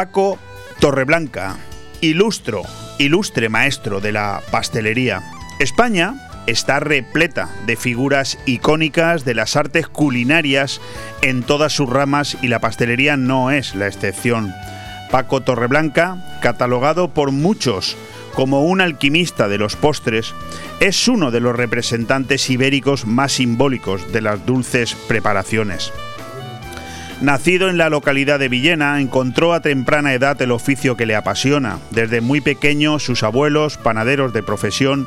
Paco Torreblanca, ilustro, ilustre maestro de la pastelería. España está repleta de figuras icónicas de las artes culinarias en todas sus ramas y la pastelería no es la excepción. Paco Torreblanca, catalogado por muchos como un alquimista de los postres, es uno de los representantes ibéricos más simbólicos de las dulces preparaciones. Nacido en la localidad de Villena, encontró a temprana edad el oficio que le apasiona. Desde muy pequeño, sus abuelos, panaderos de profesión,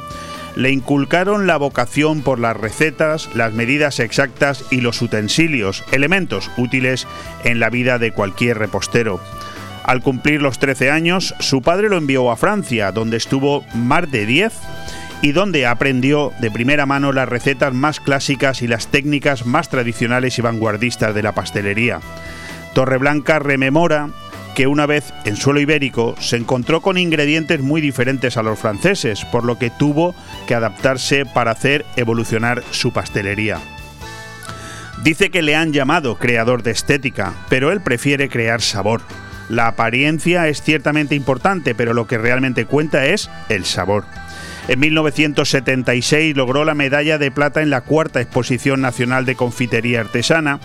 le inculcaron la vocación por las recetas, las medidas exactas y los utensilios, elementos útiles en la vida de cualquier repostero. Al cumplir los 13 años, su padre lo envió a Francia, donde estuvo más de 10 y donde aprendió de primera mano las recetas más clásicas y las técnicas más tradicionales y vanguardistas de la pastelería. Torreblanca rememora que una vez en suelo ibérico se encontró con ingredientes muy diferentes a los franceses, por lo que tuvo que adaptarse para hacer evolucionar su pastelería. Dice que le han llamado creador de estética, pero él prefiere crear sabor. La apariencia es ciertamente importante, pero lo que realmente cuenta es el sabor. En 1976 logró la medalla de plata en la cuarta exposición nacional de confitería artesana.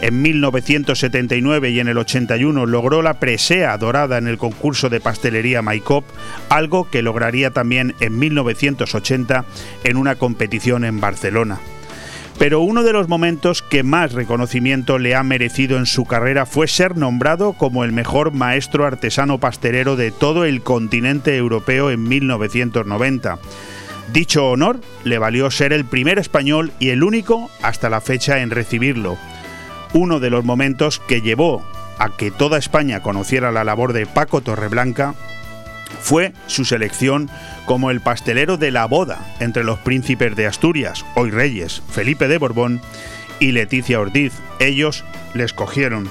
En 1979 y en el 81 logró la presea dorada en el concurso de pastelería Maicop, algo que lograría también en 1980 en una competición en Barcelona pero uno de los momentos que más reconocimiento le ha merecido en su carrera fue ser nombrado como el mejor maestro artesano pastelero de todo el continente europeo en 1990. Dicho honor le valió ser el primer español y el único hasta la fecha en recibirlo. Uno de los momentos que llevó a que toda España conociera la labor de Paco Torreblanca fue su selección como el pastelero de la boda entre los príncipes de Asturias, hoy reyes, Felipe de Borbón y Leticia Ortiz. Ellos le escogieron.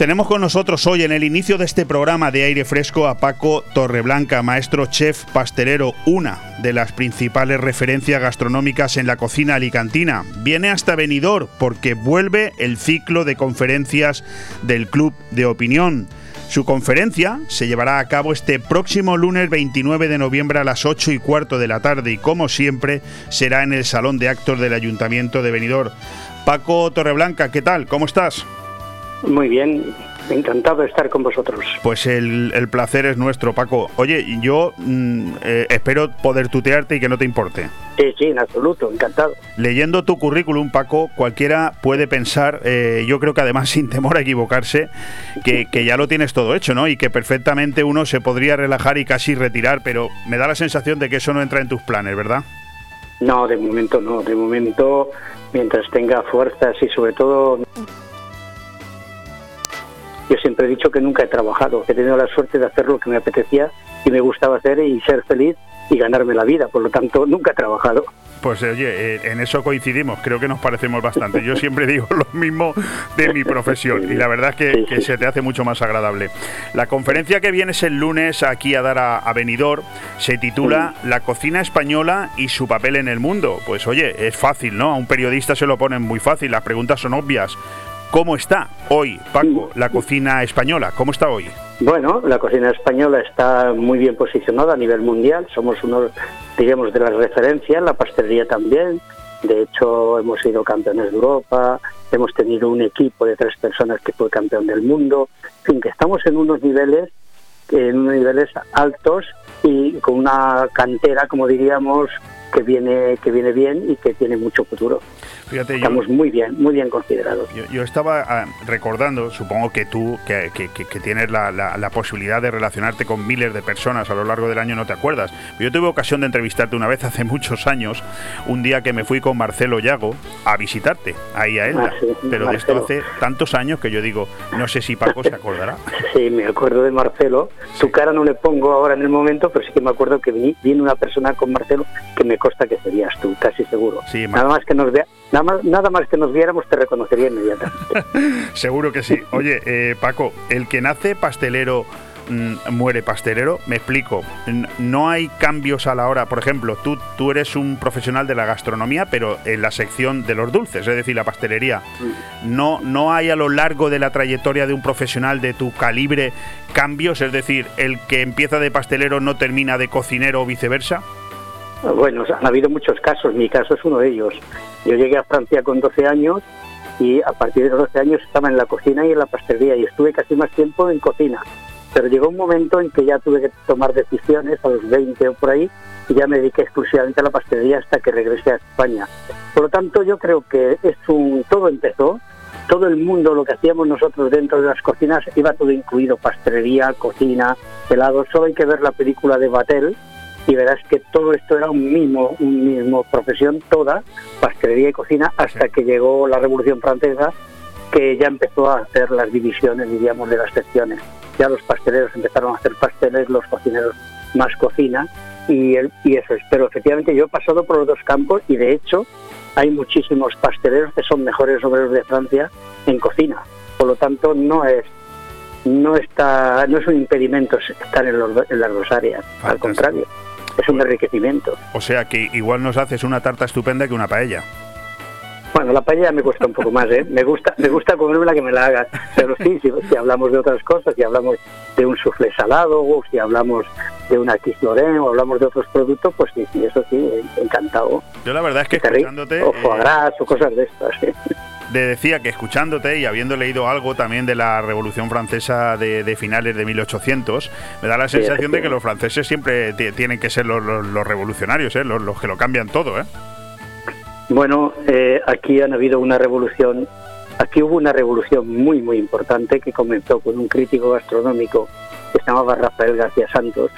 Tenemos con nosotros hoy en el inicio de este programa de aire fresco a Paco Torreblanca, maestro chef pastelero, una de las principales referencias gastronómicas en la cocina alicantina. Viene hasta Benidorm porque vuelve el ciclo de conferencias del Club de Opinión. Su conferencia se llevará a cabo este próximo lunes 29 de noviembre a las 8 y cuarto de la tarde y como siempre será en el Salón de Actos del Ayuntamiento de Benidorm. Paco Torreblanca, ¿qué tal? ¿Cómo estás? Muy bien, encantado de estar con vosotros. Pues el, placer es nuestro, Paco. Oye, yo mm, eh, espero poder tutearte y que no te importe. Sí, sí, en absoluto, encantado. Leyendo tu currículum, Paco, cualquiera puede pensar, eh, yo creo que además sin temor a equivocarse, que, que, ya lo tienes todo hecho, ¿no? Y que perfectamente uno se podría relajar y casi retirar, pero me da la sensación de que eso no entra en tus planes, ¿verdad? No, de momento no. De momento, mientras tenga fuerzas y sobre todo yo siempre he dicho que nunca he trabajado, he tenido la suerte de hacer lo que me apetecía y me gustaba hacer y ser feliz y ganarme la vida, por lo tanto nunca he trabajado. Pues oye, eh, en eso coincidimos, creo que nos parecemos bastante. Yo siempre digo lo mismo de mi profesión y la verdad es que, se te hace mucho más agradable. La conferencia que vienes el lunes aquí a dar a, a Benidorm se titula La cocina española y su papel en el mundo. Pues oye, es fácil, ¿no? A un periodista se lo ponen muy fácil, las preguntas son obvias. ¿Cómo está hoy, Paco, la cocina española? ¿Cómo está hoy? Bueno, la cocina española está muy bien posicionada a nivel mundial. Somos uno, digamos, de las referencias, la pastelería también. De hecho, hemos sido campeones de Europa, hemos tenido un equipo de tres personas que fue campeón del mundo. En fin, que estamos en unos niveles, en unos niveles altos y con una cantera, como diríamos, que viene que viene bien y que tiene mucho futuro. Fíjate, Estamos muy bien, muy bien considerados. Yo, estaba ah, recordando, supongo que tú, que, tienes la, posibilidad de relacionarte con miles de personas a lo largo del año, no te acuerdas. Yo tuve ocasión de entrevistarte una vez hace muchos años, un día que me fui con Marcelo Llago a visitarte, ahí a él. Ah, pero de esto hace tantos años que yo digo, no sé si Paco se acordará. Sí, me acuerdo de Marcelo. Su cara no le pongo ahora en el momento, pero sí que me acuerdo que viene una persona con Marcelo que me consta que serías tú, casi seguro. nada más que nos vea, nada más, nada más que nos viéramos te reconocería inmediatamente. seguro que sí. Oye, eh, Paco, el que nace pastelero mm, muere pastelero. Me explico. No hay cambios a la hora. Por ejemplo, tú, tú eres un profesional de la gastronomía, pero en la sección de los dulces, es decir, la pastelería. Mm. No, no hay a lo largo de la trayectoria de un profesional de tu calibre cambios, es decir, el que empieza de pastelero no termina de cocinero o viceversa. Bueno, han habido muchos casos, mi caso es uno de ellos. Yo llegué a Francia con 12 años y a partir de los 12 años estaba en la cocina y en la pastelería y estuve casi más tiempo en cocina. Pero llegó un momento en que ya tuve que tomar decisiones, a los 20 o por ahí, y ya me dediqué exclusivamente a la pastelería hasta que regresé a España. Por lo tanto, yo creo que es un, todo empezó, todo el mundo, lo que hacíamos nosotros dentro de las cocinas, iba todo incluido, pastelería, cocina, helado. Solo hay que ver la película de Batel, y verás que todo esto era un mismo, un mismo profesión toda, pastelería y cocina, hasta que llegó la Revolución Francesa, que ya empezó a hacer las divisiones, diríamos, de las secciones. Ya los pasteleros empezaron a hacer pasteles, los cocineros más cocina, y, el, y eso es. Pero efectivamente yo he pasado por los dos campos y de hecho hay muchísimos pasteleros que son mejores obreros de Francia en cocina. Por lo tanto, no es no está no es un impedimento estar en, en las dos áreas, al contrario es un enriquecimiento. O sea que igual nos haces una tarta estupenda que una paella. Bueno, la paella me cuesta un poco más, ¿eh? Me gusta, me gusta la que me la hagas. Pero sí, si, hablamos de otras cosas, si hablamos de un soufflé salado, o si hablamos de una Lorraine, o hablamos de otros productos, pues sí, sí, eso sí, encantado. Yo la verdad es que escuchándote... O foie gras, o cosas de estas, ¿sí? De decía que escuchándote y habiendo leído algo también de la Revolución Francesa de, finales de 1800, me da la sensación de que los franceses siempre tienen que ser los, revolucionarios, ¿eh? los, que lo cambian todo. ¿eh? Bueno, eh, aquí han habido una revolución, aquí hubo una revolución muy, muy importante que comenzó con un crítico gastronómico que se llamaba Rafael García Santos,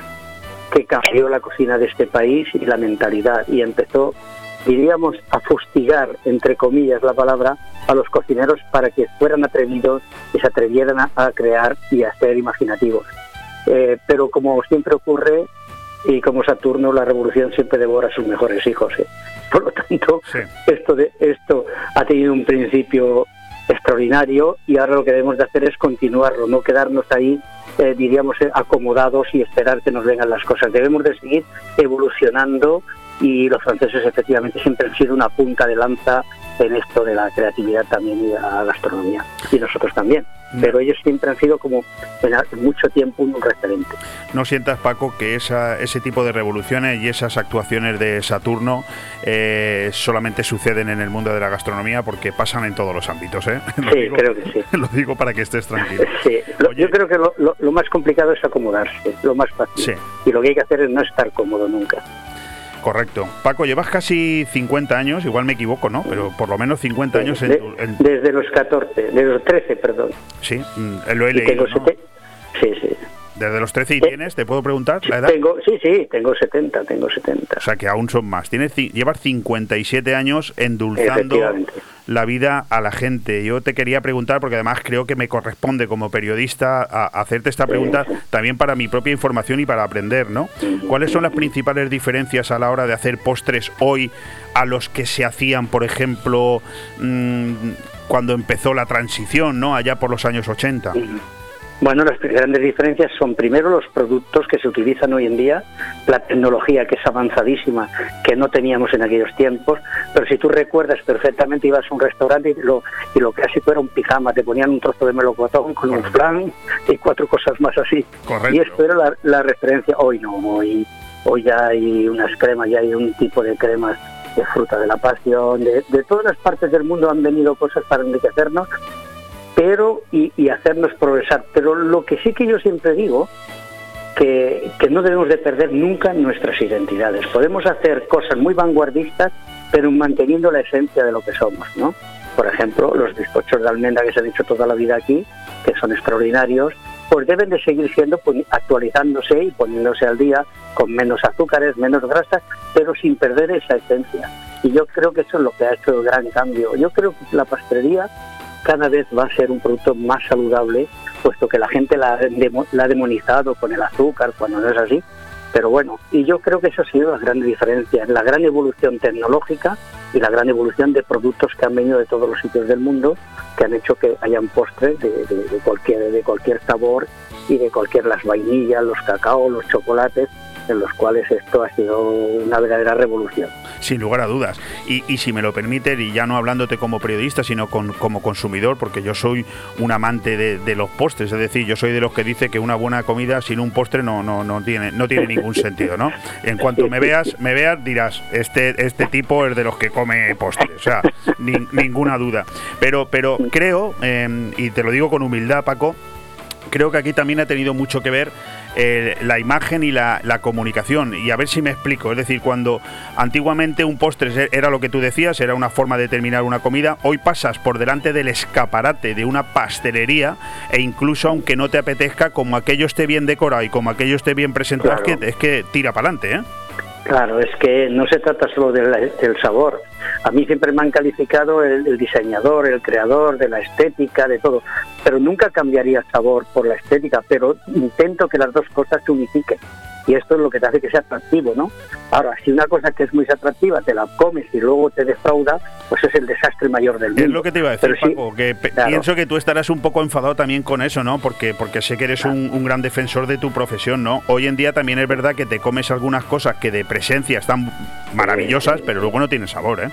que cambió la cocina de este país y la mentalidad y empezó diríamos, a fustigar, entre comillas la palabra, a los cocineros para que fueran atrevidos y se atrevieran a, crear y a ser imaginativos. Eh, pero como siempre ocurre, y como Saturno, la revolución siempre devora a sus mejores hijos. ¿eh? Por lo tanto, esto, de, esto ha tenido un principio extraordinario y ahora lo que debemos de hacer es continuarlo, no quedarnos ahí, eh, diríamos, acomodados y esperar que nos vengan las cosas. Debemos de seguir evolucionando y los franceses efectivamente siempre han sido una punta de lanza en esto de la creatividad también y la gastronomía y nosotros también mm. pero ellos siempre han sido como en mucho tiempo un referente. ¿No sientas, Paco, que esa, ese tipo de revoluciones y esas actuaciones de Saturno eh, solamente suceden en el mundo de la gastronomía porque pasan en todos los ámbitos? ¿eh? sí, creo que sí. Lo digo para que estés tranquilo. Sí, yo creo que lo, más complicado es acomodarse, lo más fácil. Y lo que hay que hacer es no estar cómodo nunca. Correcto. Paco, llevas casi 50 años, igual me equivoco, ¿no? Pero por lo menos 50 años en, Desde los 14, desde los 13, perdón. Sí, mm, lo he leído, Sí, sí. ¿Desde los 13 y tienes? ¿Te puedo preguntar la edad? Tengo, sí, sí, tengo 70, tengo 70. O sea que aún son más. Tienes, llevas 57 años endulzando la vida a la gente. Yo te quería preguntar, porque además creo que me corresponde como periodista a hacerte esta pregunta también para mi propia información y para aprender, ¿no? ¿Cuáles son las principales diferencias a la hora de hacer postres hoy a los que se hacían, por ejemplo, mm, cuando empezó la transición, ¿no? Allá por los años 80. Bueno, las grandes diferencias son primero los productos que se utilizan hoy en día, la tecnología que es avanzadísima, que no teníamos en aquellos tiempos, pero si tú recuerdas perfectamente, ibas a un restaurante y lo, y lo que era un pijama, te ponían un trozo de melocotón con un flan y cuatro cosas más así. Y esto era la, referencia, hoy no, hoy, hoy ya hay unas cremas, ya hay un tipo de cremas de fruta de la pasión, de, de todas las partes del mundo han venido cosas para enriquecernos pero y, hacernos progresar. Pero lo que sí que yo siempre digo, que, que no debemos de perder nunca nuestras identidades. Podemos hacer cosas muy vanguardistas, pero manteniendo la esencia de lo que somos, ¿no? Por ejemplo, los bizcochos de almendra que se han hecho toda la vida aquí, que son extraordinarios, pues deben de seguir siendo pues, actualizándose y poniéndose al día con menos azúcares, menos grasas, pero sin perder esa esencia. Y yo creo que eso es lo que ha hecho el gran cambio. Yo creo que la pastelería cada vez va a ser un producto más saludable, puesto que la gente la, ha demonizado con el azúcar, cuando no es así. Pero bueno, y yo creo que eso ha sido la gran diferencia, la gran evolución tecnológica y la gran evolución de productos que han venido de todos los sitios del mundo, que han hecho que hayan postres de, de cualquier, de cualquier sabor y de cualquier las vainillas, los cacao, los chocolates, en los cuales esto ha sido una verdadera revolución. Sin lugar a dudas. Y, y si me lo permite, y ya no hablándote como periodista, sino con, como consumidor, porque yo soy un amante de, los postres, es decir, yo soy de los que dice que una buena comida sin un postre no, no, no, tiene, no tiene ningún sentido, ¿no? En cuanto me veas, me veas, dirás, este, este tipo es de los que come postres, o sea, ninguna duda. Pero, pero creo, em, y te lo digo con humildad, Paco, creo que aquí también ha tenido mucho que ver eh, la imagen y la, comunicación. Y a ver si me explico. Es decir, cuando antiguamente un postre era lo que tú decías, era una forma de terminar una comida, hoy pasas por delante del escaparate de una pastelería e incluso aunque no te apetezca, como aquello esté bien decorado y como aquello esté bien presentado, es, que, es que tira para adelante. ¿eh? Claro, es que no se trata solo del, sabor. A mí siempre me han calificado el, diseñador, el creador de la estética, de todo. Pero nunca cambiaría el sabor por la estética, pero intento que las dos cosas se unifiquen y esto es lo que te hace que sea atractivo, ¿no? Ahora, si una cosa que es muy atractiva te la comes y luego te defrauda, pues es el desastre mayor del mundo. Es lo que te iba a decir, Paco, que pienso que tú estarás un poco enfadado también con eso, ¿no? Porque, porque sé que eres un, gran defensor de tu profesión, ¿no? Hoy en día también es verdad que te comes algunas cosas que de presencia están maravillosas, pero luego no tienen sabor, ¿eh?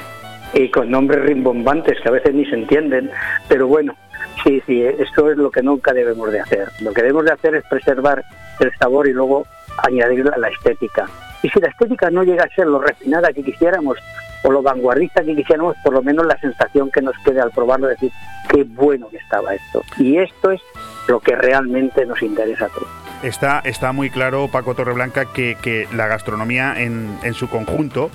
Y con nombres rimbombantes que a veces ni se entienden, pero bueno, sí, sí, esto es lo que nunca debemos de hacer. Lo que debemos de hacer es preservar el sabor y luego añadirle a la estética. Y si la estética no llega a ser lo refinada que quisiéramos o lo vanguardista que quisiéramos, por lo menos la sensación que nos quede al probarlo decir, qué bueno que estaba esto. Y esto es lo que realmente nos interesa a todos. Está, está muy claro, Paco Torreblanca, que, que la gastronomía en, en su conjunto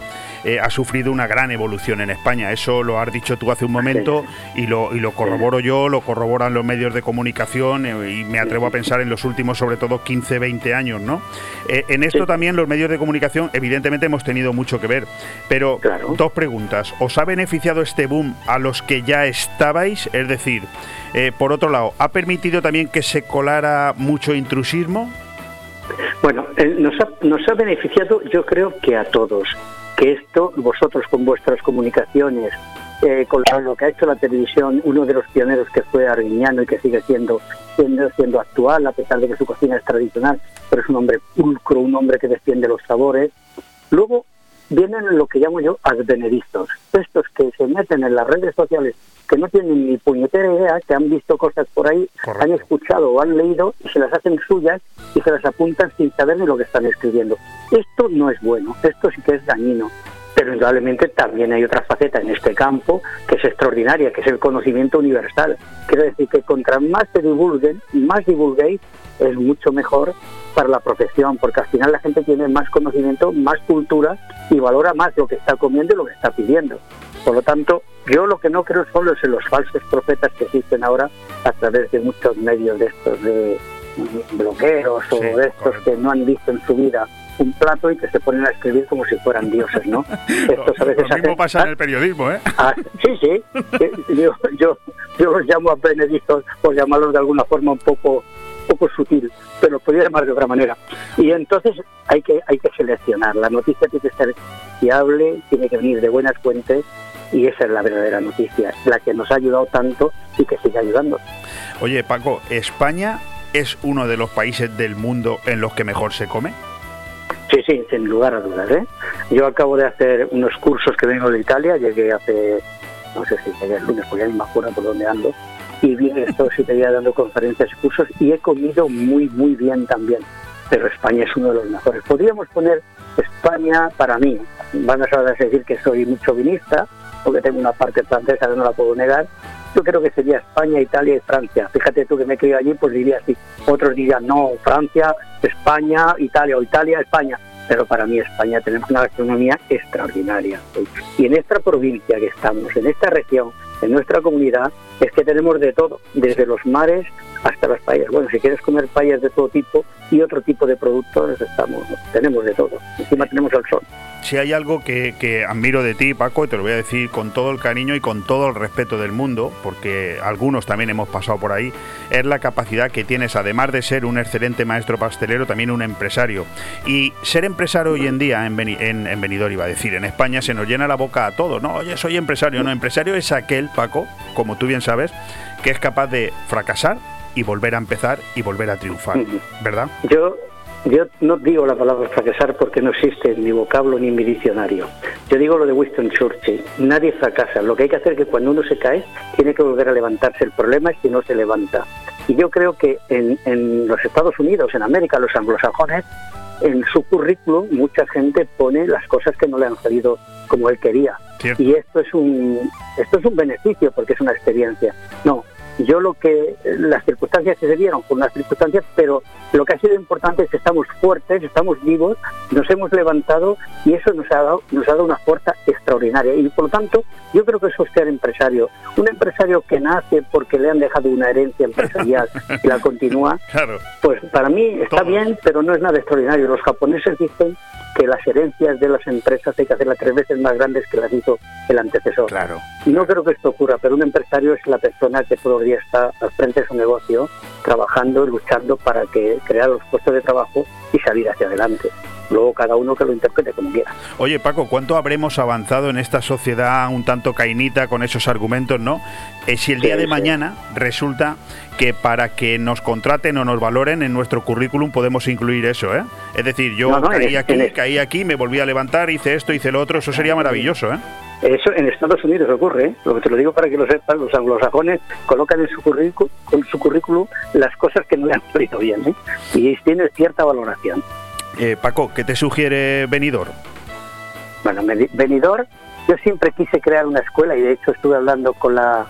eh, ha sufrido una gran evolución en España. Eso lo has dicho tú hace un momento y lo, y lo corroboro yo, lo corroboran los medios de comunicación eh, y me atrevo a pensar en los últimos, sobre todo, 15, 20 años, ¿no? Eh, en esto también los medios de comunicación, evidentemente, hemos tenido mucho que ver. Pero dos preguntas. ¿Os ha beneficiado este boom a los que ya estabais? Es decir, por otro lado, ¿ha permitido también que se colara mucho intrusismo? Bueno, nos ha, nos ha beneficiado yo creo que a todos que esto, vosotros con vuestras comunicaciones, eh, con lo que ha hecho la televisión, uno de los pioneros que fue Arguiñano y que sigue siendo, siendo, siendo actual, a pesar de que su cocina es tradicional, pero es un hombre pulcro, un hombre que defiende los sabores. Luego vienen lo que llamo yo advenedistas, estos que se meten en las redes sociales que no tienen ni puñetera idea, que han visto cosas por ahí, han escuchado o han leído y se las hacen suyas y se las apuntan sin saber ni lo que están escribiendo. Esto no es bueno, esto sí que es dañino. Pero indudablemente también hay otra faceta en este campo que es extraordinaria, que es el conocimiento universal. Quiero decir que contra más se divulguen, más divulguéis, es mucho mejor para la profesión, porque al final la gente tiene más conocimiento, más cultura y valora más lo que está comiendo y lo que está pidiendo. Por lo tanto, yo lo que no creo solo es en los falsos profetas que existen ahora a través de muchos medios de estos de bloqueos o de estos que no han visto en su vida un plato y que se ponen a escribir como si fueran dioses, ¿no? Estos a veces lo mismo pasa en el periodismo, ¿eh? Ah, sí, sí. Yo, yo, yo los llamo a benedictos por llamarlos de alguna forma un poco poco sutil, pero podría llamar de otra manera. Y entonces hay que hay que seleccionar. La noticia tiene que ser fiable, tiene que venir de buenas fuentes y esa es la verdadera noticia, la que nos ha ayudado tanto y que sigue ayudando. Oye, Paco, ¿España es uno de los países del mundo en los que mejor se come? Sí, sí, sin lugar a dudas. ¿eh? Yo acabo de hacer unos cursos que vengo de Italia, llegué hace, no sé si llegué el lunes, porque ya ni me acuerdo por dónde ando, y vine estos siete días dando conferencias y cursos y he comido muy, muy bien también. Pero España es uno de los mejores. Podríamos poner España para mí. Van a decir que soy mucho vinista, porque tengo una parte francesa que no la puedo negar. Yo creo que sería España, Italia y Francia. Fíjate tú que me he criado allí, pues diría así. Otros dirían, no, Francia, España, Italia o Italia, España. Pero para mí España tenemos una gastronomía extraordinaria. Y en esta provincia que estamos, en esta región, en nuestra comunidad, es que tenemos de todo, desde los mares hasta las payas. Bueno, si quieres comer payas de todo tipo, y otro tipo de productos estamos, tenemos de todo. Encima tenemos el sol si hay algo que, admiro de ti, Paco, y te lo voy a decir con todo el cariño y con todo el respeto del mundo, porque algunos también hemos pasado por ahí, es la capacidad que tienes, además de ser un excelente maestro pastelero, también un empresario. Y ser empresario hoy en día en, en, en iba a decir, en España se nos llena la boca a todos, ¿no? Oye, soy empresario. No, empresario es aquel, Paco, como tú bien sabes, que es capaz de fracasar y volver a empezar y volver a triunfar, ¿verdad? Yo yo no digo la palabra fracasar porque no existe en mi vocablo ni en mi diccionario. Yo digo lo de Winston Churchill. Nadie fracasa. Lo que hay que hacer es que cuando uno se cae, tiene que volver a levantarse. El problema es que no se levanta. Y yo creo que en, los Estados Unidos, en América, los anglosajones, en su currículum mucha gente pone las cosas que no le han salido como él quería. Y esto es un esto es un beneficio porque es una experiencia. No, yo lo que, las circunstancias que se dieron con las circunstancias, pero lo que ha sido importante es que estamos fuertes, estamos vivos, nos hemos levantado y eso nos ha dado, nos ha dado una fuerza extraordinaria. Y por lo tanto, yo creo que eso es ser empresario. Un empresario que nace porque le han dejado una herencia empresarial y la continúa, pues para mí está bien, pero no es nada extraordinario. Los japoneses dicen que las herencias de las empresas hay que hacerlas tres veces más grandes que las hizo el antecesor. Claro. Y no creo que esto ocurra, pero un empresario es la persona que todavía está al frente de su negocio, trabajando y luchando para que crear los puestos de trabajo y salir hacia adelante luego cada uno que lo interprete como quiera. Oye Paco, ¿cuánto habremos avanzado en esta sociedad un tanto cainita con esos argumentos, no? Eh, si el día de mañana resulta que para que nos contraten o nos valoren en nuestro currículum podemos incluir eso, ¿eh? Es decir, yo caí aquí, caí aquí, me volví a levantar, hice esto, hice lo otro, eso sería maravilloso, ¿eh? Eso en Estados Unidos ocurre, ¿eh? lo que te lo digo para que lo sepas, los anglosajones colocan en su currículum, con su currículum las cosas que no le han salido bien, ¿eh? y tiene cierta valoración. Eh, Paco, ¿qué te sugiere Venidor? Bueno, Venidor, yo siempre quise crear una escuela y de hecho estuve hablando con la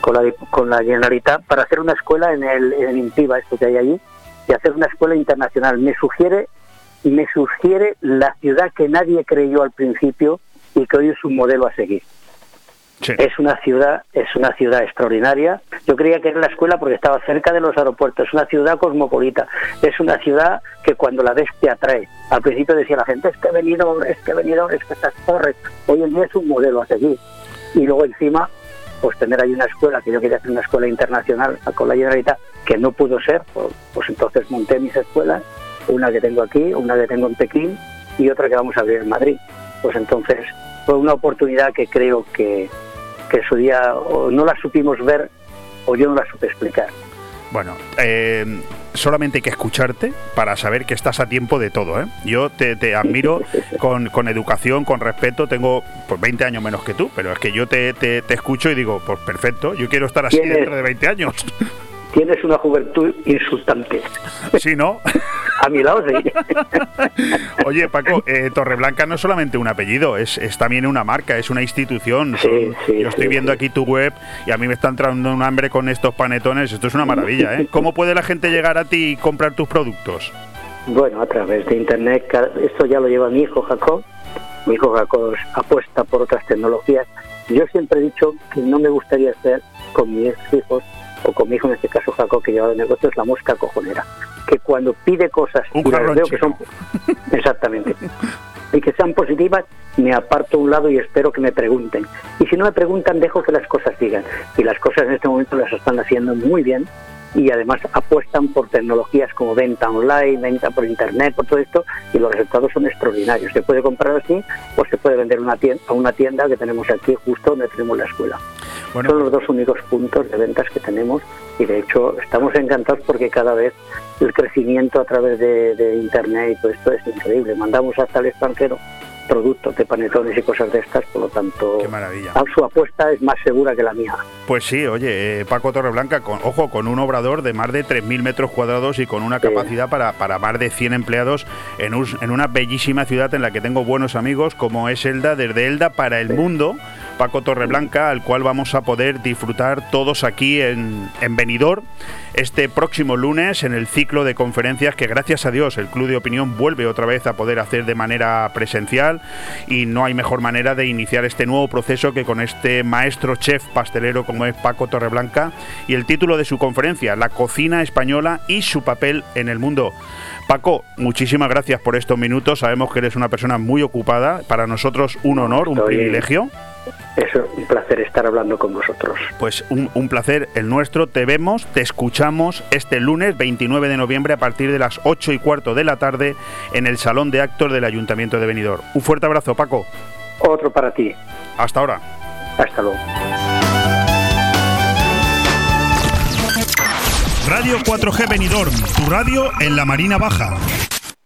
con la, con la Generalitat para hacer una escuela en el, en esto que hay allí, y hacer una escuela internacional. Me sugiere, me sugiere la ciudad que nadie creyó al principio y que hoy es un modelo a seguir. Es una ciudad, es una ciudad extraordinaria. Yo creía que era la escuela porque estaba cerca de los aeropuertos. Es una ciudad cosmopolita. Es una ciudad que cuando la ves te atrae. Al principio decía la gente es que he venido, es que he venido, es que estas torres. Hoy en día es un modelo a seguir. Y luego encima, pues tener ahí una escuela que yo quería hacer una escuela internacional con la Generalitat que no pudo ser. Pues, pues entonces monté mis escuelas, una que tengo aquí, una que tengo en Pekín y otra que vamos a abrir en Madrid. Pues entonces fue una oportunidad que creo que que su día o no la supimos ver o yo no la supe explicar. Bueno, eh, solamente hay que escucharte para saber que estás a tiempo de todo. ¿eh? Yo te, admiro con, con, educación, con respeto. Tengo pues, 20 años menos que tú, pero es que yo te, te, te escucho y digo, pues perfecto, yo quiero estar así dentro de 20 años. Tienes una juventud insultante. Sí, ¿no? A mi lado sí. Oye, Paco, eh, Torreblanca no es solamente un apellido, es, es también una marca, es una institución. Sí, sí, Yo estoy viendo aquí tu web y a mí me está entrando un hambre con estos panetones. Esto es una maravilla, ¿eh? ¿Cómo puede la gente llegar a ti y comprar tus productos? Bueno, a través de internet. Esto ya lo lleva mi hijo Jacob. Mi hijo Jacob apuesta por otras tecnologías. Yo siempre he dicho que no me gustaría hacer con mis hijos o con mi hijo, en este caso Jacob, que lleva el negocio, es la mosca cojonera. Que cuando pide cosas y veo que son. Exactamente. y que sean positivas, me aparto a un lado y espero que me pregunten. Y si no me preguntan, dejo que las cosas sigan. Y las cosas en este momento las están haciendo muy bien y además apuestan por tecnologías como venta online, venta por internet, por todo esto, y los resultados son extraordinarios. Se puede comprar así o se puede vender una tienda, a una tienda que tenemos aquí justo donde tenemos la escuela. Son los dos únicos puntos de ventas que tenemos y de hecho estamos encantados porque cada vez el crecimiento a través de, de internet y todo esto es increíble. Mandamos hasta el extranjero productos de panetones y cosas de estas, por lo tanto, su apuesta es más segura que la mía. Pues sí, oye, eh, Paco Torreblanca, con, ojo, con un obrador de más de 3.000 metros cuadrados y con una capacidad para, para más de 100 empleados en, en una bellísima ciudad en la que tengo buenos amigos, como es Elda, desde Elda para el mundo Paco Torreblanca, al cual vamos a poder disfrutar todos aquí en, en Benidorm este próximo lunes en el ciclo de conferencias que gracias a Dios el Club de Opinión vuelve otra vez a poder hacer de manera presencial y no hay mejor manera de iniciar este nuevo proceso que con este maestro chef pastelero como es Paco Torreblanca y el título de su conferencia, La cocina española y su papel en el mundo. Paco, muchísimas gracias por estos minutos. Sabemos que eres una persona muy ocupada. Para nosotros un honor, un privilegio. Es un placer estar hablando con vosotros. Pues un, placer el nuestro. Te vemos, te escuchamos este lunes 29 de noviembre a partir de las 8 y cuarto de la tarde en el Salón de Actos del Ayuntamiento de Benidorm. Un fuerte abrazo, Paco. Otro para ti. Hasta ahora. Hasta luego. Radio 4G Benidorm, tu radio en la Marina Baja.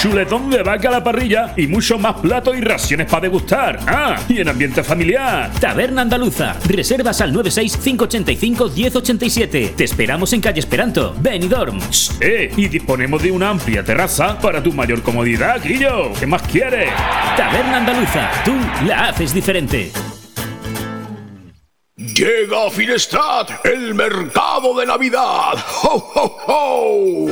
chuletón de vaca a la parrilla y mucho más platos y raciones para degustar. Ah, y en ambiente familiar. Taberna Andaluza. Reservas al 96587-1087. Te esperamos en calle Esperanto, Benidorm. Eh, y disponemos de una amplia terraza para tu mayor comodidad, Guillo. ¿Qué más quieres? Taberna Andaluza. Tú la haces diferente. Llega a Finestrat el mercado de Navidad. ¡Ho, ho, ho!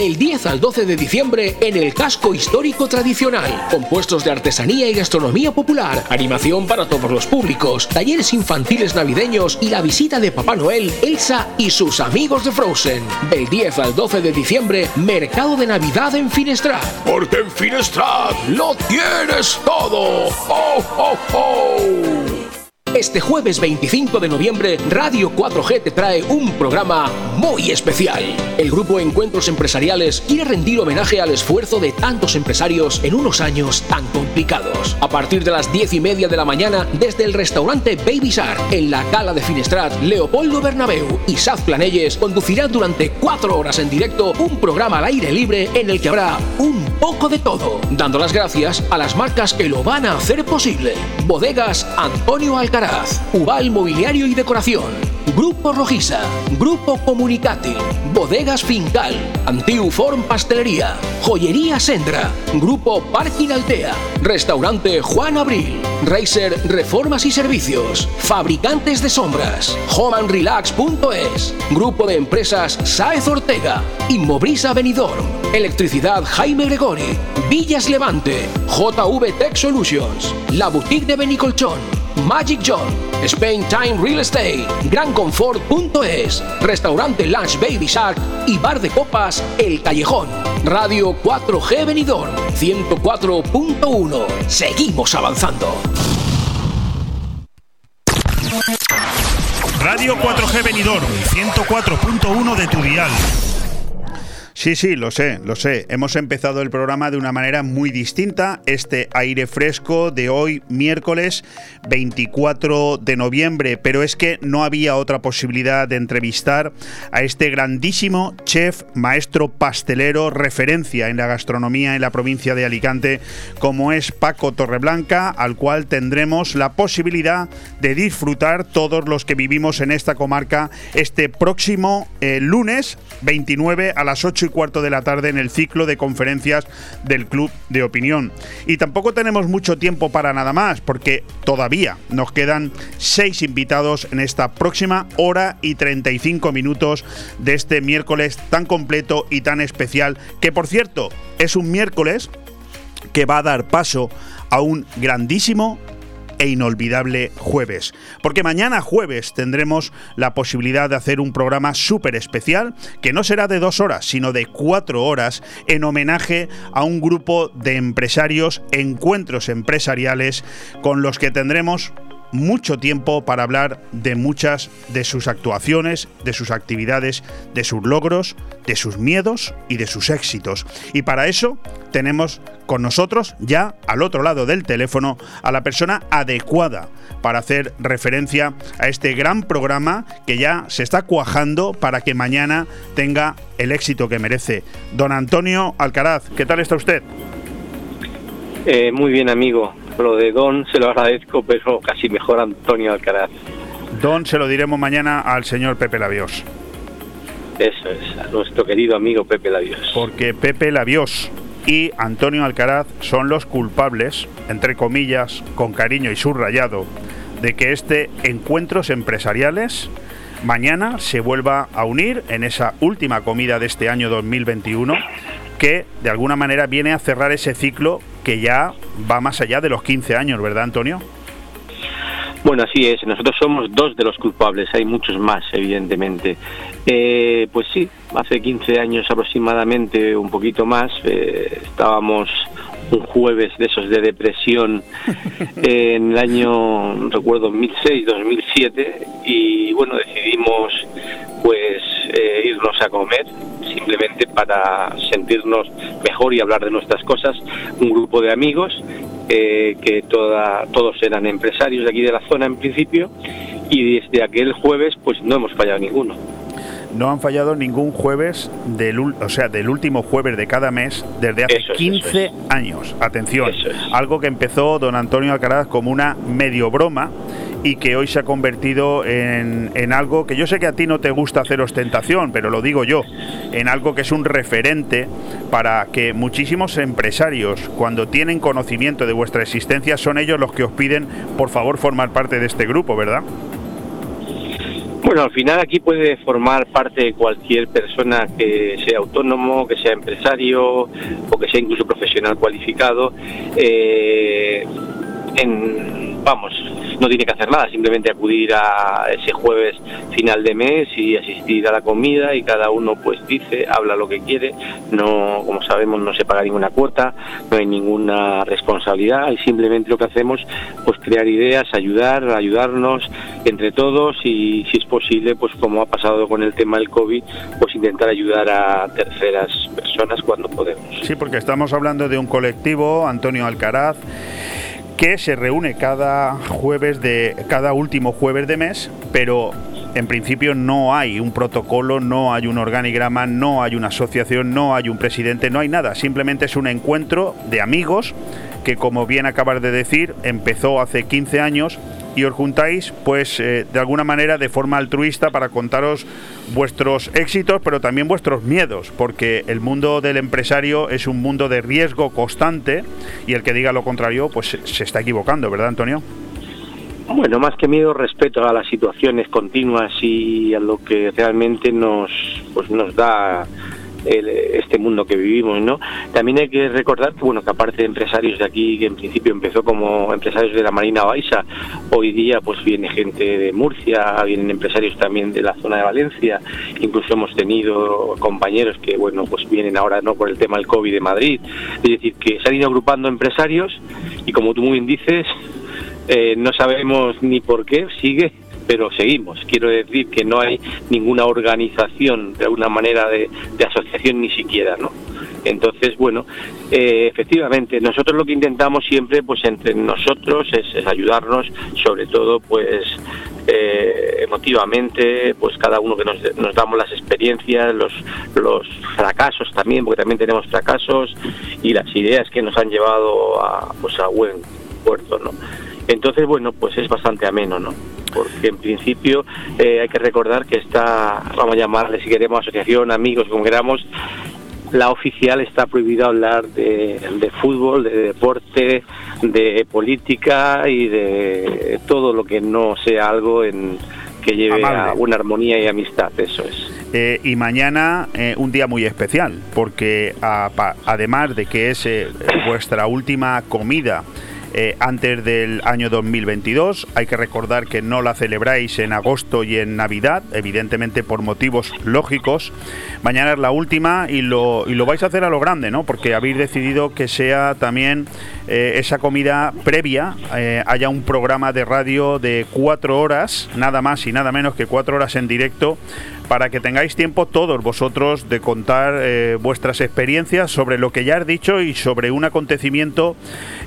Del 10 al 12 de diciembre en el casco histórico tradicional. Compuestos de artesanía y gastronomía popular, animación para todos los públicos, talleres infantiles navideños y la visita de Papá Noel, Elsa y sus amigos de Frozen. Del 10 al 12 de diciembre, Mercado de Navidad en Finestrat. Porque en Finestrat lo tienes todo. ¡Oh, oh, oh! Este jueves 25 de noviembre, Radio 4G te trae un programa muy especial. El grupo Encuentros Empresariales quiere rendir homenaje al esfuerzo de tantos empresarios en unos años tan complicados. A partir de las 10 y media de la mañana, desde el restaurante Baby Sar, en la Cala de Finestrat, Leopoldo Bernabeu y Saz Planelles conducirán durante cuatro horas en directo un programa al aire libre en el que habrá un poco de todo, dando las gracias a las marcas que lo van a hacer posible. Bodegas Antonio Alcaraz Ubal Mobiliario y Decoración, Grupo Rojiza, Grupo Comunicati, Bodegas Fincal, Antiuform Pastelería, Joyería Sendra, Grupo Parking Altea, Restaurante Juan Abril, Racer Reformas y Servicios, Fabricantes de Sombras, homeandrelax.es, Grupo de Empresas Saez Ortega, Inmobrisa Benidorm, Electricidad Jaime Gregori, Villas Levante, JV Tech Solutions, La Boutique de Benicolchón, Magic John, Spain Time Real Estate, GranConfort.es, Restaurante Lunch Baby Shark y Bar de Copas El Callejón. Radio 4G Benidorm 104.1. Seguimos avanzando. Radio 4G Benidorm 104.1 de tu dial. Sí, sí, lo sé, lo sé. Hemos empezado el programa de una manera muy distinta. Este aire fresco de hoy, miércoles 24 de noviembre. Pero es que no había otra posibilidad de entrevistar a este grandísimo chef, maestro pastelero, referencia en la gastronomía en la provincia de Alicante, como es Paco Torreblanca, al cual tendremos la posibilidad de disfrutar todos los que vivimos en esta comarca este próximo eh, lunes 29 a las 8 y cuarto de la tarde en el ciclo de conferencias del Club de Opinión. Y tampoco tenemos mucho tiempo para nada más, porque todavía nos quedan seis invitados en esta próxima hora y 35 minutos de este miércoles tan completo y tan especial, que por cierto es un miércoles que va a dar paso a un grandísimo e inolvidable jueves. Porque mañana jueves tendremos la posibilidad de hacer un programa súper especial que no será de dos horas, sino de cuatro horas en homenaje a un grupo de empresarios, encuentros empresariales con los que tendremos mucho tiempo para hablar de muchas de sus actuaciones, de sus actividades, de sus logros, de sus miedos y de sus éxitos. Y para eso tenemos con nosotros ya al otro lado del teléfono a la persona adecuada para hacer referencia a este gran programa que ya se está cuajando para que mañana tenga el éxito que merece. Don Antonio Alcaraz, ¿qué tal está usted? Eh, muy bien, amigo. Lo de Don se lo agradezco, pero casi mejor Antonio Alcaraz. Don se lo diremos mañana al señor Pepe Labios. Eso es, a nuestro querido amigo Pepe Labios. Porque Pepe Labios y Antonio Alcaraz son los culpables, entre comillas, con cariño y subrayado, de que este Encuentros Empresariales mañana se vuelva a unir en esa última comida de este año 2021 que de alguna manera viene a cerrar ese ciclo que ya va más allá de los 15 años, ¿verdad, Antonio? Bueno, así es. Nosotros somos dos de los culpables. Hay muchos más, evidentemente. Eh, pues sí, hace 15 años aproximadamente, un poquito más, eh, estábamos un jueves de esos de depresión en el año, recuerdo, 2006, 2007, y bueno, decidimos pues eh, irnos a comer simplemente para sentirnos mejor y hablar de nuestras cosas. Un grupo de amigos eh, que toda, todos eran empresarios de aquí de la zona en principio y desde aquel jueves pues no hemos fallado ninguno no han fallado ningún jueves del, o sea, del último jueves de cada mes desde hace 15 años. Atención, algo que empezó don Antonio Alcaraz como una medio broma y que hoy se ha convertido en, en, algo que yo sé que a ti no te gusta hacer ostentación, pero lo digo yo, en algo que es un referente para que muchísimos empresarios, cuando tienen conocimiento de vuestra existencia, son ellos los que os piden, por favor, formar parte de este grupo, ¿verdad? Bueno, al final aquí puede formar parte cualquier persona que sea autónomo, que sea empresario o que sea incluso profesional cualificado. Eh, en, vamos, no tiene que hacer nada, simplemente acudir a ese jueves final de mes y asistir a la comida y cada uno pues dice, habla lo que quiere, no, como sabemos, no se paga ninguna cuota, no hay ninguna responsabilidad y simplemente lo que hacemos pues crear ideas, ayudar, ayudarnos entre todos y si es posible, pues como ha pasado con el tema del COVID, pues intentar ayudar a terceras personas cuando podemos. Sí, porque estamos hablando de un colectivo, Antonio Alcaraz, que se reúne cada jueves de cada último jueves de mes, pero en principio no hay un protocolo, no hay un organigrama, no hay una asociación, no hay un presidente, no hay nada, simplemente es un encuentro de amigos que como bien acabas de decir, empezó hace 15 años y os juntáis pues eh, de alguna manera de forma altruista para contaros vuestros éxitos pero también vuestros miedos porque el mundo del empresario es un mundo de riesgo constante y el que diga lo contrario pues se está equivocando, ¿verdad Antonio? Bueno, más que miedo, respeto a las situaciones continuas y a lo que realmente nos, pues nos da este mundo que vivimos, ¿no? También hay que recordar que, bueno, que aparte de empresarios de aquí, que en principio empezó como empresarios de la Marina Baixa, hoy día pues viene gente de Murcia, vienen empresarios también de la zona de Valencia, incluso hemos tenido compañeros que, bueno, pues vienen ahora, ¿no?, por el tema del COVID de Madrid, es decir, que se han ido agrupando empresarios y como tú muy bien dices, eh, no sabemos ni por qué sigue pero seguimos. Quiero decir que no hay ninguna organización de alguna manera de, asociación ni siquiera, ¿no? Entonces, bueno, eh, efectivamente, nosotros lo que intentamos siempre, pues entre nosotros, es, ayudarnos, sobre todo, pues eh, emotivamente, pues cada uno que nos, nos, damos las experiencias, los, los fracasos también, porque también tenemos fracasos y las ideas que nos han llevado a, pues a buen puerto, ¿no? Entonces, bueno, pues es bastante ameno, ¿no? Porque en principio eh, hay que recordar que esta, vamos a llamarle si queremos asociación, amigos, como queramos, la oficial está prohibido hablar de, de, fútbol, de deporte, de política y de todo lo que no sea algo en que lleve a una armonía y amistad, eso es. Eh, y mañana eh, un día muy especial, porque además de que es eh, vuestra última comida eh, antes del año 2022. Hay que recordar que no la celebráis en agosto y en Navidad, evidentemente por motivos lógicos. Mañana es la última y lo, y lo vais a hacer a lo grande, ¿no? Porque habéis decidido que sea también eh, esa comida previa, eh, haya un programa de radio de cuatro horas, nada más y nada menos que cuatro horas en directo para que tengáis tiempo todos vosotros de contar eh, vuestras experiencias sobre lo que ya has dicho y sobre un acontecimiento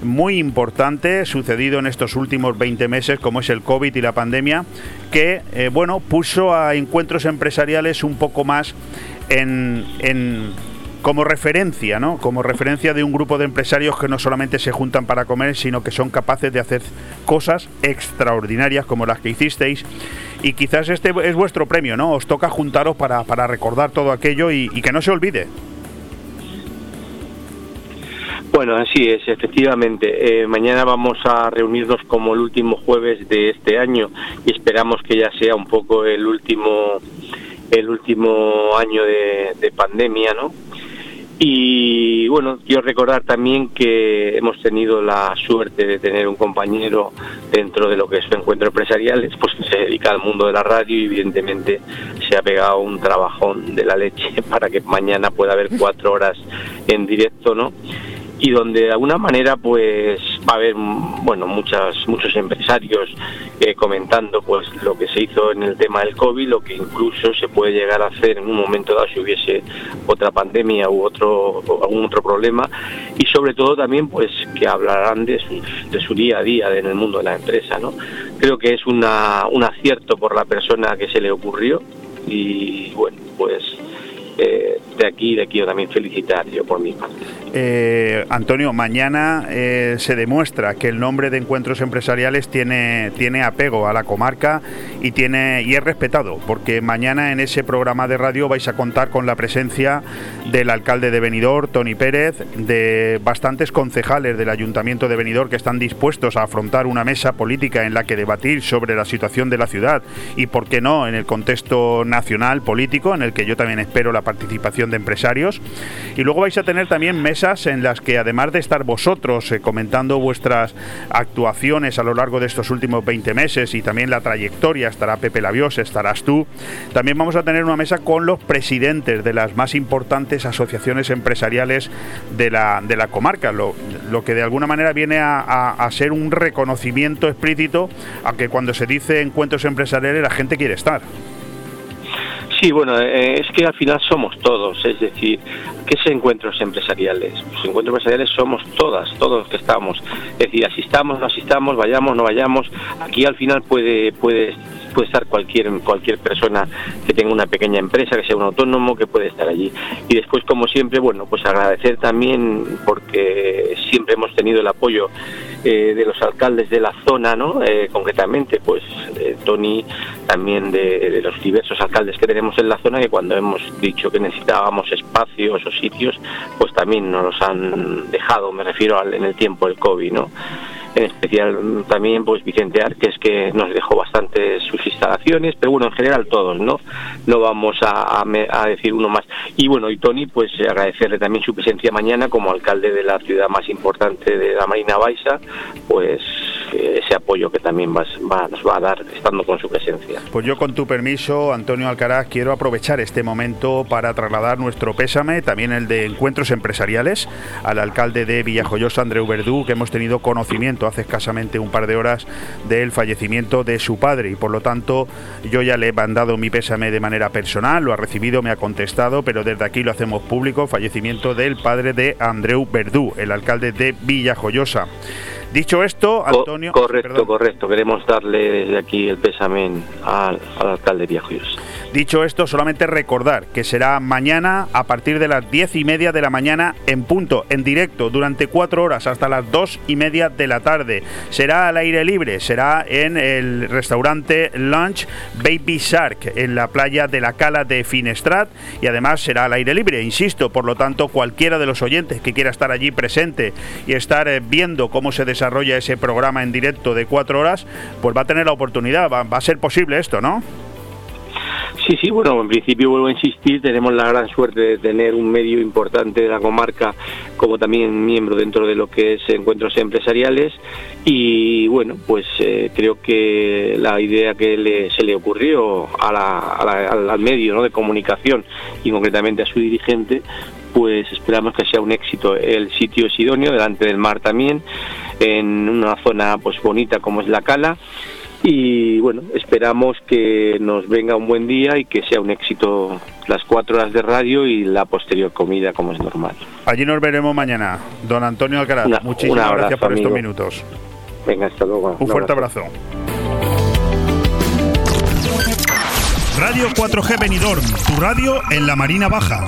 muy importante sucedido en estos últimos 20 meses, como es el COVID y la pandemia, que eh, bueno puso a encuentros empresariales un poco más en, en como referencia, ¿no? Como referencia de un grupo de empresarios que no solamente se juntan para comer, sino que son capaces de hacer cosas extraordinarias como las que hicisteis. Y quizás este es vuestro premio, ¿no? Os toca juntaros para, para recordar todo aquello y, que no se olvide. Bueno, así es, efectivamente. Eh, mañana vamos a reunirnos como el último jueves de este año y esperamos que ya sea un poco el último el último año de, de pandemia, ¿no? Y bueno, quiero recordar también que hemos tenido la suerte de tener un compañero dentro de lo que es su encuentro empresarial, pues que se dedica al mundo de la radio y evidentemente se ha pegado un trabajón de la leche para que mañana pueda haber cuatro horas en directo, ¿no? Y donde de alguna manera pues va a haber bueno muchas muchos empresarios eh, comentando pues lo que se hizo en el tema del covid lo que incluso se puede llegar a hacer en un momento dado si hubiese otra pandemia u otro algún otro problema. Y sobre todo también pues que hablarán de su, de su día a día en el mundo de la empresa no creo que es una, un acierto por la persona que se le ocurrió y bueno pues eh, de aquí aquí yo también felicitar yo por mi. Eh, Antonio, mañana eh, se demuestra que el nombre de Encuentros Empresariales tiene, tiene apego a la comarca y, tiene, y es respetado, porque mañana en ese programa de radio vais a contar con la presencia del alcalde de Benidorm, Tony Pérez, de bastantes concejales del Ayuntamiento de Benidorm que están dispuestos a afrontar una mesa política en la que debatir sobre la situación de la ciudad y, por qué no, en el contexto nacional político, en el que yo también espero la participación de empresarios. Y luego vais a tener también mesas en las que, además de estar vosotros eh, comentando vuestras actuaciones a lo largo de estos últimos 20 meses y también la trayectoria, estará Pepe Labios, estarás tú, también vamos a tener una mesa con los presidentes de las más importantes asociaciones empresariales de la, de la comarca, lo, lo que de alguna manera viene a, a, a ser un reconocimiento explícito a que cuando se dice encuentros empresariales la gente quiere estar. Sí, bueno, eh, es que al final somos todos, es decir, ¿qué es encuentros empresariales? Pues encuentros empresariales somos todas, todos los que estamos. Es decir, asistamos, no asistamos, vayamos, no vayamos. Aquí al final puede, puede puede estar cualquier cualquier persona que tenga una pequeña empresa, que sea un autónomo, que puede estar allí. Y después, como siempre, bueno, pues agradecer también porque siempre hemos tenido el apoyo eh, de los alcaldes de la zona, ¿no? Eh, concretamente, pues de Tony, también de, los diversos alcaldes que tenemos en la zona, que cuando hemos dicho que necesitábamos espacios o sitios, pues también nos los han dejado, me refiero en el tiempo del COVID, ¿no? En especial también pues Vicente Arques que nos dejó bastante sus instalaciones, pero bueno, en general todos, ¿no? No vamos a, decir uno más. Y bueno, y Tony, pues agradecerle también su presencia mañana como alcalde de la ciudad más importante de la Marina Baixa, pues eh, ese apoyo que también nos va a dar estando con su presencia. Pues yo con tu permiso, Antonio Alcaraz, quiero aprovechar este momento para trasladar nuestro pésame, también el de encuentros empresariales, al alcalde de Villajoyosa, Andreu Verdú, que hemos tenido conocimiento hace escasamente un par de horas del fallecimiento de su padre y por lo tanto yo ya le he mandado mi pésame de manera personal, lo ha recibido, me ha contestado, pero desde aquí lo hacemos público, fallecimiento del padre de Andreu Verdú, el alcalde de Villajoyosa. Dicho esto, Antonio... correcto, correcto. Queremos darle desde aquí el pésame al, al alcalde Viejos. Dicho esto, solamente recordar que será mañana a partir de las diez y media de la mañana en punto, en directo, durante cuatro horas hasta las dos y media de la tarde. Será al aire libre, será en el restaurante Lunch Baby Shark, en la playa de la Cala de Finestrat, y además será al aire libre, insisto, por lo tanto, cualquiera de los oyentes que quiera estar allí presente y estar eh, viendo cómo se desarrolla ese programa en directo de cuatro horas, pues va a tener la oportunidad, va, va a ser posible esto, ¿no? Sí, sí, bueno, en principio vuelvo a insistir, tenemos la gran suerte de tener un medio importante de la comarca como también miembro dentro de lo que es encuentros empresariales y bueno, pues eh, creo que la idea que se le ocurrió al medio de comunicación y concretamente a su dirigente, pues esperamos que sea un éxito. El sitio es idóneo, delante del mar también, en una zona pues bonita como es la Cala y bueno, esperamos que nos venga un buen día y que sea un éxito las cuatro horas de radio y la posterior comida como es normal. Allí nos veremos mañana. Don Antonio Alcaraz, muchísimas gracias por estos minutos. Venga, hasta luego. Un, fuerte abrazo. Radio 4G Benidorm, tu radio en la Marina Baja.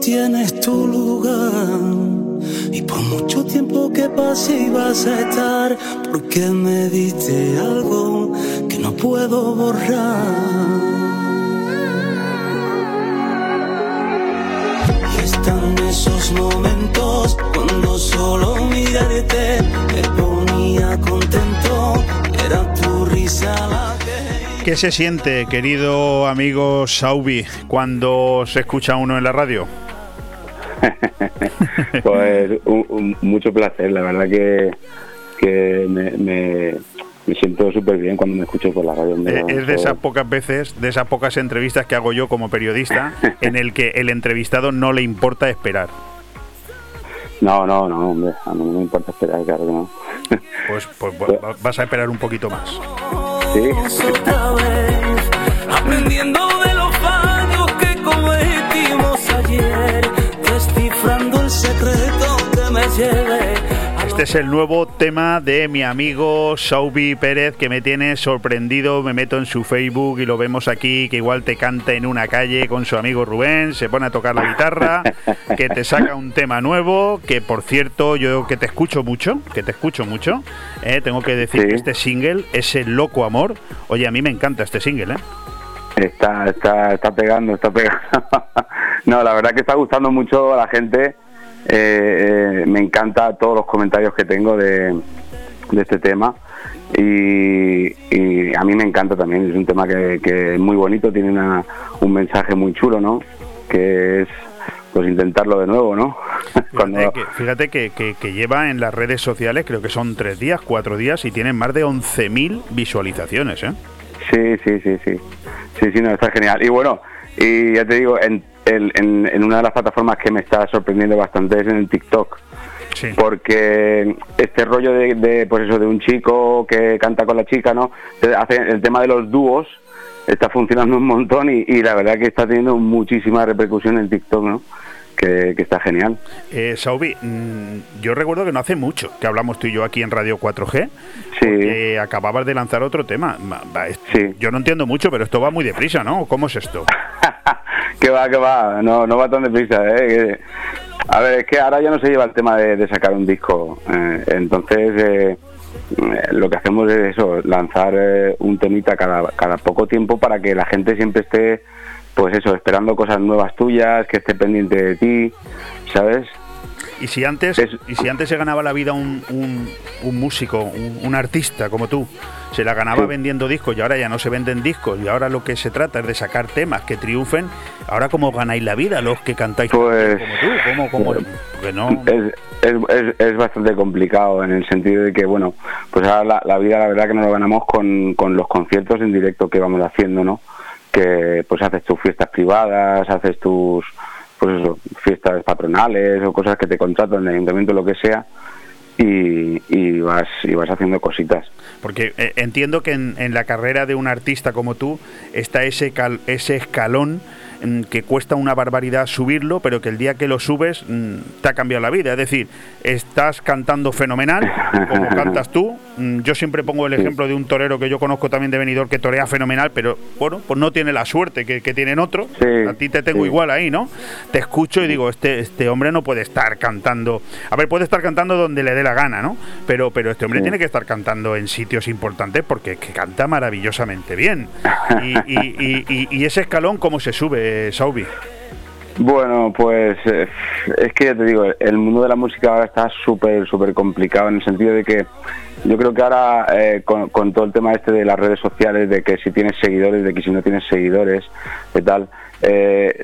Tienes tu lugar. Y por mucho tiempo que pase ibas a estar, porque me diste algo que no puedo borrar. Y están esos momentos cuando solo mirarte me ponía contento, era tu risa la que... ¿Qué se siente, querido amigo Saubi, cuando se escucha uno en la radio? pues mucho placer, la verdad que, me, siento súper bien cuando me escucho por la radio. Eh, es de esas pocas veces, de esas pocas entrevistas que hago yo como periodista, en el que el entrevistado no le importa esperar. No, no, no, hombre, a mí no me importa esperar, claro que no. Pues, pues, pues vas a esperar un poquito más. Sí. Aprendiendo de los fallos que cometimos ayer el secreto que me lleve. Este es el nuevo tema de mi amigo Saubi Pérez que me tiene sorprendido. Me meto en su Facebook y lo vemos aquí, que igual te canta en una calle con su amigo Rubén, se pone a tocar la guitarra, que te saca un tema nuevo, que por cierto yo que te escucho mucho, que te escucho mucho, eh, tengo que decir que este single es el loco amor. Oye, a mí me encanta este single, ¿eh? Está, está, está pegando, está pegando. no, la verdad que está gustando mucho a la gente. Eh, eh, me encanta todos los comentarios que tengo de, este tema. Y, a mí me encanta también. Es un tema que, es muy bonito, tiene una, un mensaje muy chulo, ¿no? Que es pues intentarlo de nuevo, ¿no? Fíjate, que, fíjate que, que, lleva en las redes sociales, creo que son tres días, cuatro días, y tiene más de 11.000 visualizaciones, ¿eh? Sí, sí, sí, sí. Sí, sí, no, está genial. Y bueno, y ya te digo, en, en, en una de las plataformas que me está sorprendiendo bastante es en el TikTok. Sí. Porque este rollo de, de, pues eso, de un chico que canta con la chica, ¿no? Hace el tema de los dúos, está funcionando un montón y, y, la verdad que está teniendo muchísima repercusión en TikTok, ¿no? Que, que está genial. Eh, Saubi, mm, yo recuerdo que no hace mucho que hablamos tú y yo aquí en Radio 4G, sí. acababas de lanzar otro tema. Sí. Yo no entiendo mucho, pero esto va muy deprisa, ¿no? ¿Cómo es esto? que va, que va, no, no va tan deprisa, ¿eh? a ver, es que ahora ya no se lleva el tema de, de sacar un disco, eh, entonces... Eh, eh, lo que hacemos es eso, lanzar eh, un temita cada, cada poco tiempo para que la gente siempre esté, pues eso, esperando cosas nuevas tuyas, que esté pendiente de ti, ¿sabes? Y si antes, y si antes se ganaba la vida un, un, músico, un, artista como tú, se la ganaba vendiendo discos y ahora ya no se venden discos. Y ahora lo que se trata es de sacar temas que triunfen, ahora cómo ganáis la vida los que cantáis pues, como tú, ¿Cómo, cómo, no... es, es, es, bastante complicado en el sentido de que, bueno, pues ahora la, vida la verdad que no lo ganamos con, con los conciertos en directo que vamos haciendo, ¿no? Que pues haces tus fiestas privadas, haces tus pues fiestas patronales o cosas que te contratan en el ayuntamiento, lo que sea, y, y, vas, y vas haciendo cositas. Porque eh, entiendo que en, en, la carrera de un artista como tú está ese, cal, ese escalón que cuesta una barbaridad subirlo, pero que el día que lo subes mm, te ha cambiado la vida. Es decir, estás cantando fenomenal, como cantas tú. Mm, yo siempre pongo el ejemplo de un torero que yo conozco también de venidor que torea fenomenal, pero bueno, pues no tiene la suerte que, tienen otros. a ti te tengo igual ahí, ¿no? Te escucho y digo, este, este hombre no puede estar cantando. A ver, puede estar cantando donde le dé la gana, ¿no? Pero, pero este hombre tiene que estar cantando en sitios importantes porque que canta maravillosamente bien. Y, y ese escalón, ¿cómo se sube? Saubi? Bueno, pues eh, es que ya te digo, el mundo de la música ahora está súper, súper complicado en el sentido de que yo creo que ahora eh, con, todo el tema este de las redes sociales, de que si tienes seguidores, de que si no tienes seguidores, de tal, eh,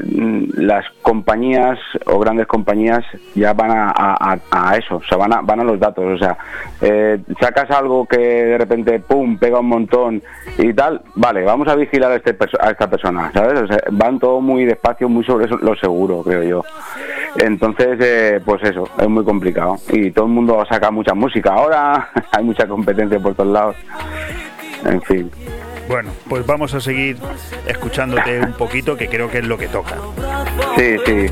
las compañías o grandes compañías ya van a, eso, o sea, van a, van a los datos, o sea, eh, sacas algo que de repente, pum, pega un montón y tal, vale, vamos a vigilar a, este, a esta persona, ¿sabes? O sea, van todo muy despacio, muy sobre eso, lo seguro, creo yo. Entonces, eh, pues eso, es muy complicado. Y todo el mundo saca mucha música ahora, mucha competencia por todos lados. En fin. Bueno, pues vamos a seguir escuchándote un poquito, que creo que es lo que toca. Sí, sí.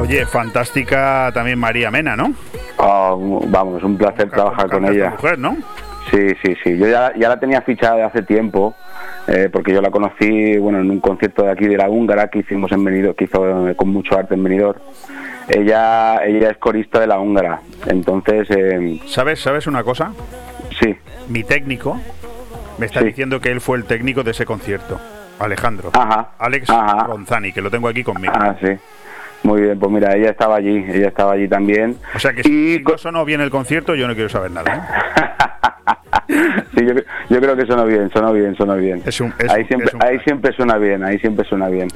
Oye, fantástica también María Mena, ¿no? Oh, vamos, un placer trabajar con ella. Mujer, ¿no? Sí, sí, sí. Yo ya, ya la tenía fichada de hace tiempo, eh, porque yo la conocí, bueno, en un concierto de aquí de la Húngara que hicimos en Benidorm, que hizo eh, con mucho arte en Benidorm. Ella, ella es corista de la Húngara, entonces... Eh, ¿Sabes, ¿Sabes una cosa? Sí. Mi técnico me está diciendo que él fue el técnico de ese concierto. Alejandro. Ajá. Alex Ronzani, que lo tengo aquí conmigo. Ah, sí. Muy bien, pues mira, ella estaba allí, ella estaba allí también. O sea que si no sonó bien el concierto, yo no quiero saber nada. ¿eh? sí, yo, yo, creo que sonó bien, sonó bien, sonó bien. ahí, siempre, ahí siempre suena bien, ahí siempre suena bien.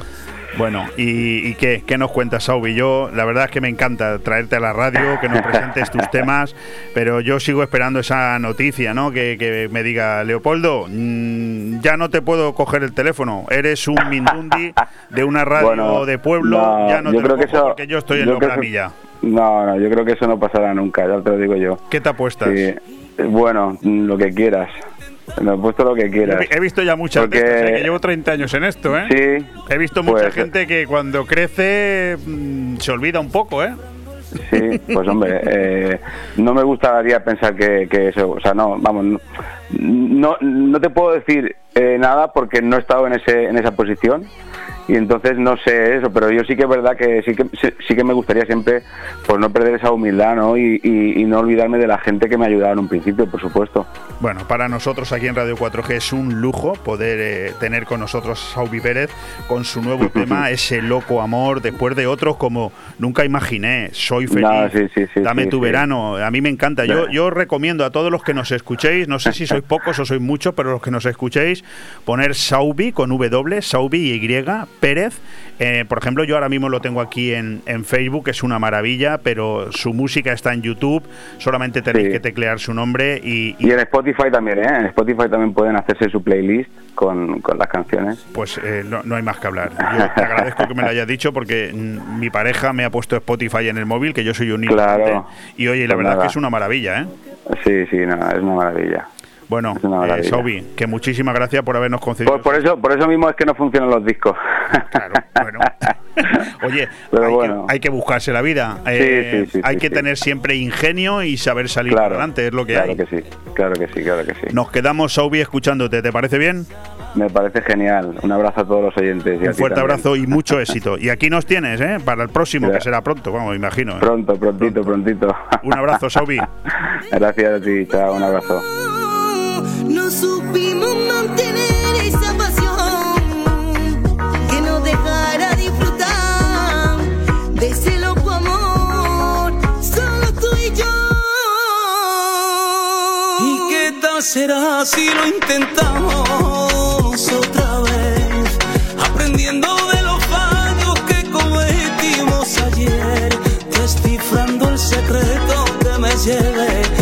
Bueno, ¿y, qué, qué, nos cuentas, Saubi? Yo, la verdad es que me encanta traerte a la radio, que nos presentes tus temas, pero yo sigo esperando esa noticia, ¿no? Que, me diga, Leopoldo, mm, ya no te puedo coger el teléfono, eres un Mindundi de una radio de pueblo, ya no te creo que eso, porque yo estoy en la planilla. No, no, yo creo que eso no pasará nunca, ya te lo digo yo. ¿Qué te apuestas? bueno, lo que quieras. Me he puesto lo que quieras. He visto ya muchas Porque... ¿eh? que llevo 30 años en esto, ¿eh? Sí. He visto mucha pues, gente que cuando crece mm, se olvida un poco, ¿eh? Sí, pues hombre, eh, no me gustaría pensar que, que, eso, o sea, no, vamos, no, no te puedo decir eh, nada porque no he estado en, ese, en esa posición y entonces no sé eso, pero yo sí que es verdad que sí que sí que me gustaría siempre pues no perder esa humildad, ¿no? Y, no olvidarme de la gente que me ayudaba en un principio, por supuesto. Bueno, para nosotros aquí en Radio 4G es un lujo poder eh, tener con nosotros a Saubi Pérez con su nuevo tema, ese loco amor, después de otros como nunca imaginé, soy feliz, dame tu verano, a mí me encanta. Yo, yo recomiendo a todos los que nos escuchéis, no sé si sois pocos o sois muchos, pero los que nos escuchéis, poner Saubi con W, Saubi y Y, Pérez. Eh, por ejemplo, yo ahora mismo lo tengo aquí en, en, Facebook, es una maravilla, pero su música está en YouTube, solamente tenéis que teclear su nombre y, y... en Spotify también, ¿eh? En Spotify también pueden hacerse su playlist con, con las canciones. Pues eh, no, no, hay más que hablar. Yo te agradezco que me lo hayas dicho porque mi pareja me ha puesto Spotify en el móvil, que yo soy un claro. Y oye, la pues verdad es que es una maravilla, ¿eh? Sí, sí, no, es una maravilla. Bueno, eh, que muchísimas gracias por habernos concedido. Por, por, eso, por eso mismo es que no funcionan los discos. Claro, bueno. Oye, hay, que, buscarse la vida. Eh, hay que tener siempre ingenio y saber salir adelante, es lo que hay. Claro que sí, claro que sí, claro que sí. Nos quedamos, Saubi, escuchándote. ¿Te parece bien? Me parece genial. Un abrazo a todos los oyentes. Un fuerte abrazo y mucho éxito. Y aquí nos tienes, ¿eh? Para el próximo, que será pronto, vamos, imagino. ¿eh? Pronto, prontito, prontito. Un abrazo, Saubi. Gracias a ti, chao, un abrazo no supimos mantener esa pasión que nos dejara disfrutar de ese loco amor, solo tú y yo. ¿Y qué tal será si lo intentamos otra vez? Aprendiendo de los fallos que cometimos ayer, descifrando el secreto que me lleve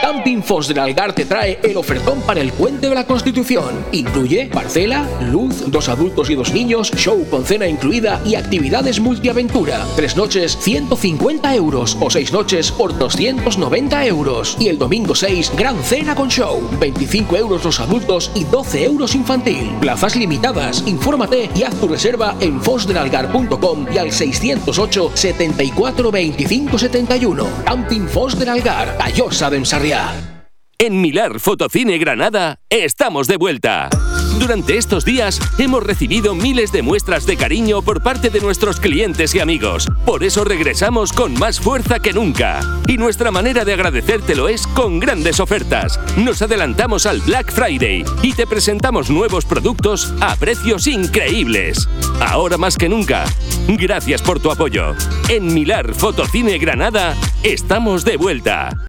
Camping Fos del Algar te trae el ofertón para el puente de la Constitución. Incluye parcela, luz, dos adultos y dos niños, show con cena incluida y actividades multiaventura. Tres noches, 150 euros o seis noches por 290 euros. Y el domingo 6, gran cena con show. 25 euros los adultos y 12 euros infantil. Plazas limitadas. Infórmate y haz tu reserva en fosdelalgar.com y al 608 74 25 71. Camping Fos del Algar, Callosa de Ensarri en Milar Fotocine Granada estamos de vuelta. Durante estos días hemos recibido miles de muestras de cariño por parte de nuestros clientes y amigos. Por eso regresamos con más fuerza que nunca. Y nuestra manera de agradecértelo es con grandes ofertas. Nos adelantamos al Black Friday y te presentamos nuevos productos a precios increíbles. Ahora más que nunca, gracias por tu apoyo. En Milar Fotocine Granada estamos de vuelta.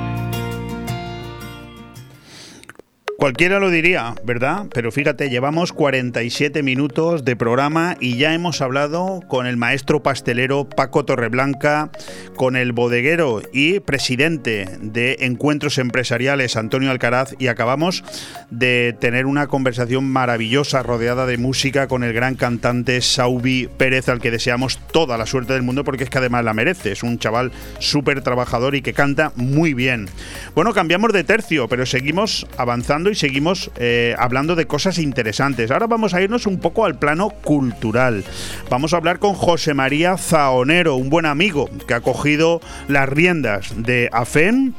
Cualquiera lo diría, ¿verdad? Pero fíjate, llevamos 47 minutos de programa y ya hemos hablado con el maestro pastelero Paco Torreblanca, con el bodeguero y presidente de Encuentros Empresariales Antonio Alcaraz y acabamos de tener una conversación maravillosa rodeada de música con el gran cantante Saubi Pérez al que deseamos toda la suerte del mundo porque es que además la merece, es un chaval súper trabajador y que canta muy bien. Bueno, cambiamos de tercio, pero seguimos avanzando y seguimos eh, hablando de cosas interesantes. Ahora vamos a irnos un poco al plano cultural. Vamos a hablar con José María Zaonero, un buen amigo que ha cogido las riendas de AFEN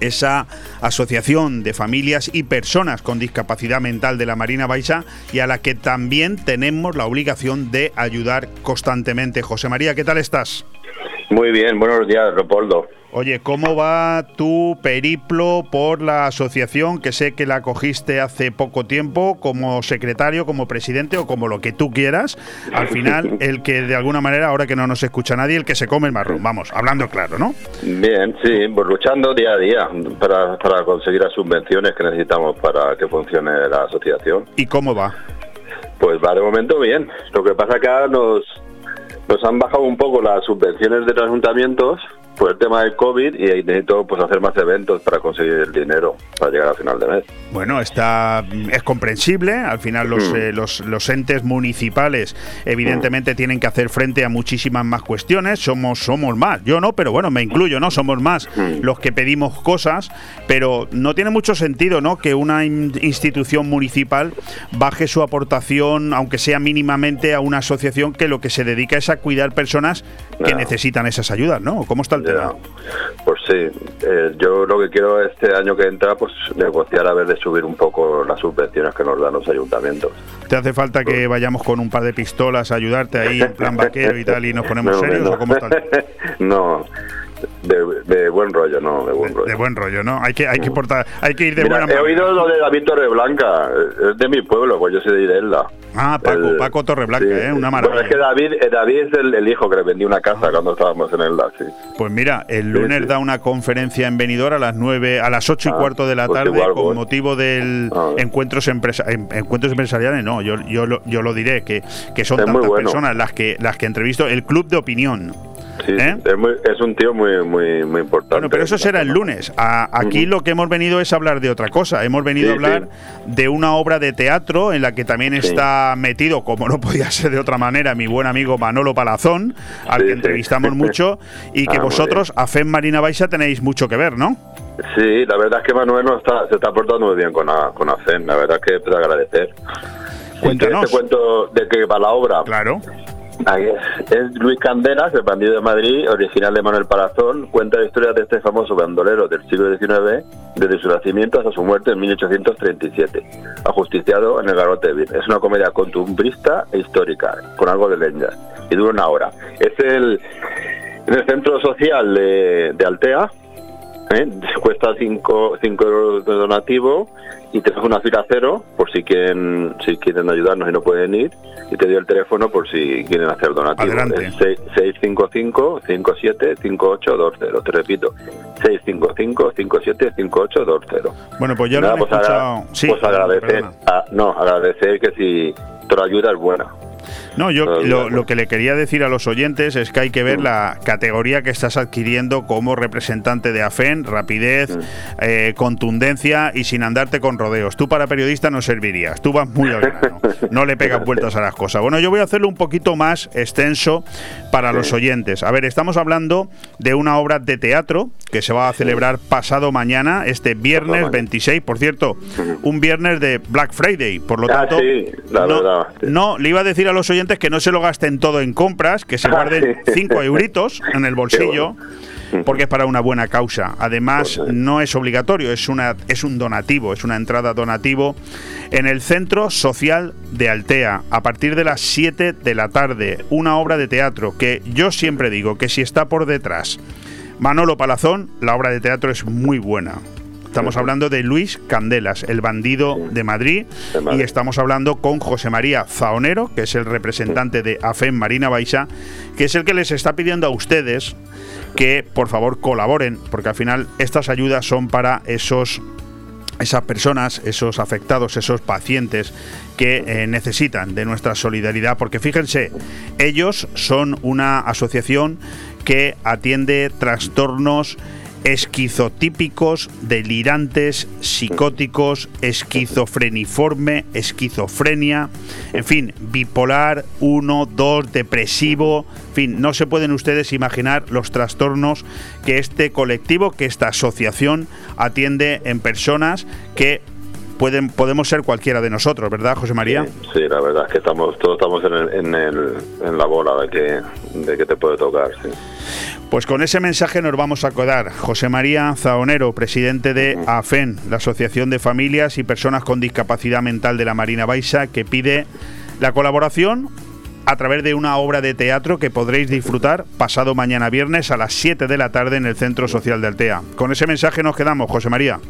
esa asociación de familias y personas con discapacidad mental de la Marina Baixa y a la que también tenemos la obligación de ayudar constantemente. José María, ¿qué tal estás? Muy bien, buenos días, Leopoldo. Oye, ¿cómo va tu periplo por la asociación que sé que la cogiste hace poco tiempo como secretario, como presidente o como lo que tú quieras? Al final, el que de alguna manera, ahora que no nos escucha nadie, el que se come el marrón, vamos, hablando claro, ¿no? Bien, sí, pues luchando día a día para, para conseguir las subvenciones que necesitamos para que funcione la asociación. ¿Y cómo va? Pues va de momento bien. Lo que pasa que ahora nos, nos han bajado un poco las subvenciones de los ayuntamientos por el tema del COVID y necesito pues hacer más eventos para conseguir el dinero para llegar al final de mes. Bueno, está es comprensible. Al final los, Mm. eh, los, los entes municipales evidentemente tienen que hacer frente a muchísimas más cuestiones. Somos somos más. Yo no, pero bueno, me incluyo, ¿no? Somos más Mm. los que pedimos cosas, pero no tiene mucho sentido, ¿no? Que una in- institución municipal baje su aportación, aunque sea mínimamente, a una asociación que lo que se dedica es a cuidar personas que necesitan esas ayudas, ¿no? ¿Cómo está el tema? Pues sí, eh, yo lo que quiero este año que entra, pues negociar a ver de subir un poco las subvenciones que nos dan los ayuntamientos. ¿Te hace falta que vayamos con un par de pistolas a ayudarte ahí en plan vaquero y tal y nos ponemos No, serios no. o cómo está? el- no, de, de buen rollo, no, de buen rollo. De buen rollo, ¿no? Hay que hay que portar, hay que ir de Mira, buena he oído lo de David Torreblanca, eh, es de mi pueblo, pues yo soy de Irelda. Ah, Paco, El- Paco Torreblanca, sí. ¿eh? Una maravilla. es que David, eh, David es el, el hijo que le vendí una casa cuando estábamos en Elda, sí. Pues mira, el lunes da una conferencia en Benidorm a las nueve, a las ocho y Ah, cuarto de la pues tarde igual con voy. motivo del Ah. encuentros empresa- en- encuentros empresariales. No, yo yo lo, yo lo diré que, que son Es tantas bueno. personas las que las que entrevisto. El club de opinión. Sí, ¿Eh? es, muy- es un tío muy muy muy importante. Bueno, pero eso será el lunes. A- aquí lo que hemos venido es hablar de otra cosa. Hemos venido Sí, a hablar de una obra de teatro en la que también está metido, como no podía ser de otra manera, mi buen amigo Manolo Palazón, al que entrevistamos mucho, y que Ah, vosotros, a FEM Marina Baixa, tenéis mucho que ver, ¿no? Sí, la verdad es que Manuel no está, se está portando muy bien con, a- con la verdad es que te agradecer. Cuéntanos. Te cuento de qué va la obra. Claro. Es, Luis Candelas, el bandido de Madrid, original de Manuel Palazón, cuenta la historia de este famoso bandolero del siglo XIX, desde su nacimiento hasta su muerte en 1837, ajusticiado en el garrote vil. Es una comedia costumbrista e histórica, con algo de leña, y dura una hora. Es el, en el centro social de, de Altea, ¿eh? cuesta 5 euros de donativo y tenemos una fila cero por si quieren si quieren ayudarnos y no pueden ir y te doy el teléfono por si quieren hacer donativo Adelante. es 655 57 5820 te repito 655 57 5820 Bueno, pues ya Nada, lo pues, agra- escuchado. Sí, pues agradecer a- no agradecer que si toda ayuda es buena No, yo lo, que le quería decir a los oyentes es que hay que ver la categoría que estás adquiriendo como representante de AFEN, rapidez, eh, contundencia y sin andarte con rodeos. Tú para periodista no servirías, tú vas muy al grano, no le pegas vueltas a las cosas. Bueno, yo voy a hacerlo un poquito más extenso para los oyentes. A ver, estamos hablando de una obra de teatro que se va a celebrar pasado mañana, este viernes 26, por cierto, un viernes de Black Friday, por lo Ah, tanto... no, no, le iba a decir a los oyentes que no se lo gasten todo en compras, que se Ah, guarden sí. 5 euritos en el bolsillo, bueno. porque es para una buena causa. Además, Pues no es obligatorio, es, una, es un donativo, es una entrada donativo en el Centro Social de Altea, a partir de las 7 de la tarde. Una obra de teatro que yo siempre digo que si está por detrás Manolo Palazón, la obra de teatro es muy buena. Estamos hablando de Luis Candelas, el bandido de Madrid, De Madrid. y estamos hablando con José María Zaonero, que es el representante de AFEM Marina Baixa, que es el que les está pidiendo a ustedes que por favor colaboren, porque al final estas ayudas son para esos esas personas, esos afectados, esos pacientes que eh, necesitan de nuestra solidaridad, porque fíjense, ellos son una asociación que atiende trastornos esquizotípicos, delirantes, psicóticos, esquizofreniforme, esquizofrenia, en fin, bipolar 1, 2, depresivo, en fin, no se pueden ustedes imaginar los trastornos que este colectivo, que esta asociación atiende en personas que pueden podemos ser cualquiera de nosotros, ¿verdad, José María? Sí, la verdad es que estamos todos estamos en, el- en, el- en la bola de que, de que te puede tocar. Sí. Pues con ese mensaje nos vamos a quedar. José María Zaonero, presidente de AFEN, la Asociación de Familias y Personas con Discapacidad Mental de la Marina Baixa, que pide la colaboración a través de una obra de teatro que podréis disfrutar pasado mañana viernes a las 7 de la tarde en el Centro Social de Altea. Con ese mensaje nos quedamos, José María.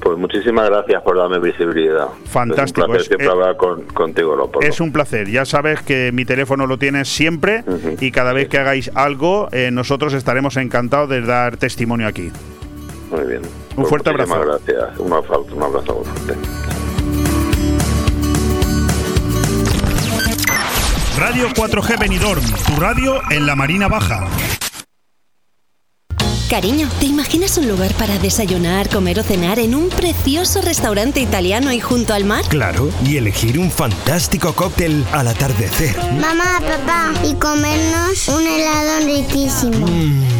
Pues muchísimas gracias por darme visibilidad. Fantástico. Es un placer siempre hablar con, contigo, Leopoldo. Es un placer. Ya sabes que mi teléfono lo tienes siempre y cada vez que hagáis algo, eh, nosotros estaremos encantados de dar testimonio aquí. Muy bien. Un Pues fuerte muchísimas abrazo. gracias. Un abrazo, un abrazo fuerte. Radio 4G Benidorm, tu radio en la Marina Baja. Cariño, ¿te imaginas un lugar para desayunar, comer o cenar en un precioso restaurante italiano y junto al mar? Claro, y elegir un fantástico cóctel al atardecer. Mamá, papá, y comernos un helado riquísimo. Mmm,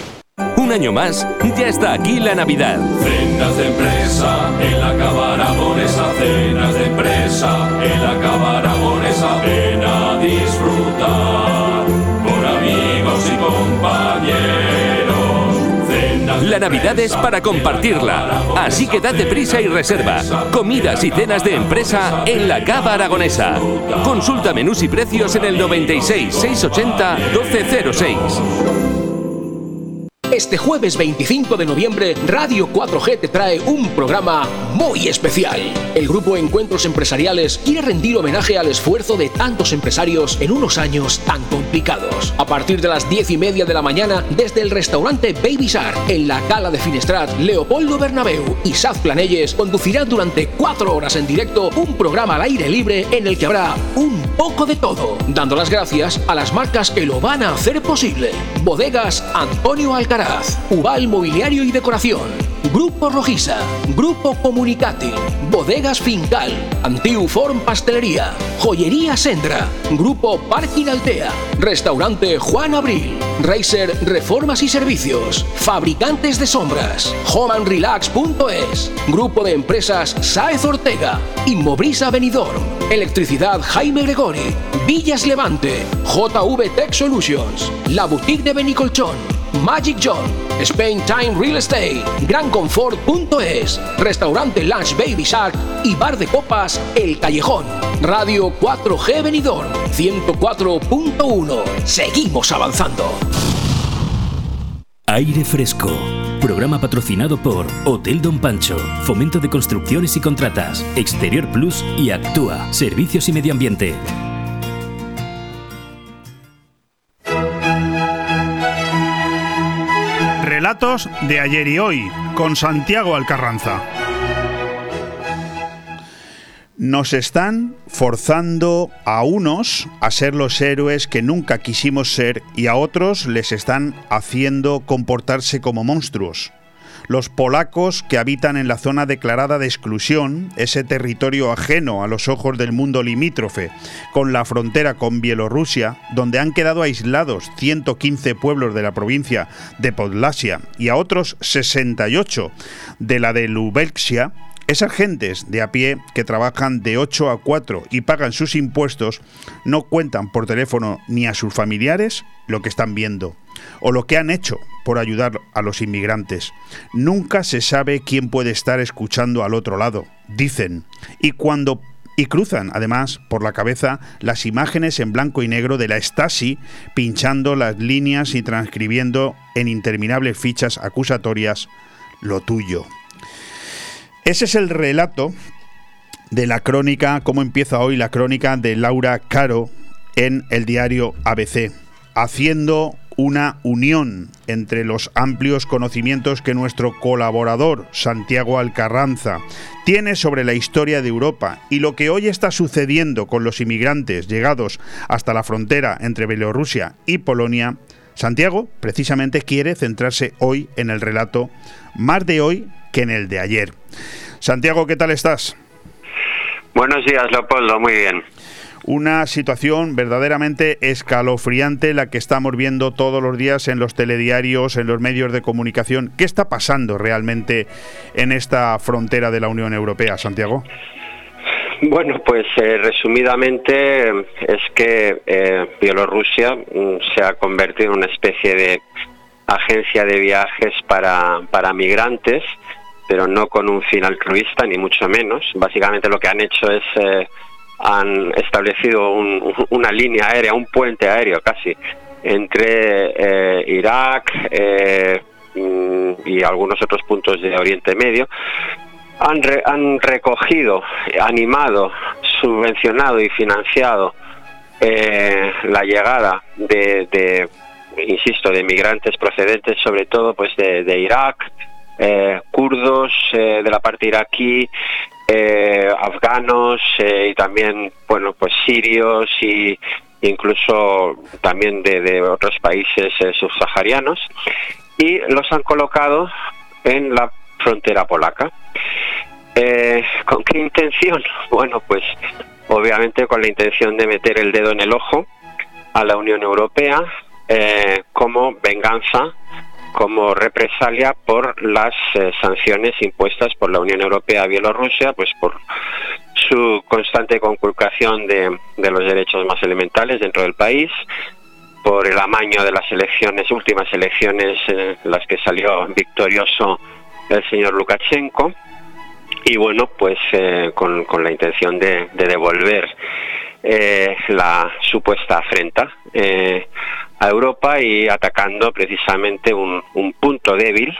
Un año más, ya está aquí la Navidad. Cenas de empresa en la Cava Aragonesa, cenas de empresa en la Cava Aragonesa, ven a disfrutar con amigos y compañeros. Cenas La Navidad es para compartirla, así que date prisa y reserva. Comidas y cenas de empresa en la Cava Aragonesa. Consulta menús y precios en el 96 680 1206. Este jueves 25 de noviembre, Radio 4G te trae un programa muy especial. El grupo Encuentros Empresariales quiere rendir homenaje al esfuerzo de tantos empresarios en unos años tan complicados. A partir de las 10 y media de la mañana, desde el restaurante Baby Shark, en la Cala de Finestrat, Leopoldo Bernabeu y Saz Planelles conducirán durante cuatro horas en directo un programa al aire libre en el que habrá un poco de todo, dando las gracias a las marcas que lo van a hacer posible. Bodegas Antonio Alcaraz, Ubal Mobiliario y Decoración, Grupo Rojiza, Grupo Comunicati, Bodegas Fincal, Antiuform Pastelería, Joyería Sendra, Grupo Parking Altea, Restaurante Juan Abril, Racer Reformas y Servicios, Fabricantes de Sombras, homeandrelax.es, Grupo de Empresas Saez Ortega, Inmobrisa Benidorm, Electricidad Jaime Gregori, Villas Levante, JV Tech Solutions, La Boutique de Benicolchón, Magic John, Spain Time Real Estate, GranConfort.es, Restaurante Lunch Baby Shark y Bar de Copas El Callejón. Radio 4G Benidorm 104.1. Seguimos avanzando. Aire Fresco. Programa patrocinado por Hotel Don Pancho, Fomento de Construcciones y Contratas, Exterior Plus y Actúa, Servicios y Medio Ambiente. De ayer y hoy con Santiago Alcarranza. Nos están forzando a unos a ser los héroes que nunca quisimos ser y a otros les están haciendo comportarse como monstruos. Los polacos que habitan en la zona declarada de exclusión, ese territorio ajeno a los ojos del mundo limítrofe, con la frontera con Bielorrusia, donde han quedado aislados 115 pueblos de la provincia de Podlasia y a otros 68 de la de Lubelsia, esas gentes de a pie que trabajan de 8 a 4 y pagan sus impuestos no cuentan por teléfono ni a sus familiares lo que están viendo o lo que han hecho por ayudar a los inmigrantes. Nunca se sabe quién puede estar escuchando al otro lado, dicen. Y cuando y cruzan además por la cabeza las imágenes en blanco y negro de la Stasi pinchando las líneas y transcribiendo en interminables fichas acusatorias lo tuyo. Ese es el relato de la crónica, cómo empieza hoy la crónica de Laura Caro en el diario ABC, haciendo una unión entre los amplios conocimientos que nuestro colaborador Santiago Alcarranza tiene sobre la historia de Europa y lo que hoy está sucediendo con los inmigrantes llegados hasta la frontera entre Bielorrusia y Polonia, Santiago precisamente quiere centrarse hoy en el relato más de hoy que en el de ayer. Santiago, ¿qué tal estás? Buenos días, Leopoldo, muy bien. una situación verdaderamente escalofriante la que estamos viendo todos los días en los telediarios, en los medios de comunicación. ¿Qué está pasando realmente en esta frontera de la Unión Europea, Santiago? Bueno, pues eh, resumidamente es que eh, Bielorrusia mm, se ha convertido en una especie de agencia de viajes para, para migrantes, pero no con un fin altruista, ni mucho menos. Básicamente lo que han hecho es, eh, han establecido una línea aérea, un puente aéreo casi, entre Irak mm, y algunos otros puntos de Oriente Medio, han, recogido, animado, subvencionado y financiado eh, la llegada de, insisto, de migrantes procedentes sobre todo pues de, Irak, eh, kurdos eh, de la parte iraquí, afganos y también, bueno, pues sirios y incluso también de, otros países subsaharianos y los han colocado en la frontera polaca. Eh, ¿Con qué intención? Bueno, pues obviamente con la intención de meter el dedo en el ojo a la Unión Europea eh, como venganza, como represalia por las eh, sanciones impuestas por la Unión Europea a Bielorrusia, pues por su constante conculcación de, de los derechos más elementales dentro del país, por el amaño de las elecciones, últimas elecciones, las que salió victorioso el señor Lukashenko. Y bueno, pues eh, con, la intención de, devolver eh, la supuesta afrenta eh, a Europa y atacando precisamente un, punto débil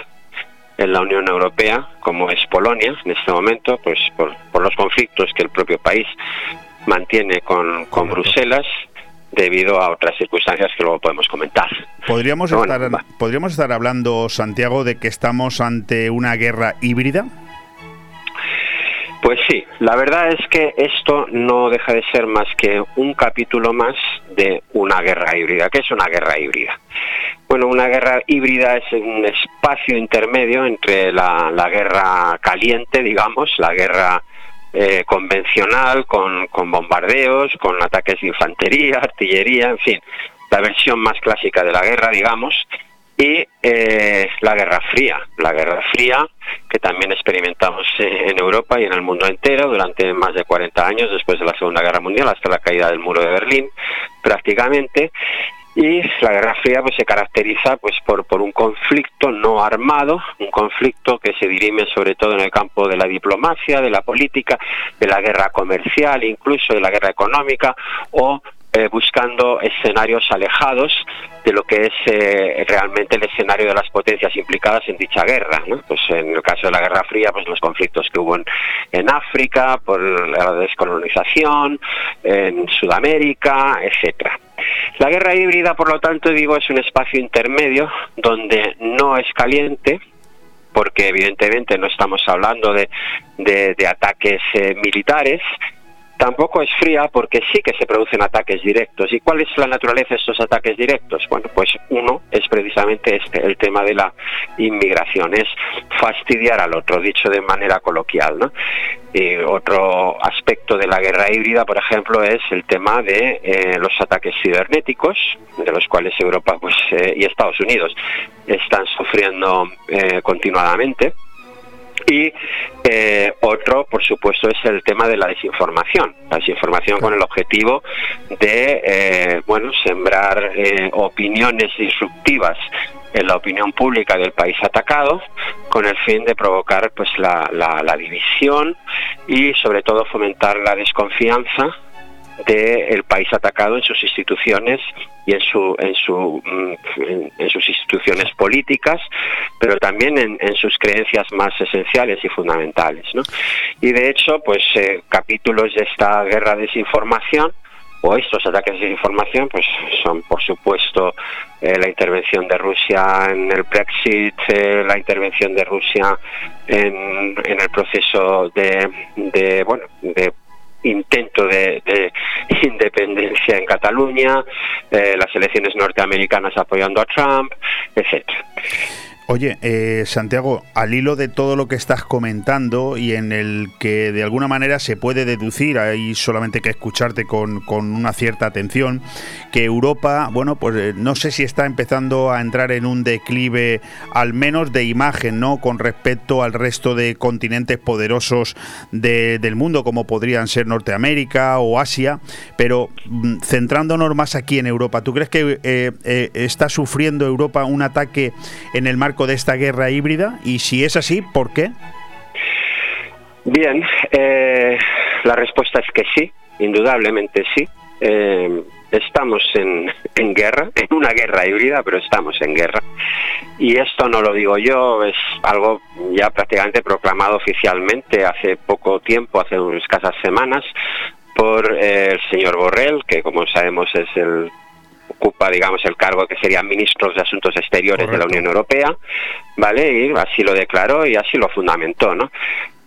en la Unión Europea, como es Polonia en este momento, pues por, los conflictos que el propio país mantiene con, con Bruselas debido a otras circunstancias que luego podemos comentar. ¿Podríamos, estar, ¿Podríamos estar hablando, Santiago, de que estamos ante una guerra híbrida? Pues sí, la verdad es que esto no deja de ser más que un capítulo más de una guerra híbrida. ¿Qué es una guerra híbrida? Bueno, una guerra híbrida es un espacio intermedio entre la, guerra caliente, digamos, la guerra eh, convencional, con, con bombardeos, con ataques de infantería, artillería, en fin, la versión más clásica de la guerra, digamos, y eh, la Guerra Fría, la Guerra Fría que también experimentamos en Europa y en el mundo entero durante más de 40 años después de la Segunda Guerra Mundial hasta la caída del muro de Berlín prácticamente. Y la Guerra Fría pues se caracteriza pues por, por un conflicto no armado, un conflicto que se dirime sobre todo en el campo de la diplomacia, de la política, de la guerra comercial, incluso de la guerra económica o eh, buscando escenarios alejados de lo que es eh, realmente el escenario de las potencias implicadas en dicha guerra. Pues en el caso de la Guerra Fría, pues los conflictos que hubo en, África, por la descolonización, en Sudamérica, etcétera. La guerra híbrida, por lo tanto, digo, es un espacio intermedio donde no es caliente, porque evidentemente no estamos hablando de, de, ataques eh, militares, Tampoco es fría porque sí que se producen ataques directos. ¿Y cuál es la naturaleza de estos ataques directos? Bueno, pues uno es precisamente este, el tema de la inmigración, es fastidiar al otro, dicho de manera coloquial. Y otro aspecto de la guerra híbrida, por ejemplo, es el tema de eh, los ataques cibernéticos, de los cuales Europa pues, eh, y Estados Unidos están sufriendo eh, continuadamente. Y eh, otro, por supuesto, es el tema de la desinformación. La desinformación con el objetivo de, eh, bueno, sembrar eh, opiniones disruptivas en la opinión pública del país atacado con el fin de provocar pues la, la división y sobre todo fomentar la desconfianza del país atacado en sus instituciones y en su en su mm, en, sus instituciones políticas pero también en, sus creencias más esenciales y fundamentales ¿no? y de hecho pues eh, capítulos de esta guerra de desinformación o estos ataques de desinformación pues son por supuesto eh, la intervención de Rusia en el Brexit, eh, la intervención de Rusia en, en el proceso de, de bueno de intento de, independencia en Cataluña, eh, las elecciones norteamericanas apoyando a Trump, etcétera. Oye, eh, Santiago, al hilo de todo lo que estás comentando y en el que de alguna manera se puede deducir, hay solamente que escucharte con, con una cierta atención, que Europa, bueno, pues eh, no sé si está empezando a entrar en un declive al menos de imagen, ¿no? Con respecto al resto de continentes poderosos de- del mundo, como podrían ser Norteamérica o Asia, pero mm, centrándonos más aquí en Europa, ¿tú crees que eh, eh, está sufriendo Europa un ataque en el marco de esta guerra híbrida? Y si es así, ¿por qué? Bien, eh, la respuesta es que sí, indudablemente sí. Eh, estamos en, en guerra, en una guerra híbrida, pero estamos en guerra. Y esto no lo digo yo, es algo ya prácticamente proclamado oficialmente hace poco tiempo, hace unas escasas semanas, por eh, el señor Borrell, que como sabemos es el ocupa, digamos, el cargo que sería ministro de Asuntos Exteriores de la Unión Europea, ¿vale? Y así lo declaró y así lo fundamentó, ¿no?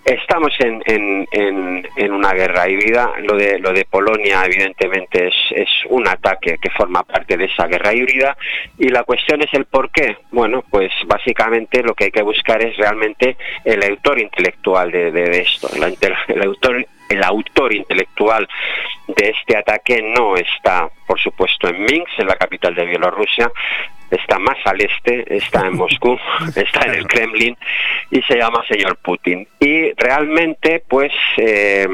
Estamos en, en, en, en una guerra híbrida. Lo de, lo de Polonia, evidentemente, es, es un ataque que forma parte de esa guerra híbrida. Y la cuestión es el por qué. Bueno, pues básicamente lo que hay que buscar es realmente el autor intelectual de, de- de esto. El, el autor, el autor intelectual de este ataque no está, por supuesto, en Minsk, en la capital de Bielorrusia, está más al este, está en Moscú, está en el Kremlin y se llama señor Putin. Y realmente, pues, eh,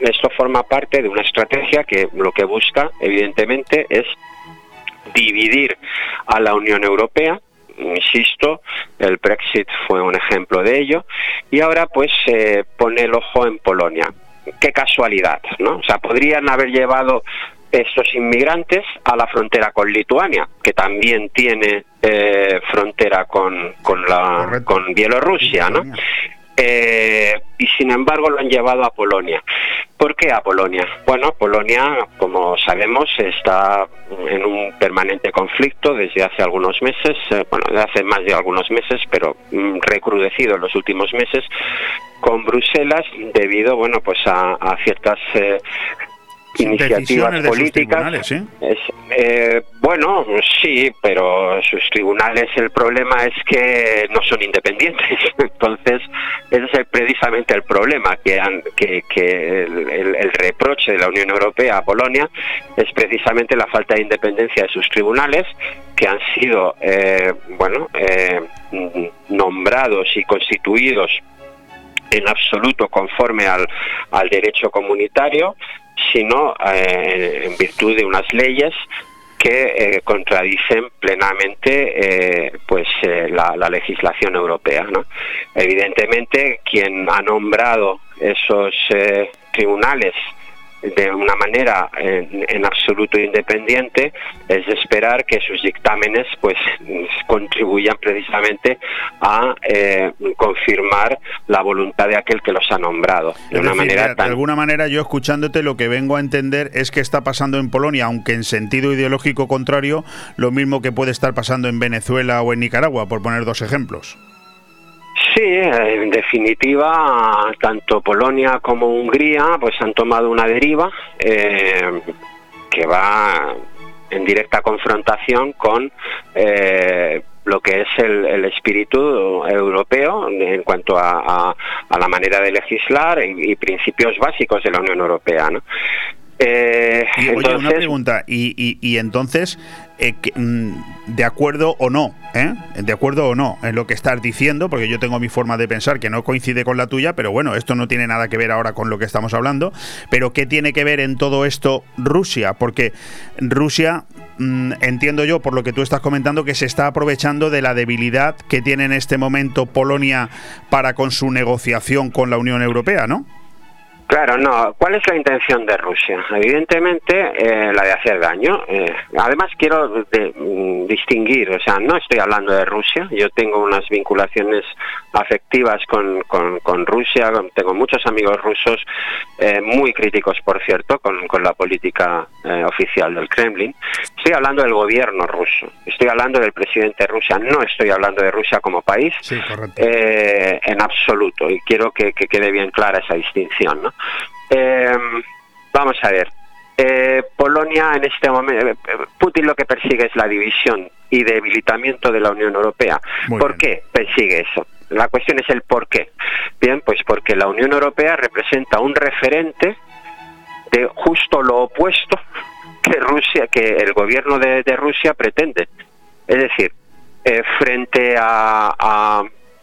esto forma parte de una estrategia que lo que busca, evidentemente, es dividir a la Unión Europea. Insisto, el Brexit fue un ejemplo de ello. Y ahora, pues, eh, pone el ojo en Polonia. Qué casualidad, ¿no? O sea, podrían haber llevado estos inmigrantes a la frontera con Lituania, que también tiene eh, frontera con, con, la, con Bielorrusia, ¿no? Eh, y sin embargo lo han llevado a Polonia. ¿Por qué a Polonia? Bueno, Polonia, como sabemos, está en un permanente conflicto desde hace algunos meses, eh, bueno, desde hace más de algunos meses, pero mm, recrudecido en los últimos meses, con Bruselas debido, bueno, pues a, a ciertas eh, iniciativas políticas. Es, eh, bueno, sí, pero sus tribunales el problema es que no son independientes. Entonces, ese es el- precisamente el problema, que, han- que, que el, el- el reproche de la Unión Europea a Polonia es precisamente la falta de independencia de sus tribunales, que han sido, eh, bueno, eh, nombrados y constituidos en absoluto conforme al, al derecho comunitario, sino eh, en virtud de unas leyes que eh, contradicen plenamente eh, pues la, la legislación europea. ¿no? Evidentemente, quien ha nombrado esos tribunales de una manera en, en absoluto independiente es de esperar que sus dictámenes pues contribuyan precisamente a eh, confirmar la voluntad de aquel que los ha nombrado de una decir, manera mira, de alguna manera yo escuchándote lo que vengo a entender es que está pasando en Polonia, aunque en sentido ideológico contrario, lo mismo que puede estar pasando en Venezuela o en Nicaragua, por poner dos ejemplos. Sí, eh, en definitiva, tanto Polonia como Hungría pues han tomado una deriva eh, que va en directa confrontación con eh, lo que es el, el espíritu europeo en cuanto a, a- a la manera de legislar y, y principios básicos de la Unión Europea. ¿no? Eh, Y, oye, una entonces, pregunta, y, y- y entonces, eh, mm, ¿de acuerdo o no? ¿eh? ¿De acuerdo o no en lo que estás diciendo? Porque yo tengo mi forma de pensar que no coincide con la tuya, pero bueno, esto no tiene nada que ver ahora con lo que estamos hablando. Pero ¿qué tiene que ver en todo esto Rusia? Porque Rusia, mm, entiendo yo, por lo que tú estás comentando, que se está aprovechando de la debilidad que tiene en este momento Polonia para con su negociación con la Unión Europea, ¿no? Claro, no. ¿Cuál es la intención de Rusia? Evidentemente, eh, la de hacer daño. Eh, además, quiero de- mm, distinguir, o sea, no estoy hablando de Rusia. Yo tengo unas vinculaciones afectivas con, con, con Rusia. Tengo muchos amigos rusos, eh, muy críticos, por cierto, con, con la política oficial del Kremlin. Estoy hablando del gobierno ruso. Estoy hablando del presidente de Rusia. No estoy hablando de Rusia como país. Sí, correcto. En absoluto y quiero que, que quede bien clara esa distinción ¿no? Eh, vamos a ver eh, Polonia en este momento, eh, Putin lo que persigue es la división y debilitamiento de la Unión Europea. ¿Por qué persigue eso? La cuestión es el por qué. Bien, pues porque la Unión Europea representa un referente de justo lo opuesto que Rusia, que el gobierno de, Rusia pretende. Es decir, eh, frente a,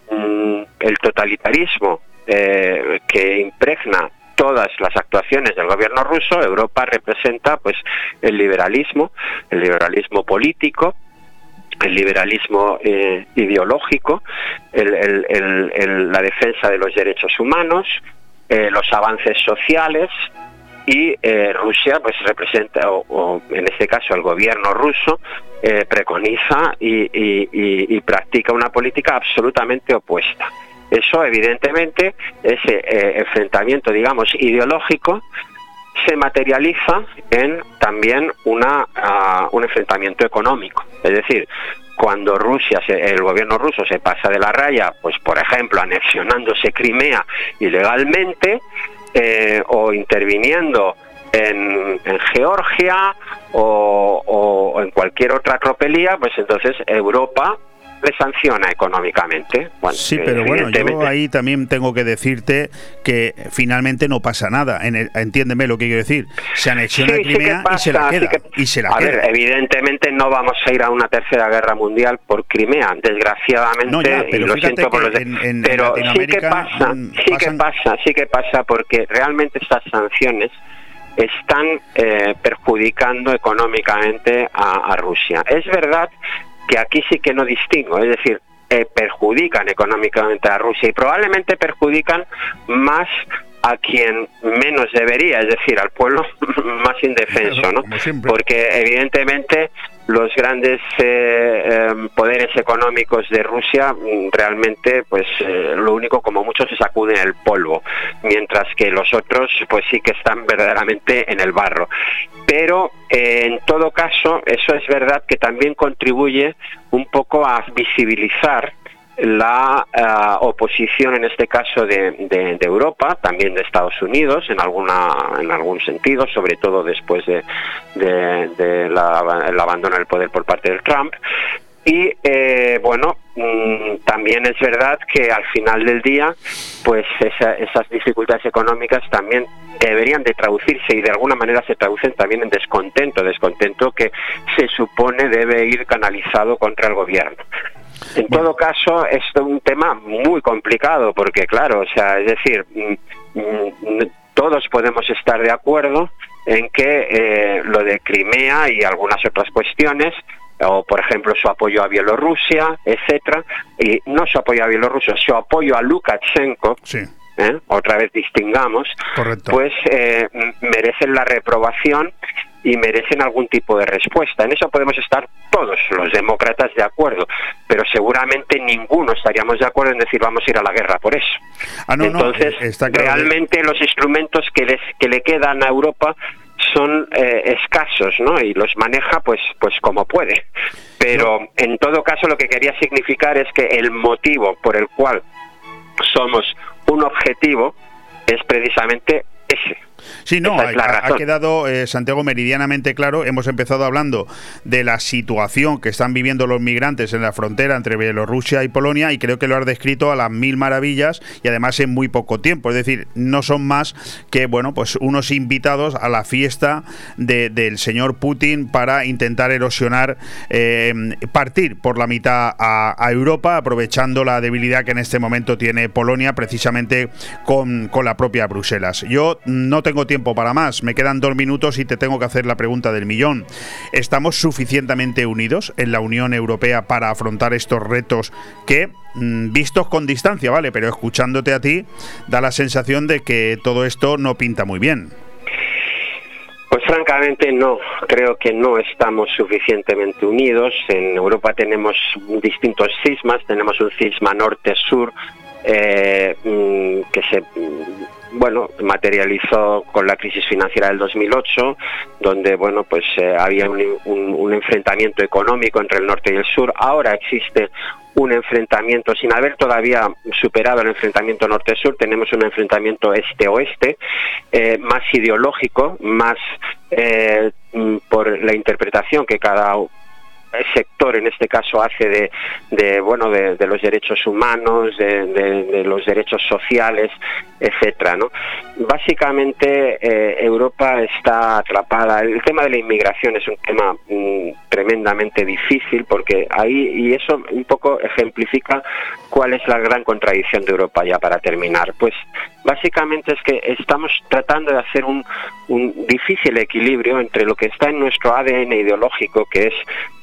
mm, el totalitarismo eh, que impregna todas las actuaciones del gobierno ruso, Europa representa pues el liberalismo, el liberalismo político, el liberalismo eh, ideológico, la defensa de los derechos humanos, eh, los avances sociales y eh, Rusia pues representa o, en este caso el gobierno ruso preconiza y, practica una política absolutamente opuesta. Eso evidentemente ese enfrentamiento digamos ideológico se materializa en también una, ah, un enfrentamiento económico. Es decir, cuando Rusia, el gobierno ruso se pasa de la raya, pues por ejemplo anexionándose Crimea ilegalmente eh, o interviniendo en, Georgia o, o, en cualquier otra tropelía, pues entonces Europa le sanciona económicamente. sí, pero bueno, yo ahí también tengo que decirte que finalmente no pasa nada. entiéndeme lo que quiero decir. Se anexiona Crimea y se la queda. y se la a ver, evidentemente no vamos a ir a una tercera guerra mundial por Crimea, desgraciadamente. pero y lo siento por los pero sí que pasa, sí que pasa, sí que pasa porque realmente estas sanciones están eh, perjudicando económicamente a, Rusia. Es verdad que aquí sí que no distingo, es decir, eh, perjudican económicamente a Rusia y probablemente perjudican más a quien menos debería, es decir, al pueblo más indefenso, ¿no? Porque evidentemente los grandes eh, em, poderes económicos de Rusia mm, realmente, pues eh, lo único como mucho se sacuden el polvo, mientras que los otros, pues sí que están verdaderamente en el barro. Pero eh, en todo caso, eso es verdad que también contribuye un poco a visibilizar la eh, oposición en este caso de, Europa, también de Estados Unidos en alguna en algún sentido, sobre todo después de, el abandono del poder por parte del Trump. Y eh, bueno, mm, también es verdad que al final del día, pues esas dificultades económicas también deberían de traducirse y de alguna manera se traducen también en descontento, descontento que se supone debe ir canalizado contra el gobierno. En todo caso, es un tema muy complicado porque, claro, o sea, es decir, mm, mm, todos podemos estar de acuerdo en que eh, lo de Crimea y algunas otras cuestiones o por ejemplo su apoyo a Bielorrusia, etcétera, y no su apoyo a Bielorrusia, su apoyo a Lukashenko, ¿eh? otra vez distingamos, pues eh, merecen la reprobación y merecen algún tipo de respuesta. En eso podemos estar todos los demócratas de acuerdo, pero seguramente ninguno estaríamos de acuerdo en decir vamos a ir a la guerra por eso. Ah, Entonces, eh, realmente los instrumentos que, les, que le quedan a Europa son eh, escasos, ¿no? Y los maneja pues pues como puede. Pero en todo caso lo que quería significar es que el motivo por el cual somos un objetivo es precisamente ese Sí, no, ha, quedado eh, Santiago meridianamente claro. Hemos empezado hablando de la situación que están viviendo los migrantes en la frontera entre Bielorrusia y Polonia y creo que lo has descrito a las mil maravillas y además en muy poco tiempo. Es decir, no son más que bueno, pues unos invitados a la fiesta del señor Putin para intentar erosionar, eh, partir por la mitad a, Europa, aprovechando la debilidad que en este momento tiene Polonia precisamente con, con la propia Bruselas. Yo no tengo tiempo para más. Me quedan dos minutos y te tengo que hacer la pregunta del millón. ¿Estamos suficientemente unidos en la Unión Europea para afrontar estos retos que, mm, vistos con distancia, vale, pero escuchándote a ti, da la sensación de que todo esto no pinta muy bien? Pues francamente no, creo que no estamos suficientemente unidos. En Europa tenemos distintos cismas, tenemos un cisma norte-sur eh, mm, que se bueno, materializó con la crisis financiera del 2008, donde bueno, pues eh, había un, enfrentamiento económico entre el norte y el sur. Ahora existe un enfrentamiento, sin haber todavía superado el enfrentamiento norte-sur, tenemos un enfrentamiento este-oeste, eh, más ideológico, más eh, mm, por la interpretación que cada sector en este caso hace de, bueno de, los derechos humanos de, los derechos sociales etcétera no básicamente eh, Europa está atrapada el tema de la inmigración es un tema mm, tremendamente difícil porque ahí y eso un poco ejemplifica cuál es la gran contradicción de Europa ya para terminar. Pues básicamente es que estamos tratando de hacer un, un difícil equilibrio entre lo que está en nuestro ADN ideológico que es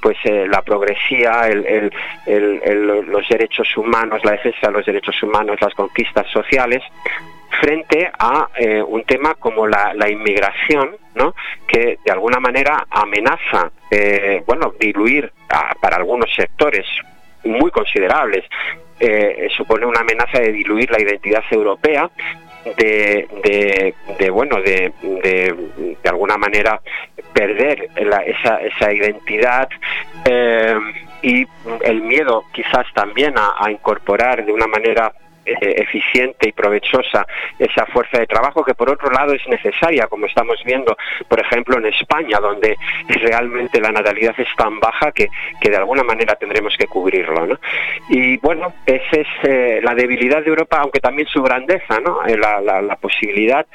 pues eh, la progresía, el, los derechos humanos, la defensa de los derechos humanos, las conquistas sociales, frente a eh, un tema como la, inmigración, ¿no? que de alguna manera amenaza, eh, bueno, diluir para algunos sectores muy considerables, supone una amenaza de diluir la identidad europea de, de, bueno de, de, alguna manera perder esa, esa identidad eh, y el miedo quizás también a incorporar de una manera eh, eficiente y provechosa esa fuerza de trabajo que por otro lado es necesaria, como estamos viendo, por ejemplo, en España, donde realmente la natalidad es tan baja que, que de alguna manera tendremos que cubrirlo. ¿no? Y bueno, esa es eh, la debilidad de Europa, aunque también su grandeza, ¿no? Eh, la, la, posibilidad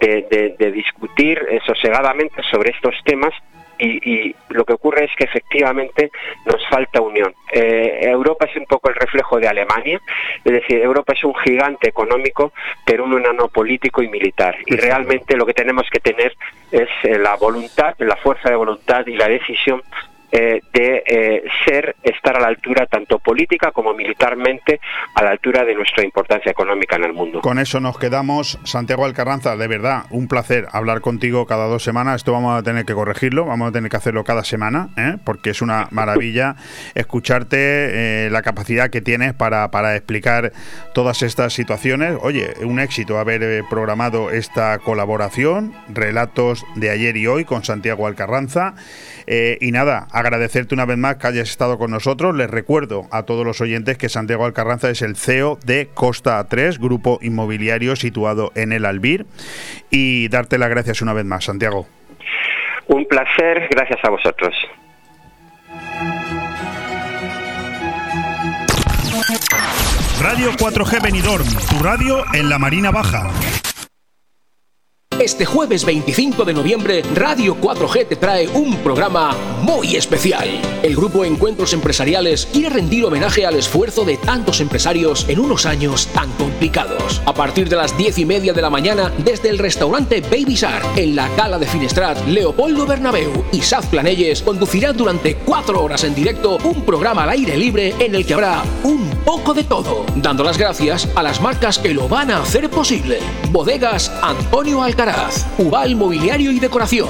de discutir sosegadamente sobre estos temas y, lo que ocurre es que efectivamente nos falta unión. Eh, Europa es un poco el reflejo de Alemania, es decir, Europa es un gigante económico, pero un enano político y militar. Y realmente lo que tenemos que tener es eh, la voluntad, la fuerza de voluntad y la decisión eh, de eh, ser, estar a la altura tanto política como militarmente, a la altura de nuestra importancia económica en el mundo. Con eso nos quedamos. Santiago Alcarranza, de verdad, un placer hablar contigo cada dos semanas. Esto vamos a tener que corregirlo, vamos a tener que hacerlo cada semana, ¿eh? porque es una maravilla escucharte la capacidad que tienes para, para explicar todas estas situaciones. Oye, un éxito haber programado esta colaboración, relatos de ayer y hoy con Santiago Alcarranza. Y nada, agradecerte una vez más que hayas estado con nosotros. Les recuerdo a todos los oyentes que Santiago Alcarranza es el CEO de Costa 3, grupo inmobiliario situado en el Albir. Y darte las gracias una vez más, Santiago. Un placer, gracias a vosotros. Radio 4G Benidorm, tu radio en la Marina Baja. Este jueves 25 de noviembre, Radio 4G te trae un programa muy especial. El grupo Encuentros Empresariales quiere rendir homenaje al esfuerzo de tantos empresarios en unos años tan complicados. A partir de las 10 y media de la mañana, desde el restaurante Baby Shark, en la Cala de Finestrat, Leopoldo Bernabeu y Saz Planelles conducirán durante cuatro horas en directo un programa al aire libre en el que habrá un poco de todo, dando las gracias a las marcas que lo van a hacer posible. Bodegas Antonio Alcaraz Ubal Mobiliario y Decoración,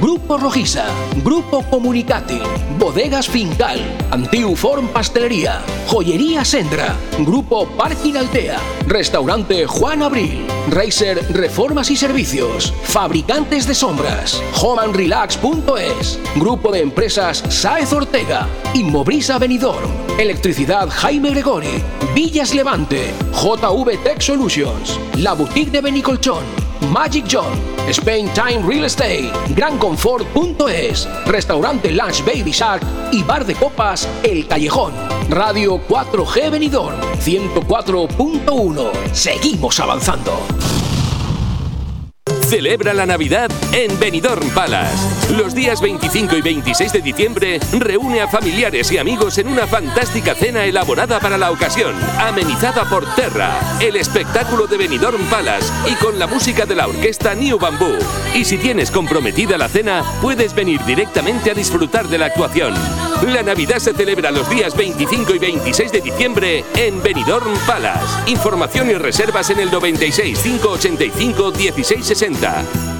Grupo Rojiza, Grupo Comunicati, Bodegas Fincal, Antiuform Pastelería, Joyería Sendra, Grupo Parking Altea, Restaurante Juan Abril, Racer Reformas y Servicios, Fabricantes de Sombras, HomeandRelax.es, Grupo de Empresas Saez Ortega, Inmobrisa Benidorm, Electricidad Jaime Gregori, Villas Levante, JV Tech Solutions, La Boutique de Benicolchón, Magic John, Spain Time Real Estate, GranConfort.es, Restaurante Lunch Baby Shark y Bar de Copas El Callejón. Radio 4G Benidorm 104.1. Seguimos avanzando. Celebra la Navidad en Benidorm Palace. Los días 25 y 26 de diciembre reúne a familiares y amigos en una fantástica cena elaborada para la ocasión, amenizada por Terra, el espectáculo de Benidorm Palace y con la música de la orquesta New Bamboo. Y si tienes comprometida la cena, puedes venir directamente a disfrutar de la actuación. La Navidad se celebra los días 25 y 26 de diciembre en Benidorm Palace. Información y reservas en el 96 585 1660. Punta.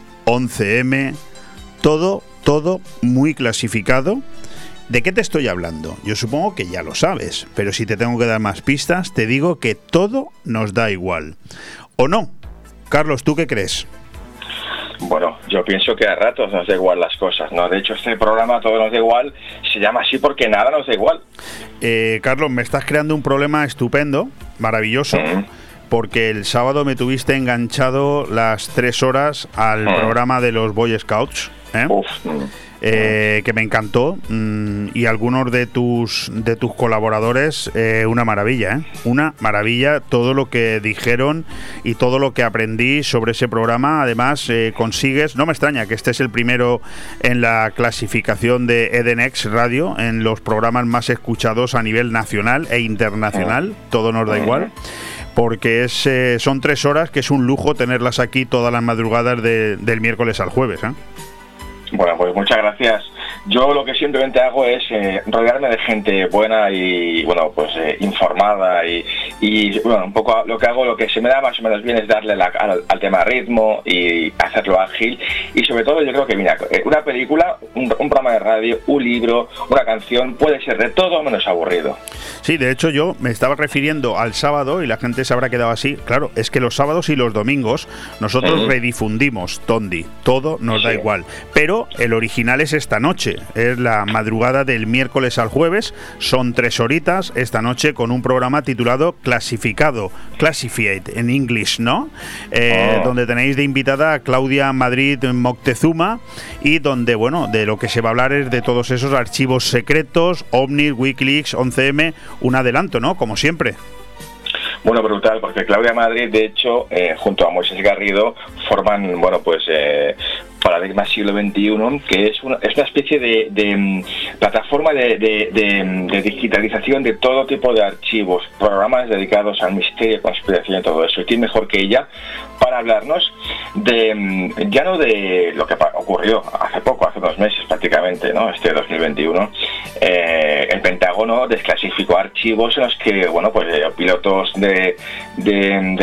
11M, todo, todo muy clasificado. ¿De qué te estoy hablando? Yo supongo que ya lo sabes, pero si te tengo que dar más pistas, te digo que todo nos da igual. ¿O no? Carlos, ¿tú qué crees? Bueno, yo pienso que a ratos nos da igual las cosas, ¿no? De hecho, este programa todo nos da igual, se llama así porque nada nos da igual. Eh, Carlos, me estás creando un problema estupendo, maravilloso. Porque el sábado me tuviste enganchado las tres horas al programa de los Boy Scouts. ¿eh? Eh, que me encantó mm, y algunos de tus de tus colaboradores eh, una maravilla ¿eh? una maravilla todo lo que dijeron y todo lo que aprendí sobre ese programa además consigues no me extraña que este es el primero en la clasificación de Edenex Radio en los programas más escuchados a nivel nacional e internacional todo nos da igual porque es, eh, son tres horas que es un lujo tenerlas aquí todas las madrugadas de- del miércoles al jueves. ¿eh? Bueno, pues muchas gracias. Yo lo que simplemente hago es eh, rodearme de gente buena y, bueno, pues eh, informada y, y, bueno, un poco lo que hago, lo que se me da más o menos bien es darle la- al, al tema ritmo y hacerlo ágil y sobre todo yo creo que, mira, eh, una película, un, un programa de radio, un libro, una canción puede ser de todo menos aburrido. Sí, de hecho yo me estaba refiriendo al sábado y la gente se habrá quedado así. Claro, es que los sábados y los domingos nosotros redifundimos Tondi, todo nos da igual. Pero el original es esta noche, es la madrugada del miércoles al jueves, son tres horitas esta noche con un programa titulado Clasificado, Classified en English, ¿no? Eh, Oh. Donde tenéis de invitada a Claudia Madrid Moctezuma y donde, bueno, de lo que se va a hablar es de todos esos archivos secretos, OVNI, Wikileaks, 11M, un adelanto, ¿no? Como siempre. Bueno, brutal, porque Claudia Madrid, de hecho, eh, junto a Moisés Garrido, forman, bueno, pues eh, Paradigma Siglo XXI, que es una, es una especie de, mm, plataforma mm, de digitalización de todo tipo de archivos, programas dedicados al misterio, conspiración y todo eso. Y quién mejor que ella para hablarnos de, mm, ya no de lo que ocurrió hace poco, hace dos meses prácticamente, ¿no? Este 2021, eh, el Pentágono desclasificó archivos en los que, bueno, pues eh, pilotos de,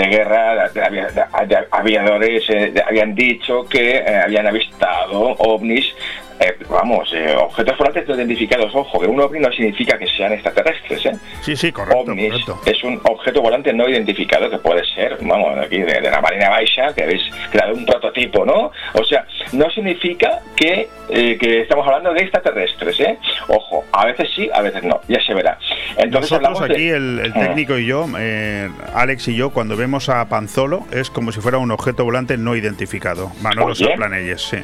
guerra, de, avia- de- de aviadores, eh, habían dicho que habían avistado ovnis. Eh, vamos, eh, objetos volantes no identificados. Ojo, que un ovni no significa que sean extraterrestres, ¿eh? Sí, sí, correcto, ovnis correcto. es un objeto volante no identificado que puede ser, vamos, aquí de, de la Marina Baixa, que habéis creado un prototipo, ¿no? O sea, no significa que, eh, que estamos hablando de extraterrestres, ¿eh? Ojo, a veces sí, a veces no, ya se verá. Entonces Nosotros hablamos de- aquí, el, el Ah. técnico y yo, eh, Alex y yo, cuando vemos a Panzolo, es como si fuera un objeto volante no identificado. Manolo Oye. Soplanelles, sí.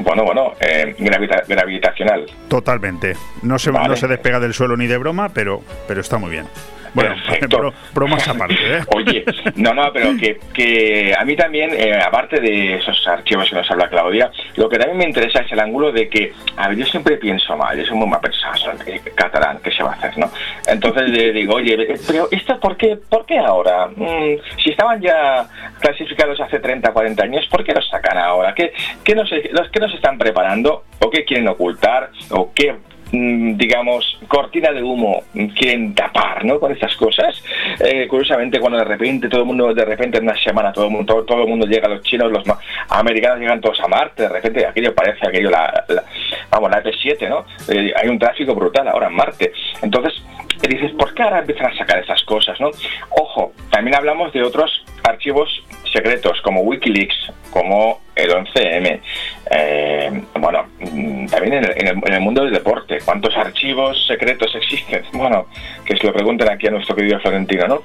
Bueno, bueno, eh, gravita- gravitacional. Totalmente. No se, Vale. no se despega del suelo ni de broma, pero, pero está muy bien. Bueno, Perfecto. bro- bromas aparte, ¿eh? Oye, no, no, pero que, que a mí también, eh, aparte de esos archivos que nos habla Claudia, lo que también me interesa es el ángulo de que, a ver, yo siempre pienso mal, yo soy muy mal pensado, eh, catalán, ¿qué se va a hacer, no? Entonces le digo, oye, eh, pero ¿esto por qué, por qué ahora? Mm, si estaban ya clasificados hace 30, 40 años, ¿por qué los sacan ahora? ¿Qué, qué, nos, los, ¿Qué nos están preparando? ¿O qué quieren ocultar? ¿O qué digamos, cortina de humo quieren tapar, ¿no? Con estas cosas. Eh, curiosamente, cuando de repente todo el mundo, de repente en una semana todo el mundo, todo, el mundo llega, los chinos, los americanos llegan todos a Marte, de repente aquello parece aquello la, la- vamos, la F7, ¿no? Eh, hay un tráfico brutal ahora en Marte. Entonces, dices, ¿por qué ahora empiezan a sacar esas cosas, no? Ojo, también hablamos de otros archivos secretos como Wikileaks, como el 11M. Eh, bueno, mm, también en el, en el- en el mundo del deporte, ¿cuántos archivos secretos existen? Bueno, que se lo pregunten aquí a nuestro querido Florentino, ¿no?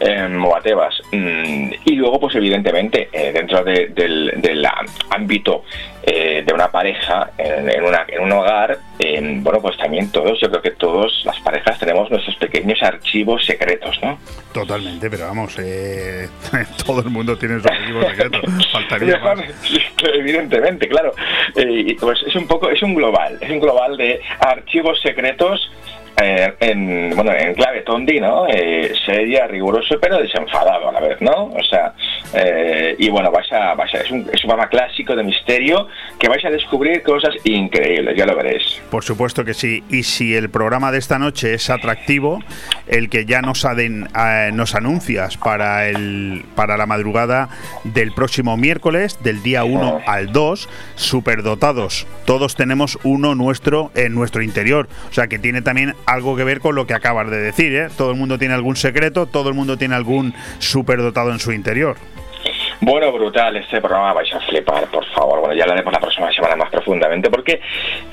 Eh, o a Tebas. Mm, y luego, pues evidentemente, eh, dentro de- del, del ámbito eh, de una pareja, en, en una- en un hogar, eh, bueno, pues también todos, yo creo que todos las parejas tenemos nuestros pequeños archivos secretos, ¿no? Totalmente, pero vamos, eh, todo el mundo tiene su archivo secreto. Faltaría más. Evidentemente, claro. Eh, pues es un poco, es un global, es un global de archivos secretos eh, en, bueno, en clave tondi, ¿no? Eh, seria, riguroso, pero desenfadado a la vez, ¿no? O sea, eh, y bueno, vais a, vais a- es, un, es un programa clásico de misterio que vais a descubrir cosas increíbles, ya lo veréis. Por supuesto que sí. Y si el programa de esta noche es atractivo, el que ya nos, aden- eh, nos anuncias para, el, para la madrugada del próximo miércoles, del día 1 al 2, superdotados. Todos tenemos uno nuestro en nuestro interior. O sea que tiene también algo que ver con lo que acabas de decir. ¿eh? Todo el mundo tiene algún secreto, todo el mundo tiene algún superdotado en su interior. Bueno, brutal este programa, vais a flipar, por favor. Bueno, ya hablaremos la próxima semana más profundamente porque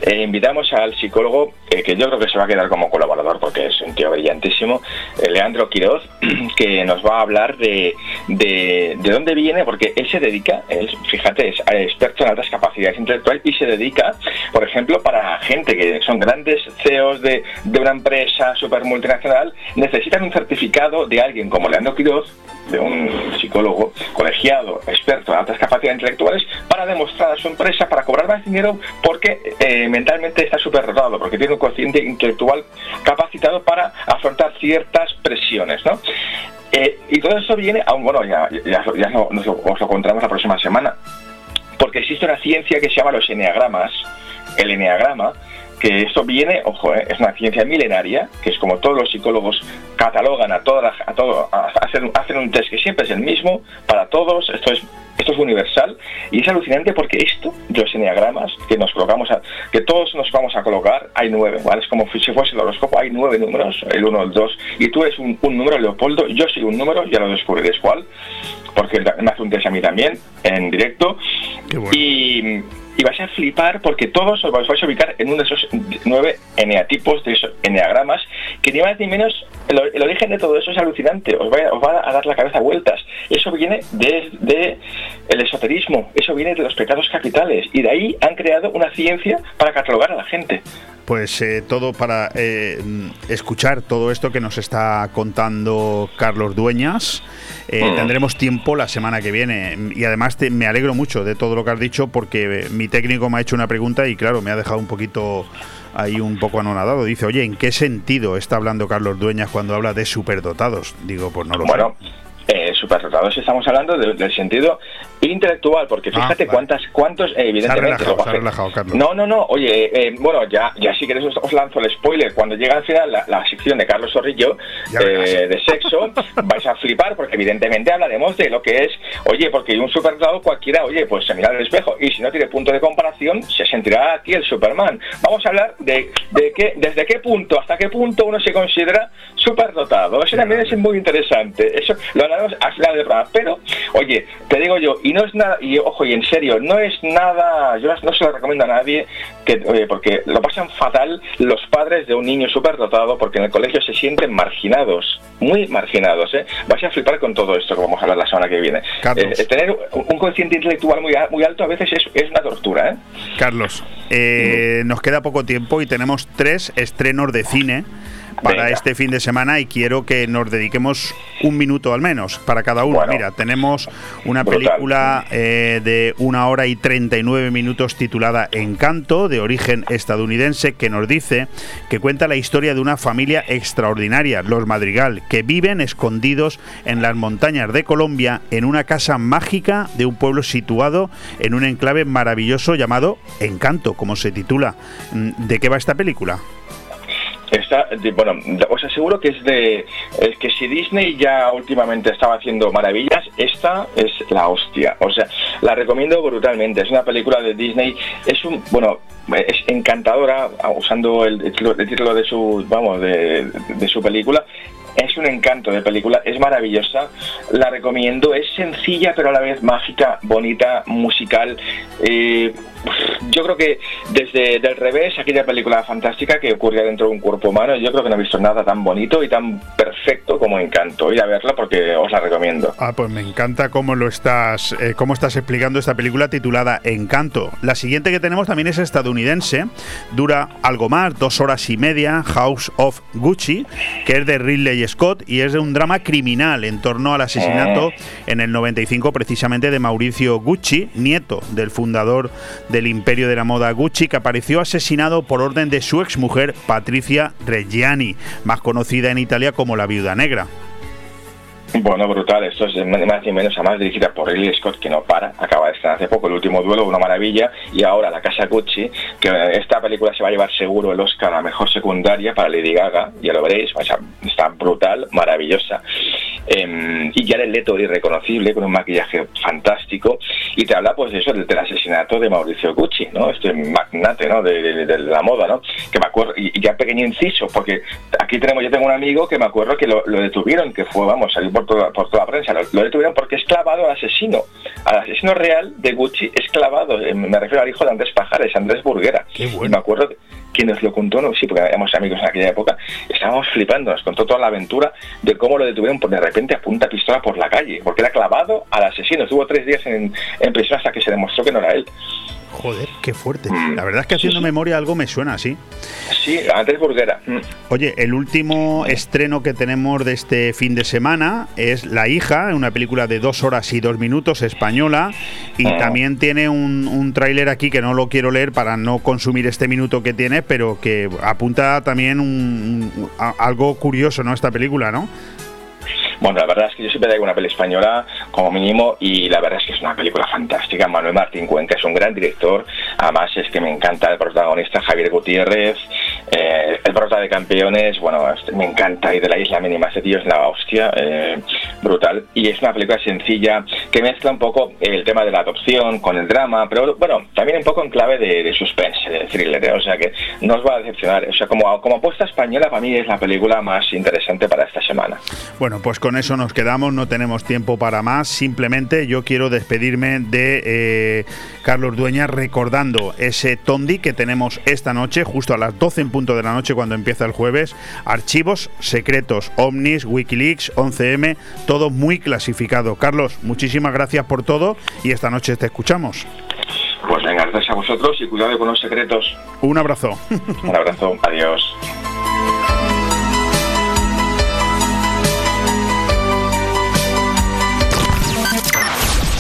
eh, invitamos al psicólogo, eh, que yo creo que se va a quedar como colaborador porque es un tío brillantísimo, eh, Leandro Quiroz, que nos va a hablar de, de, de dónde viene, porque él se dedica, él, fíjate, es experto en altas capacidades intelectuales y se dedica, por ejemplo, para gente que son grandes CEOs de, de una empresa super multinacional, necesitan un certificado de alguien como Leandro Quiroz, de un psicólogo experto en altas capacidades intelectuales, para demostrar a su empresa, para cobrar más dinero, porque eh, mentalmente está súper dotado, porque tiene un cociente intelectual capacitado para afrontar ciertas presiones, ¿no? Eh, y todo eso viene, aún bueno, ya, ya, ya no- nos lo- os lo la próxima semana, porque existe una ciencia que se llama los eneagramas, el eneagrama, que esto viene, ojo, eh, es una ciencia milenaria, que es como todos los psicólogos catalogan a todas, a todo, a- hacen, hacen un test que siempre es el mismo para todos, esto es esto es universal y es alucinante porque esto de los eneagramas que nos colocamos a, que todos nos vamos a colocar hay nueve ¿vale? es como si fuese el horóscopo hay nueve números el uno el dos y tú eres un, un número Leopoldo yo soy un número ya lo descubriréis cuál porque me hace un test a mí también en directo y, y vais a flipar porque todos os vais a ubicar en uno de esos nueve eneatipos, de esos eneagramas, que ni más ni menos, el, origen de todo eso es alucinante, os va, a- dar la cabeza vueltas. Eso viene de, de el esoterismo, eso viene de los pecados capitales, y de ahí han creado una ciencia para catalogar a la gente. Pues eh, todo para eh, escuchar todo esto que nos está contando Carlos Dueñas. Eh, Mm. Tendremos tiempo la semana que viene. Y además te- me alegro mucho de todo lo que has dicho porque eh, mi técnico me ha hecho una pregunta y claro, me ha dejado un poquito ahí un poco anonadado. Dice, oye, ¿en qué sentido está hablando Carlos Dueñas cuando habla de superdotados? Digo, pues no lo Bueno, eh, superdotados estamos hablando de- del sentido intelectual, porque Ah, fíjate vale. cuántas, cuántos, eh, sé. Se ha evidentemente... relajado, luego se ha relajado, Carlos. No, no, no. Oye, eh, bueno, ya, ya si queréis os, os lanzo el spoiler. Cuando llega al final la, la sección de Carlos Zorrillo eh, de sexo, vais a flipar porque evidentemente hablaremos de lo que es, oye, porque un superdotado cualquiera, oye, pues se mira al espejo y si no tiene punto de comparación, se sentirá aquí el Superman. Vamos a hablar de, de qué, desde qué punto hasta qué punto uno se considera superdotado. Eso también es muy interesante. Eso lo hablaremos al final del programa. Pero, oye, te digo yo, y no es nada, y ojo, y en serio, no es nada, yo no se lo recomiendo a nadie, que, oye, porque lo pasan fatal los padres de un niño superdotado porque en el colegio se sienten marginados, muy marginados, ¿eh? Vais a flipar con todo esto que vamos a hablar la semana que viene. Carlos. Eh, tener un un coeficiente intelectual muy, muy alto a veces es, es una tortura, ¿eh? Carlos, eh, nos queda poco tiempo y tenemos tres estrenos de cine para Venga. este fin de semana y quiero que nos dediquemos un minuto al menos para cada uno. Mira, tenemos una Brutal. película eh, de una hora y 39 minutos titulada Encanto, de origen estadounidense, que nos dice que cuenta la historia de una familia extraordinaria, los Madrigal, que viven escondidos en las montañas de Colombia en una casa mágica de un pueblo situado en un enclave maravilloso llamado Encanto, como se titula. Mm, ¿De qué va esta película? De- bueno, os aseguro que es de es que si Disney ya últimamente estaba haciendo maravillas, esta es la hostia. O sea, la recomiendo brutalmente. Es una película de Disney. Es un bueno, es encantadora usando el, título- de su vamos de su película. Es un encanto de película, es maravillosa, la recomiendo, es sencilla pero a la vez mágica, bonita, musical. eh, yo creo que desde del revés, aquella película fantástica que ocurría dentro de un cuerpo humano, yo creo que no he visto nada tan bonito y tan perfecto como Encanto. Ir a verla porque os la recomiendo. Ah, pues me encanta cómo lo estás, eh, cómo estás explicando esta película titulada Encanto. La siguiente que tenemos también es estadounidense, dura algo más, dos horas y media, House of Gucci, que es de Ridley Scott y es de un drama criminal en torno al asesinato en el 95 precisamente de Mauricio Gucci, nieto del fundador del imperio de la moda Gucci, que apareció asesinado por orden de su exmujer Patricia Reggiani, más conocida en Italia como la Viuda Negra. Bueno, brutal. Esto es más ni menos, además dirigida por Ridley Scott, que no para. Acaba de estrenar hace poco el último duelo, una maravilla. Y ahora La Casa Gucci, que esta película se va a llevar seguro el Oscar a mejor secundaria para Lady Gaga, ya lo veréis. O sea, está brutal, maravillosa. Eh, y Jared Leto irreconocible, con un maquillaje fantástico. Y te habla, pues, de eso, del, del asesinato de Mauricio Gucci, ¿no? Este magnate, ¿no? De, de- de la moda, ¿no? Que me acuerdo, y, y ya pequeño inciso, porque aquí tenemos, yo tengo un amigo que me acuerdo que lo, lo detuvieron, que fue, vamos, salió por toda, por toda la prensa, lo, lo detuvieron porque es clavado al asesino, al asesino real de Gucci es clavado, eh, me refiero al hijo de Andrés Pajares, Andrés Burguera. Y me acuerdo que nos lo contó, sí, porque éramos amigos en aquella época, estábamos flipando, nos contó toda la aventura de cómo lo detuvieron por de repente a punta pistola por la calle, porque era clavado al asesino, estuvo tres días en prisión hasta que se demostró que no era él. Joder, qué fuerte. La verdad es que haciendo memoria algo me suena así. Sí, Andrés Burguera. Mm. Oye, el último estreno que tenemos de este fin de semana es La hija, una película de dos horas y dos minutos española. Y Ah. también tiene un, un tráiler aquí que no lo quiero leer para no consumir este minuto que tiene, pero que apunta también un- un- a- algo curioso, ¿no? Esta película, ¿no? Bueno, la verdad es que yo siempre traigo una peli española como mínimo y la verdad es que es una película fantástica. Manuel Martín Cuenca es un gran director. Además es que me encanta el protagonista Javier Gutiérrez, eh, el prota de campeones. Bueno, me encanta y de la isla mínima. Este tío es la hostia, eh, brutal. Y es una película sencilla que mezcla un poco el tema de la adopción con el drama, pero bueno, también un poco en clave de, de suspense, de thriller. ¿eh? O sea que no os va a decepcionar. O sea, como, como apuesta española, para mí es la película más interesante para esta semana. Bueno, pues con eso nos quedamos, no tenemos tiempo para más. Simplemente yo quiero despedirme de eh, Carlos Dueñas recordando ese Tondi que tenemos esta noche, justo a las 12 en punto de la noche cuando empieza el jueves. Archivos secretos, Omnis, Wikileaks, 11M, todo muy clasificado. Carlos, muchísimas gracias por todo y esta noche te escuchamos. Pues venga, gracias a vosotros y cuidado con los secretos. Un abrazo. Un abrazo, adiós.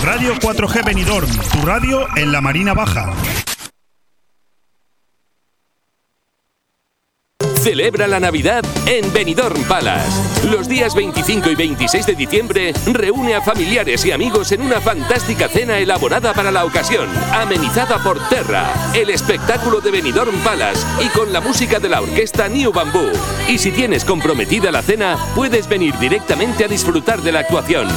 Radio 4G Benidorm, tu radio en la Marina Baja. Celebra la Navidad en Benidorm Palace. Los días 25 y 26 de diciembre reúne a familiares y amigos en una fantástica cena elaborada para la ocasión, amenizada por Terra, el espectáculo de Benidorm Palace y con la música de la orquesta New Bamboo. Y si tienes comprometida la cena, puedes venir directamente a disfrutar de la actuación.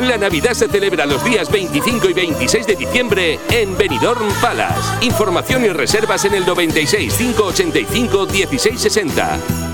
La Navidad se celebra los días 25 y 26 de diciembre en Benidorm Palace. Información y reservas en el 96 585 1660.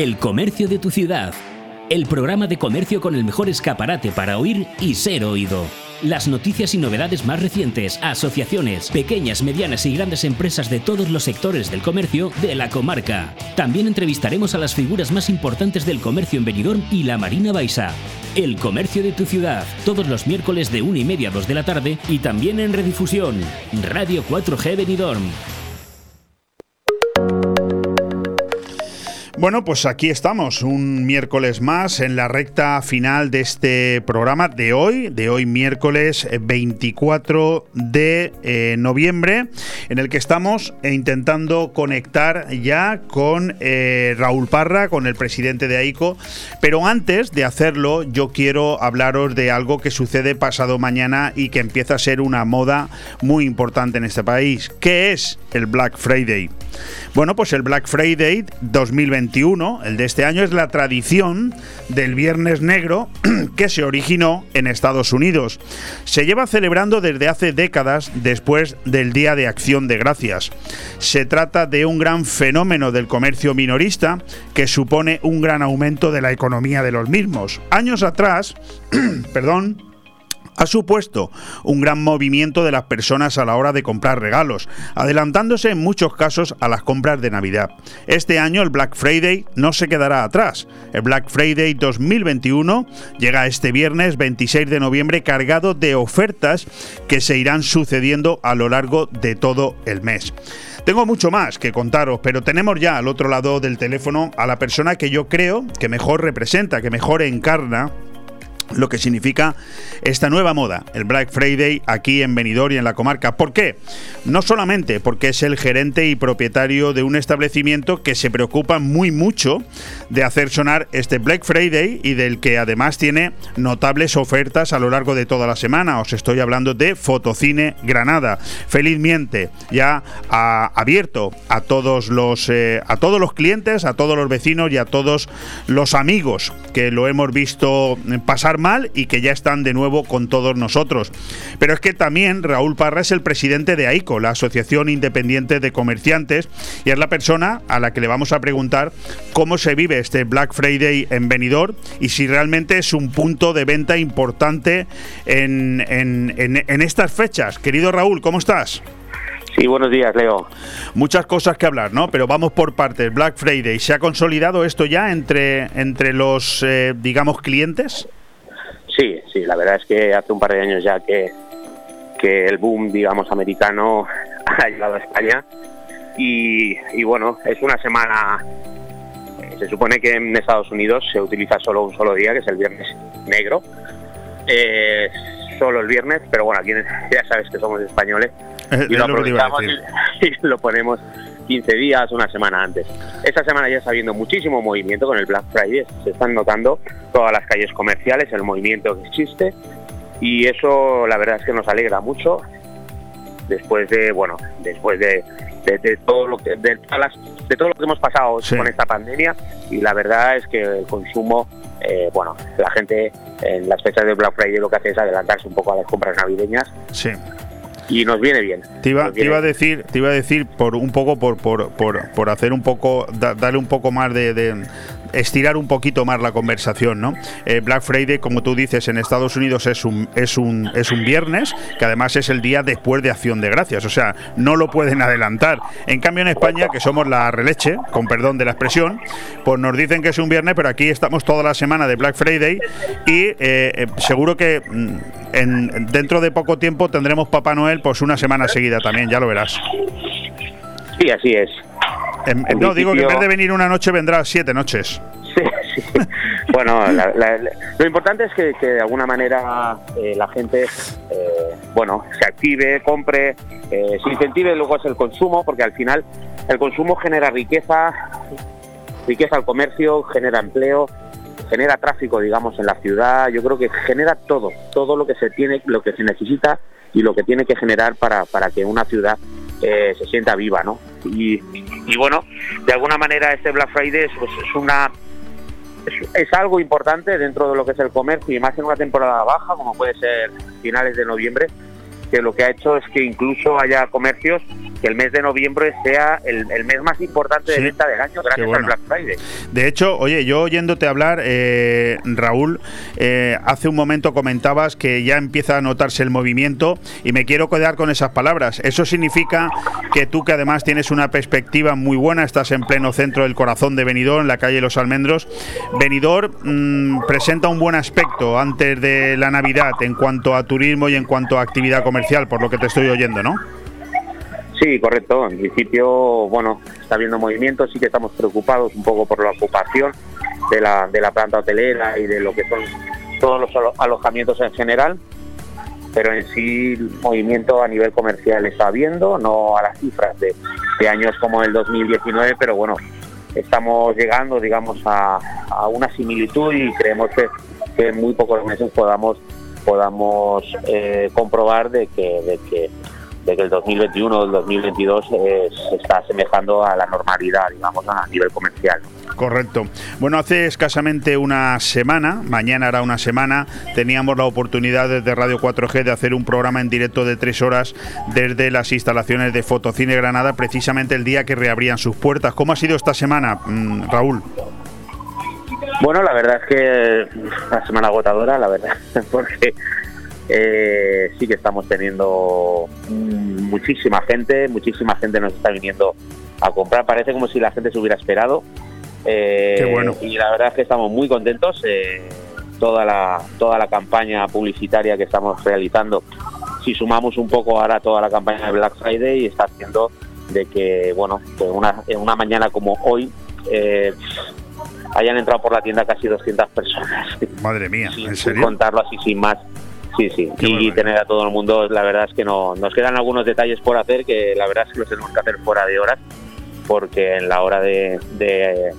El comercio de tu ciudad. el programa de comercio con el mejor escaparate para oír y ser oído. Las noticias y novedades más recientes, asociaciones, pequeñas, medianas y grandes empresas de todos los sectores del comercio de la comarca. También entrevistaremos a las figuras más importantes del comercio en Benidorm y la Marina Baixa. El comercio de tu ciudad, todos los miércoles de 1 y media a 2 de la tarde y también en redifusión. Radio 4G Benidorm. Bueno, pues aquí estamos, un miércoles más en la recta final de este programa de hoy, de hoy miércoles 24 de eh, noviembre, en el que estamos intentando conectar ya con eh, Raúl Parra, con el presidente de AICO. Pero antes de hacerlo, yo quiero hablaros de algo que sucede pasado mañana y que empieza a ser una moda muy importante en este país, que es el Black Friday. Bueno, pues el Black Friday 2021, el de este año, es la tradición del Viernes Negro que se originó en Estados Unidos. Se lleva celebrando desde hace décadas después del Día de Acción de Gracias. Se trata de un gran fenómeno del comercio minorista que supone un gran aumento de la economía de los mismos. Años atrás, perdón, ha supuesto un gran movimiento de las personas a la hora de comprar regalos, adelantándose en muchos casos a las compras de Navidad. Este año el Black Friday no se quedará atrás. El Black Friday 2021 llega este viernes 26 de noviembre cargado de ofertas que se irán sucediendo a lo largo de todo el mes. Tengo mucho más que contaros, pero tenemos ya al otro lado del teléfono a la persona que yo creo que mejor representa, que mejor encarna lo que significa esta nueva moda, el Black Friday aquí en Benidorm y en la comarca. ¿Por qué? No solamente porque es el gerente y propietario de un establecimiento que se preocupa muy mucho de hacer sonar este Black Friday y del que además tiene notables ofertas a lo largo de toda la semana. Os estoy hablando de Fotocine Granada. Felizmente ya ha abierto a todos los eh, a todos los clientes, a todos los vecinos y a todos los amigos que lo hemos visto pasar mal y que ya están de nuevo con todos nosotros. Pero es que también Raúl Parra es el presidente de AICO, la Asociación Independiente de Comerciantes, y es la persona a la que le vamos a preguntar cómo se vive este Black Friday en Benidorm y si realmente es un punto de venta importante en, en estas fechas. Querido Raúl, ¿cómo estás? Sí, buenos días, Leo. Muchas cosas que hablar, ¿no? Pero vamos por partes. Black Friday, ¿se ha consolidado esto ya entre, entre los, eh, digamos, clientes? Sí, sí, la verdad es que hace un par de años ya que, que el boom, digamos, americano ha llegado a España. Y, y bueno, es una semana. eh, Se supone que en Estados Unidos se utiliza solo un solo día, que es el viernes negro. Eh, solo el viernes, pero bueno, aquí ya sabes que somos españoles Es- y lo aprovechamos y, y lo ponemos 15 días, una semana antes. Esta semana ya está habiendo muchísimo movimiento con el Black Friday, se están notando todas las calles comerciales, el movimiento que existe. Y eso la verdad es que nos alegra mucho. Después de, bueno, después de, de- de todo lo que de, todas las- de todo lo que hemos pasado con esta pandemia. Y la verdad es que el consumo eh, bueno, la gente en las fechas de Black Friday lo que hace es adelantarse un poco a las compras navideñas. Sí. Y nos viene bien. Te iba, te iba a decir, te iba a decir por un poco por, por, por, por hacer un poco, da- darle un poco más de, de- estirar un poquito más la conversación, ¿no? Eh, Black Friday, como tú dices, en Estados Unidos es un, es un es un viernes, que además es el día después de Acción de Gracias, o sea, no lo pueden adelantar. En cambio en España, que somos la releche, con perdón de la expresión, pues nos dicen que es un viernes, pero aquí estamos toda la semana de Black Friday y eh, eh, seguro que mm, en, dentro de poco tiempo tendremos Papá Noel pues una semana seguida también, ya lo verás. Sí, así es. En- En no, digo que en vez de venir una noche vendrá siete noches. Bueno, la- la- la- lo importante es que, que de alguna manera eh, la gente, eh, bueno, se active, compre, eh, se incentive luego es el consumo, porque al final el consumo genera riqueza, riqueza al comercio, genera empleo, genera tráfico, digamos, en la ciudad. Yo creo que genera todo, todo lo que se tiene, lo que se necesita y lo que tiene que generar para, para que una ciudad eh, se sienta viva, ¿no? Y, y bueno, de alguna manera este Black Friday es, pues, es una es, es algo importante dentro de lo que es el comercio y más en una temporada baja como puede ser finales de noviembre que lo que ha hecho es que incluso haya comercios que el mes de noviembre sea el, el mes más importante de Sí. venta del año gracias bueno. al Black Friday. De hecho, oye, yo oyéndote hablar, eh, Raúl, eh, hace un momento comentabas que ya empieza a notarse el movimiento y me quiero quedar con esas palabras. Eso significa que tú, que además tienes una perspectiva muy buena, estás en pleno centro del corazón de Benidorm, en la calle Los Almendros. Benidorm mm, presenta un buen aspecto antes de la Navidad en cuanto a turismo y en cuanto a actividad comercial, por lo que te estoy oyendo, ¿no? Sí, correcto. En principio, bueno, está habiendo movimiento, sí que estamos preocupados un poco por la ocupación de la, de la planta hotelera y de lo que son todos los alo- alojamientos en general, pero en sí el movimiento a nivel comercial está habiendo, no a las cifras de, de años como el 2019, pero bueno, estamos llegando, digamos, a, a una similitud y creemos que, que en muy pocos meses podamos podamos eh, comprobar de que, de que de que el 2021 o el 2022 eh, se está asemejando a la normalidad, digamos, a nivel comercial. Correcto. Bueno, hace escasamente una semana, mañana era una semana, teníamos la oportunidad desde Radio 4G de hacer un programa en directo de tres horas desde las instalaciones de Fotocine Granada, precisamente el día que reabrían sus puertas. ¿Cómo ha sido esta semana, mm, Raúl? Bueno, la verdad es que una semana agotadora, la verdad, porque eh, sí que estamos teniendo muchísima gente, muchísima gente nos está viniendo a comprar. Parece como si la gente se hubiera esperado. Eh, Qué bueno. Y la verdad es que estamos muy contentos. eh, toda la toda la campaña publicitaria que estamos realizando, si sumamos un poco ahora toda la campaña de Black Friday, está haciendo de que, bueno, una, en una mañana como hoy eh, hayan entrado por la tienda casi 200 personas. Madre mía, ¿en sin contarlo así sin más. Sí, sí. Qué y tener a todo el mundo, la verdad es que no. Nos quedan algunos detalles por hacer que la verdad es que los tenemos que hacer fuera de horas, porque en la hora de, de-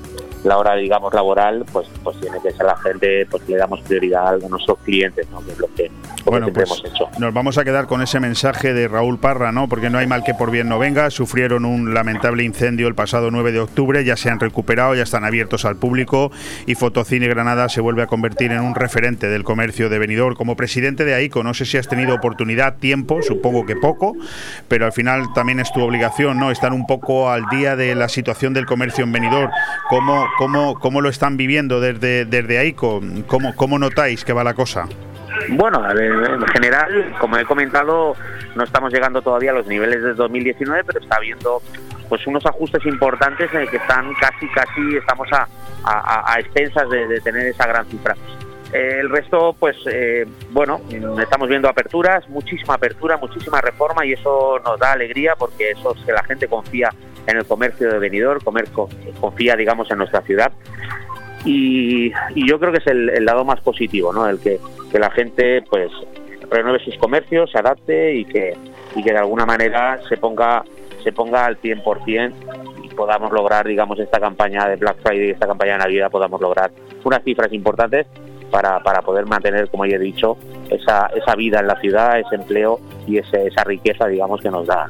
la hora digamos laboral, pues pues tiene que ser la gente, pues le damos prioridad a nuestros clientes, ¿no? Que es lo que, pues hemos hecho. nos vamos a quedar con ese mensaje de Raúl Parra, ¿no? Porque no hay mal que por bien no venga. Sufrieron un lamentable incendio el pasado 9 de octubre, ya se han recuperado, ya están abiertos al público y Fotocine Granada se vuelve a convertir en un referente del comercio de Benidorm. Como presidente de AICO, no sé si has tenido oportunidad, tiempo, supongo que poco, pero al final también es tu obligación, ¿no? Estar un poco al día de la situación del comercio en Benidorm. ¿Cómo, cómo, cómo lo están viviendo desde, desde? ¿Cómo, ¿Cómo notáis que va la cosa? Bueno, en general, como he comentado, no estamos llegando todavía a los niveles de 2019, pero está habiendo pues unos ajustes importantes en el que están casi, casi estamos a, a, a- expensas de, tener esa gran cifra. El resto, pues, eh, bueno, estamos viendo aperturas, muchísima apertura, muchísima reforma y eso nos da alegría porque eso es que la gente confía en el comercio de venidor, comer, confía, digamos, en nuestra ciudad y, y yo creo que es el, lado más positivo, ¿no? El que, la gente pues renueve sus comercios, se adapte y que, y que de alguna manera se ponga se ponga al 100% y podamos lograr, digamos, esta campaña de Black Friday, esta campaña de Navidad, podamos lograr unas cifras importantes para, para poder mantener, como ya he dicho, esa, esa vida en la ciudad, ese empleo y esa riqueza, digamos, que nos da.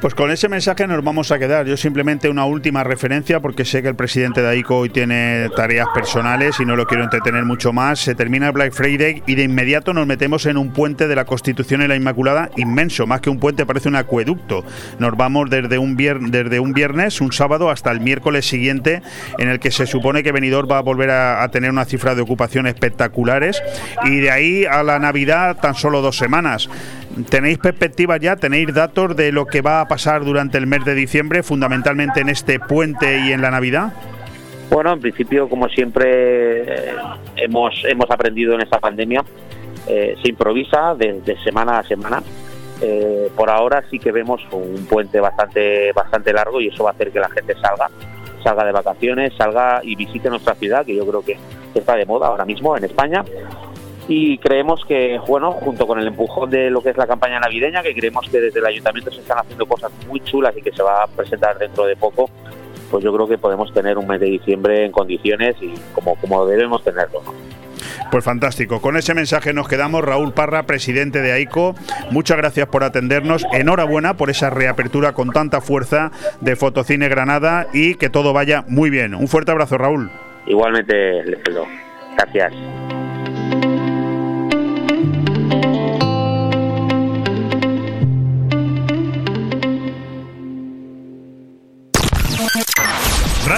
Pues con ese mensaje nos vamos a quedar. Yo simplemente una última referencia, porque sé que el presidente de AICO hoy tiene tareas personales y no lo quiero entretener mucho más. Se termina el Black Friday y de inmediato nos metemos en un puente de la Constitución y la Inmaculada inmenso, más que un puente, parece un acueducto. Nos vamos desde un, viernes, un sábado, hasta el miércoles siguiente, en el que se supone que Benidorm va a volver a, a tener una cifra de ocupación espectaculares. Y de ahí a la Navidad, tan solo dos semanas. ¿Tenéis perspectivas ya? ¿Tenéis datos de lo que va a pasar durante el mes de diciembre, fundamentalmente en este puente y en la Navidad? Bueno, en principio, como siempre eh, hemos, hemos aprendido en esta pandemia, eh, se improvisa de, de semana a semana. Eh, por ahora sí que vemos un puente bastante, bastante largo y eso va a hacer que la gente salga, salga de vacaciones, salga y visite nuestra ciudad, que yo creo que está de moda ahora mismo en España. Y creemos que, bueno, junto con el empujón de lo que es la campaña navideña, que creemos que desde el ayuntamiento se están haciendo cosas muy chulas y que se va a presentar dentro de poco, pues yo creo que podemos tener un mes de diciembre en condiciones y como, como debemos tenerlo. ¿no? Pues fantástico. Con ese mensaje nos quedamos. Raúl Parra, presidente de AICO, muchas gracias por atendernos. Enhorabuena por esa reapertura con tanta fuerza de Fotocine Granada y que todo vaya muy bien. Un fuerte abrazo, Raúl. Igualmente, Leopoldo. Gracias.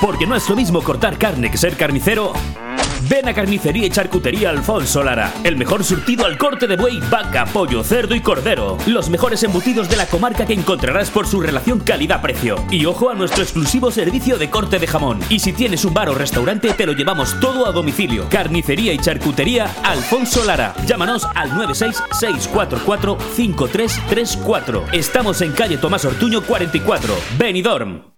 Porque no es lo mismo cortar carne que ser carnicero. Ven a Carnicería y Charcutería Alfonso Lara. El mejor surtido al corte de buey, vaca, pollo, cerdo y cordero. Los mejores embutidos de la comarca que encontrarás por su relación calidad-precio. Y ojo a nuestro exclusivo servicio de corte de jamón. Y si tienes un bar o restaurante, te lo llevamos todo a domicilio. Carnicería y Charcutería Alfonso Lara. Llámanos al 966445334. Estamos en calle Tomás Ortuño 44, Benidorm.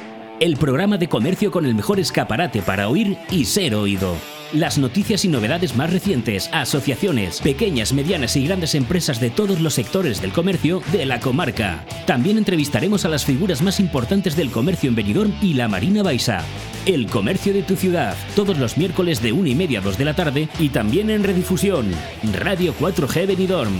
el programa de comercio con el mejor escaparate para oír y ser oído. Las noticias y novedades más recientes, asociaciones, pequeñas, medianas y grandes empresas de todos los sectores del comercio de la comarca. También entrevistaremos a las figuras más importantes del comercio en Benidorm y la Marina Baixa. El comercio de tu ciudad, todos los miércoles de 1 y media a 2 de la tarde y también en redifusión. Radio 4G Benidorm.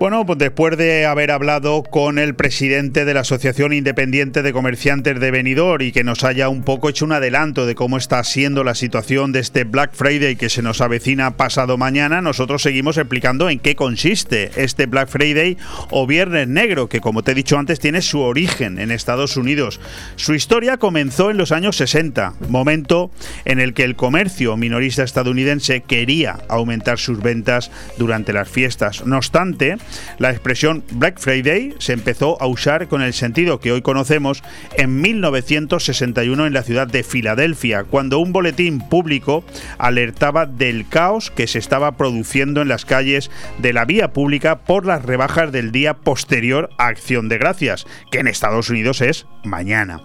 Bueno, pues después de haber hablado con el presidente de la Asociación Independiente de Comerciantes de Benidorm y que nos haya un poco hecho un adelanto de cómo está siendo la situación de este Black Friday que se nos avecina pasado mañana, nosotros seguimos explicando en qué consiste este Black Friday o Viernes Negro, que como te he dicho antes tiene su origen en Estados Unidos. Su historia comenzó en los años 60, momento en el que el comercio minorista estadounidense quería aumentar sus ventas durante las fiestas. No obstante, la expresión Black Friday se empezó a usar con el sentido que hoy conocemos en 1961 en la ciudad de Filadelfia, cuando un boletín público alertaba del caos que se estaba produciendo en las calles de la vía pública por las rebajas del día posterior a Acción de Gracias, que en Estados Unidos es mañana.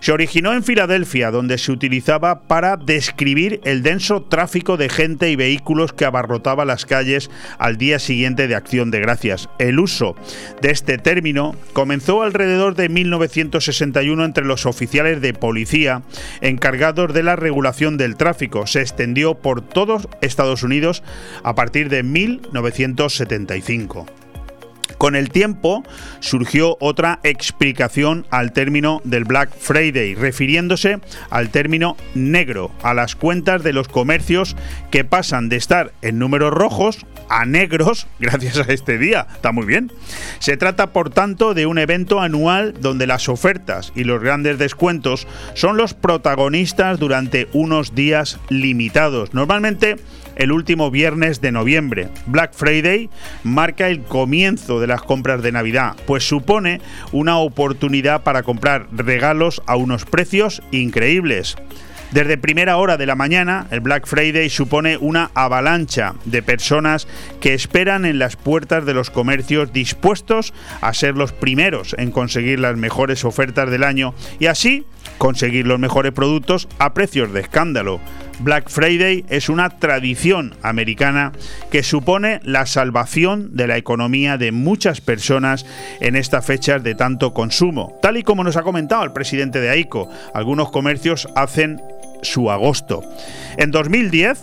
Se originó en Filadelfia, donde se utilizaba para describir el denso tráfico de gente y vehículos que abarrotaba las calles al día siguiente de Acción de Gracias. El uso de este término comenzó alrededor de 1961 entre los oficiales de policía encargados de la regulación del tráfico. Se extendió por todos Estados Unidos a partir de 1975. Con el tiempo surgió otra explicación al término del Black Friday, refiriéndose al término negro, a las cuentas de los comercios que pasan de estar en números rojos a negros gracias a este día. Está muy bien. Se trata, por tanto, de un evento anual donde las ofertas y los grandes descuentos son los protagonistas durante unos días limitados. Normalmente el último viernes de noviembre. Black Friday marca el comienzo de las compras de Navidad, pues supone una oportunidad para comprar regalos a unos precios increíbles. Desde primera hora de la mañana, el Black Friday supone una avalancha de personas que esperan en las puertas de los comercios dispuestos a ser los primeros en conseguir las mejores ofertas del año y así conseguir los mejores productos a precios de escándalo. Black Friday es una tradición americana que supone la salvación de la economía de muchas personas en estas fechas de tanto consumo. Tal y como nos ha comentado el presidente de AICO, algunos comercios hacen su agosto. En 2010,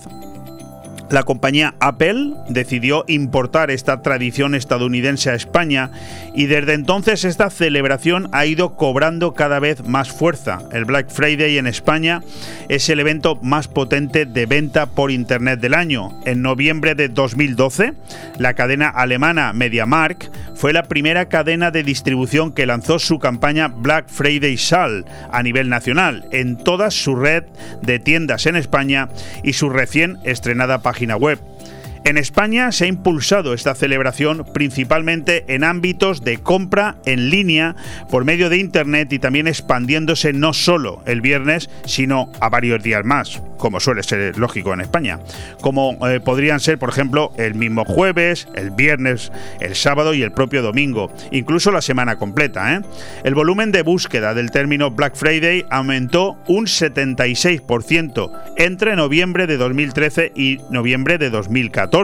La compañía Apple decidió importar esta tradición estadounidense a España y desde entonces esta celebración ha ido cobrando cada vez más fuerza. El Black Friday en España es el evento más potente de venta por Internet del año. En noviembre de 2012, la cadena alemana MediaMark fue la primera cadena de distribución que lanzó su campaña Black Friday Sal a nivel nacional en toda su red de tiendas en España y su recién estrenada página web. En España se ha impulsado esta celebración principalmente en ámbitos de compra en línea por medio de Internet y también expandiéndose no solo el viernes, sino a varios días más, como suele ser lógico en España, como eh, podrían ser, por ejemplo, el mismo jueves, el viernes, el sábado y el propio domingo, incluso la semana completa. ¿eh? El volumen de búsqueda del término Black Friday aumentó un 76% entre noviembre de 2013 y noviembre de 2014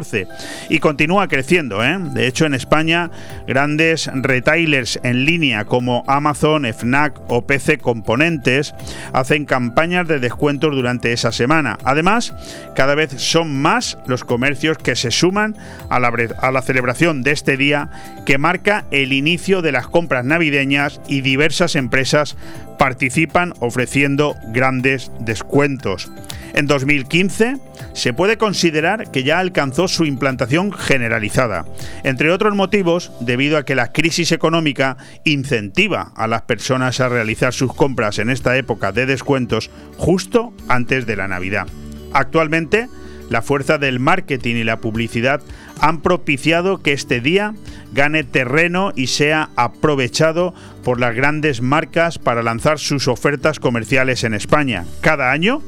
y continúa creciendo. ¿eh? De hecho, en España, grandes retailers en línea como Amazon, FNAC o PC Componentes hacen campañas de descuentos durante esa semana. Además, cada vez son más los comercios que se suman a la, a la celebración de este día que marca el inicio de las compras navideñas y diversas empresas participan ofreciendo grandes descuentos. En 2015 se puede considerar que ya alcanzó su implantación generalizada, entre otros motivos debido a que la crisis económica incentiva a las personas a realizar sus compras en esta época de descuentos justo antes de la Navidad. Actualmente, la fuerza del marketing y la publicidad han propiciado que este día gane terreno y sea aprovechado por las grandes marcas para lanzar sus ofertas comerciales en España. Cada año,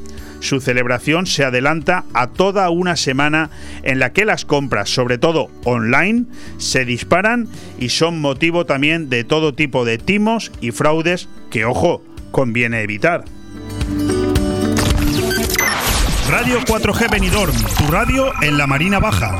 su celebración se adelanta a toda una semana en la que las compras, sobre todo online, se disparan y son motivo también de todo tipo de timos y fraudes que, ojo, conviene evitar. Radio 4G Benidorm, tu radio en la Marina Baja.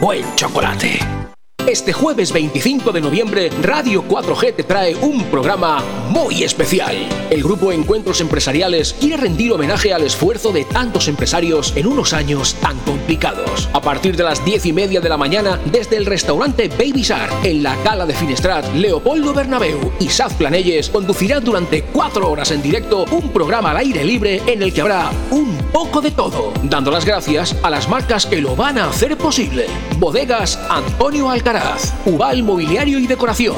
buen chocolate. Este jueves 25 de noviembre, Radio 4G te trae un programa muy especial. El grupo Encuentros Empresariales quiere rendir homenaje al esfuerzo de tantos empresarios en unos años tan complicados. A partir de las 10 y media de la mañana, desde el restaurante Baby Shark, en la Cala de Finestrat, Leopoldo Bernabeu y Saz Planelles conducirán durante cuatro horas en directo un programa al aire libre en el que habrá un poco de todo, dando las gracias a las marcas que lo van a hacer posible. Bodegas Antonio Alcaraz. Ubal Mobiliario y Decoración,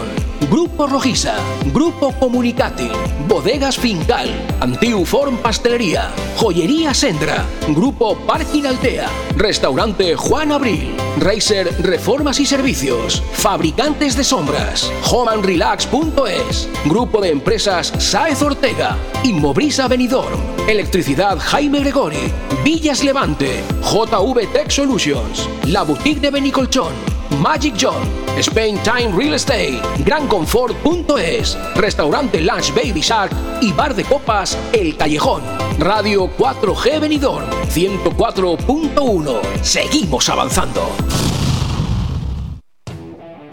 Grupo Rojiza, Grupo Comunicati, Bodegas Fincal, Antiuform Pastelería, Joyería Sendra, Grupo Parking Altea, Restaurante Juan Abril, Racer Reformas y Servicios, Fabricantes de Sombras, homeandrelax.es, Grupo de Empresas Saez Ortega, Inmobrisa Benidorm, Electricidad Jaime Gregori, Villas Levante, JV Tech Solutions, La Boutique de Benicolchón, Magic John, Spain Time Real Estate, GranConfort.es, Restaurante Lunch Baby Shark y Bar de Copas El Callejón. Radio 4G Benidorm 104.1. Seguimos avanzando.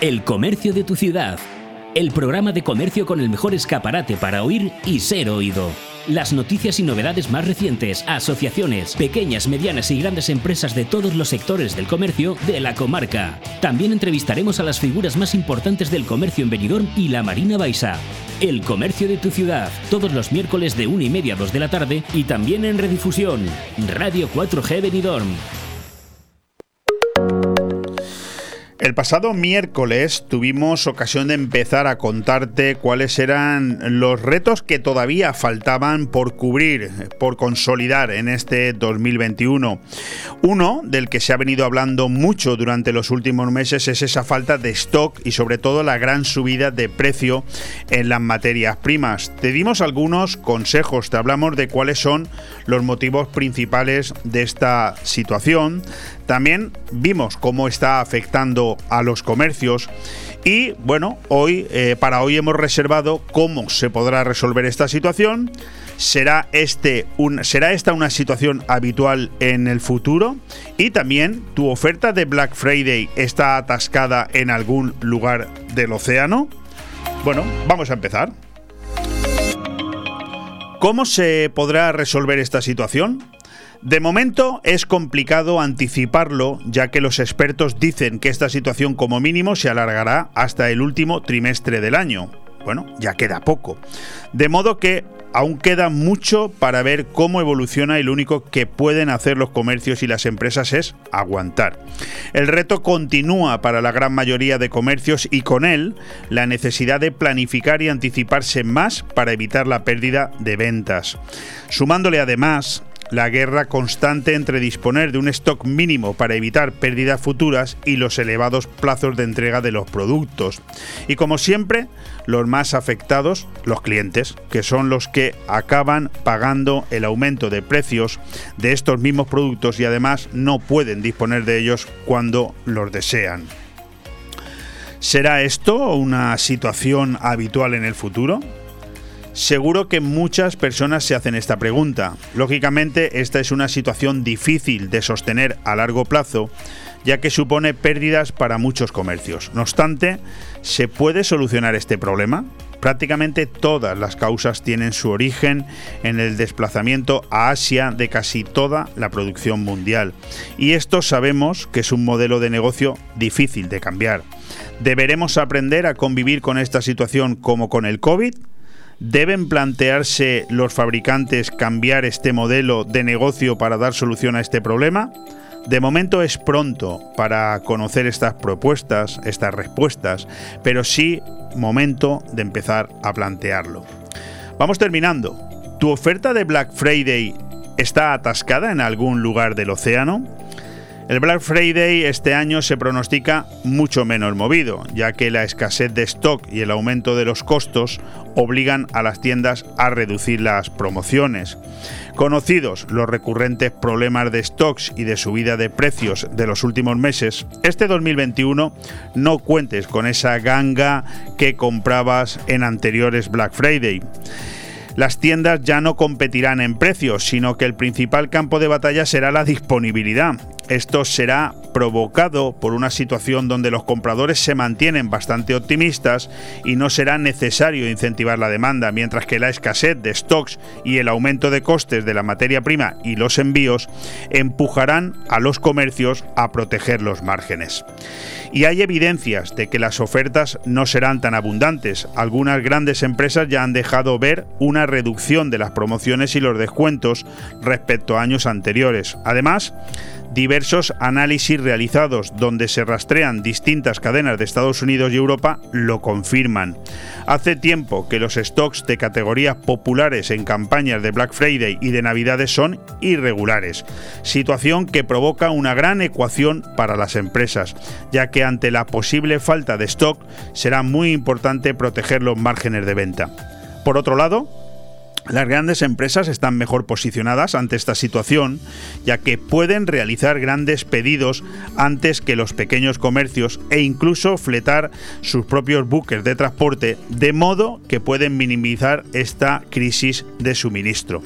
El comercio de tu ciudad. El programa de comercio con el mejor escaparate para oír y ser oído. Las noticias y novedades más recientes, asociaciones, pequeñas, medianas y grandes empresas de todos los sectores del comercio de la comarca. También entrevistaremos a las figuras más importantes del comercio en Benidorm y la Marina Baixa. El comercio de tu ciudad, todos los miércoles de 1 y media a 2 de la tarde y también en redifusión. Radio 4G Benidorm. El pasado miércoles tuvimos ocasión de empezar a contarte cuáles eran los retos que todavía faltaban por cubrir, por consolidar en este 2021. Uno del que se ha venido hablando mucho durante los últimos meses es esa falta de stock y sobre todo la gran subida de precio en las materias primas. Te dimos algunos consejos, te hablamos de cuáles son los motivos principales de esta situación. También vimos cómo está afectando a los comercios y bueno, hoy eh, para hoy hemos reservado cómo se podrá resolver esta situación. ¿Será, este ¿Será esta una situación habitual en el futuro? Y también, ¿tu oferta de Black Friday está atascada en algún lugar del océano? Bueno, vamos a empezar. ¿Cómo se podrá resolver esta situación? De momento es complicado anticiparlo, ya que los expertos dicen que esta situación como mínimo se alargará hasta el último trimestre del año. Bueno, ya queda poco. De modo que aún queda mucho para ver cómo evoluciona y lo único que pueden hacer los comercios y las empresas es aguantar. El reto continúa para la gran mayoría de comercios y con él la necesidad de planificar y anticiparse más para evitar la pérdida de ventas. Sumándole además la guerra constante entre disponer de un stock mínimo para evitar pérdidas futuras y los elevados plazos de entrega de los productos. Y como siempre, los más afectados, los clientes, que son los que acaban pagando el aumento de precios de estos mismos productos y además no pueden disponer de ellos cuando los desean. ¿Será esto una situación habitual en el futuro? Seguro que muchas personas se hacen esta pregunta. Lógicamente, esta es una situación difícil de sostener a largo plazo, ya que supone pérdidas para muchos comercios. No obstante, ¿se puede solucionar este problema? Prácticamente todas las causas tienen su origen en el desplazamiento a Asia de casi toda la producción mundial. Y esto sabemos que es un modelo de negocio difícil de cambiar. ¿Deberemos aprender a convivir con esta situación como con el COVID? ¿Deben plantearse los fabricantes cambiar este modelo de negocio para dar solución a este problema? De momento es pronto para conocer estas propuestas, estas respuestas, pero sí momento de empezar a plantearlo. Vamos terminando. ¿Tu oferta de Black Friday está atascada en algún lugar del océano? El Black Friday este año se pronostica mucho menos movido, ya que la escasez de stock y el aumento de los costos obligan a las tiendas a reducir las promociones. Conocidos los recurrentes problemas de stocks y de subida de precios de los últimos meses, este 2021 no cuentes con esa ganga que comprabas en anteriores Black Friday. Las tiendas ya no competirán en precios, sino que el principal campo de batalla será la disponibilidad. Esto será provocado por una situación donde los compradores se mantienen bastante optimistas y no será necesario incentivar la demanda, mientras que la escasez de stocks y el aumento de costes de la materia prima y los envíos empujarán a los comercios a proteger los márgenes. Y hay evidencias de que las ofertas no serán tan abundantes. Algunas grandes empresas ya han dejado ver una reducción de las promociones y los descuentos respecto a años anteriores. Además, diversos análisis realizados donde se rastrean distintas cadenas de Estados Unidos y Europa lo confirman. Hace tiempo que los stocks de categorías populares en campañas de Black Friday y de Navidades son irregulares, situación que provoca una gran ecuación para las empresas, ya que ante la posible falta de stock será muy importante proteger los márgenes de venta. Por otro lado, las grandes empresas están mejor posicionadas ante esta situación, ya que pueden realizar grandes pedidos antes que los pequeños comercios e incluso fletar sus propios buques de transporte, de modo que pueden minimizar esta crisis de suministro.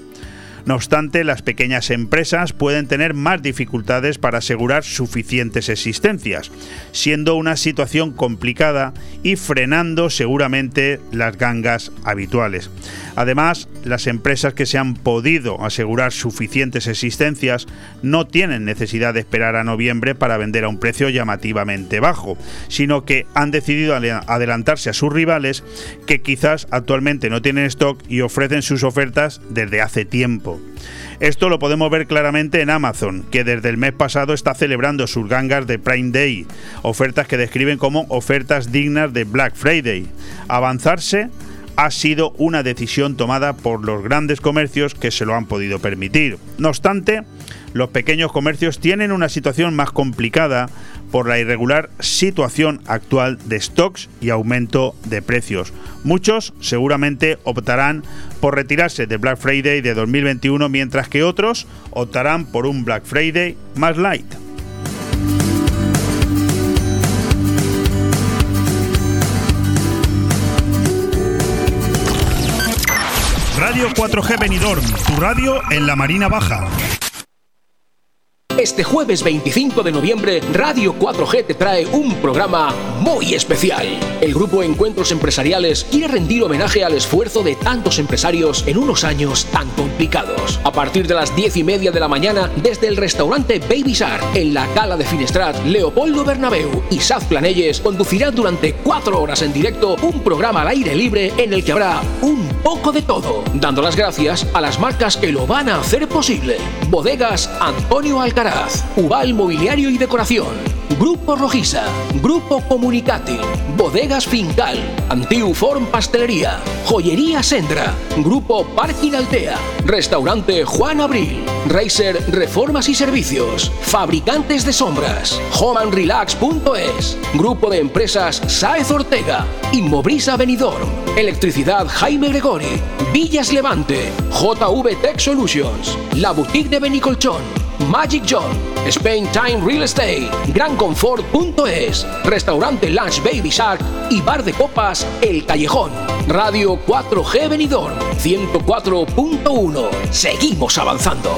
No obstante, las pequeñas empresas pueden tener más dificultades para asegurar suficientes existencias, siendo una situación complicada y frenando seguramente las gangas habituales. Además, las empresas que se han podido asegurar suficientes existencias no tienen necesidad de esperar a noviembre para vender a un precio llamativamente bajo, sino que han decidido adelantarse a sus rivales que quizás actualmente no tienen stock y ofrecen sus ofertas desde hace tiempo. Esto lo podemos ver claramente en Amazon, que desde el mes pasado está celebrando sus gangas de Prime Day, ofertas que describen como ofertas dignas de Black Friday. Avanzarse ha sido una decisión tomada por los grandes comercios que se lo han podido permitir. No obstante, los pequeños comercios tienen una situación más complicada por la irregular situación actual de stocks y aumento de precios. Muchos seguramente optarán por retirarse de Black Friday de 2021, mientras que otros optarán por un Black Friday más light. 4G Benidorm, tu radio en la Marina Baja. Este jueves 25 de noviembre, Radio 4G te trae un programa muy especial. El grupo Encuentros Empresariales quiere rendir homenaje al esfuerzo de tantos empresarios en unos años tan complicados. A partir de las 10 y media de la mañana, desde el restaurante Baby Shark, en la Cala de Finestrat, Leopoldo Bernabeu y Saz Planelles conducirán durante cuatro horas en directo un programa al aire libre en el que habrá un poco de todo, dando las gracias a las marcas que lo van a hacer posible. Bodegas Antonio Alcaraz Ubal Mobiliario y Decoración, Grupo Rojiza, Grupo Comunicati, Bodegas Fincal, Antiuform Pastelería, Joyería Sendra, Grupo Parking Altea, Restaurante Juan Abril, Racer Reformas y Servicios, Fabricantes de Sombras, homeandrelax.es, Grupo de Empresas Saez Ortega, Inmobrisa Benidorm, Electricidad Jaime Gregori, Villas Levante, JV Tech Solutions, La Boutique de Benicolchón, Magic John, Spain Time Real Estate, GranConfort.es, Restaurante Lunch Baby Shark y Bar de Copas El Callejón. Radio 4G Benidorm 104.1. Seguimos avanzando.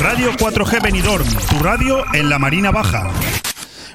Radio 4G Benidorm, tu radio en la Marina Baja.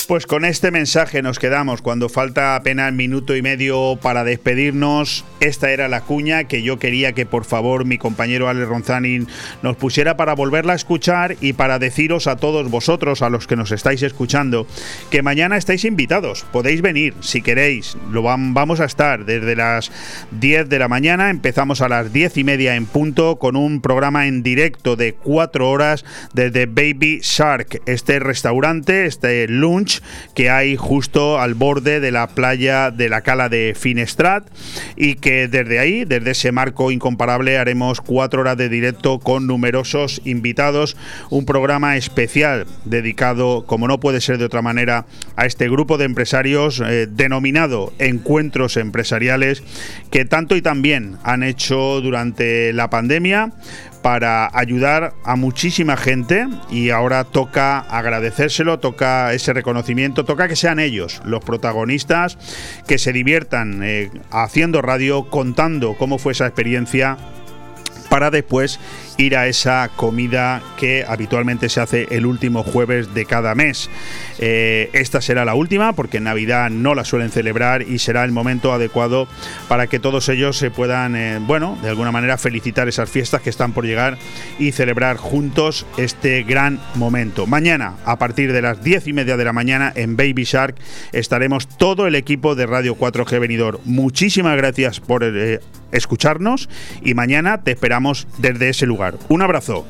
Pues con este mensaje nos quedamos cuando falta apenas minuto y medio para despedirnos. Esta era la cuña que yo quería que por favor mi compañero Ale Ronzani nos pusiera para volverla a escuchar y para deciros a todos vosotros, a los que nos estáis escuchando, que mañana estáis invitados. Podéis venir si queréis. Lo vamos a estar desde las 10 de la mañana. Empezamos a las 10 y media en punto con un programa en directo de 4 horas desde Baby Shark, este restaurante, este lunch que hay justo al borde de la playa de la cala de Finestrat y que desde ahí, desde ese marco incomparable, haremos cuatro horas de directo con numerosos invitados, un programa especial dedicado, como no puede ser de otra manera, a este grupo de empresarios eh, denominado Encuentros Empresariales, que tanto y también han hecho durante la pandemia para ayudar a muchísima gente y ahora toca agradecérselo, toca ese reconocimiento, toca que sean ellos los protagonistas, que se diviertan eh, haciendo radio, contando cómo fue esa experiencia para después ir a esa comida que habitualmente se hace el último jueves de cada mes. Eh, esta será la última porque en Navidad no la suelen celebrar y será el momento adecuado para que todos ellos se puedan, eh, bueno, de alguna manera felicitar esas fiestas que están por llegar y celebrar juntos este gran momento. Mañana, a partir de las diez y media de la mañana, en Baby Shark, estaremos todo el equipo de Radio 4G Venidor. Muchísimas gracias por eh, escucharnos y mañana te esperamos desde ese lugar. Un abrazo.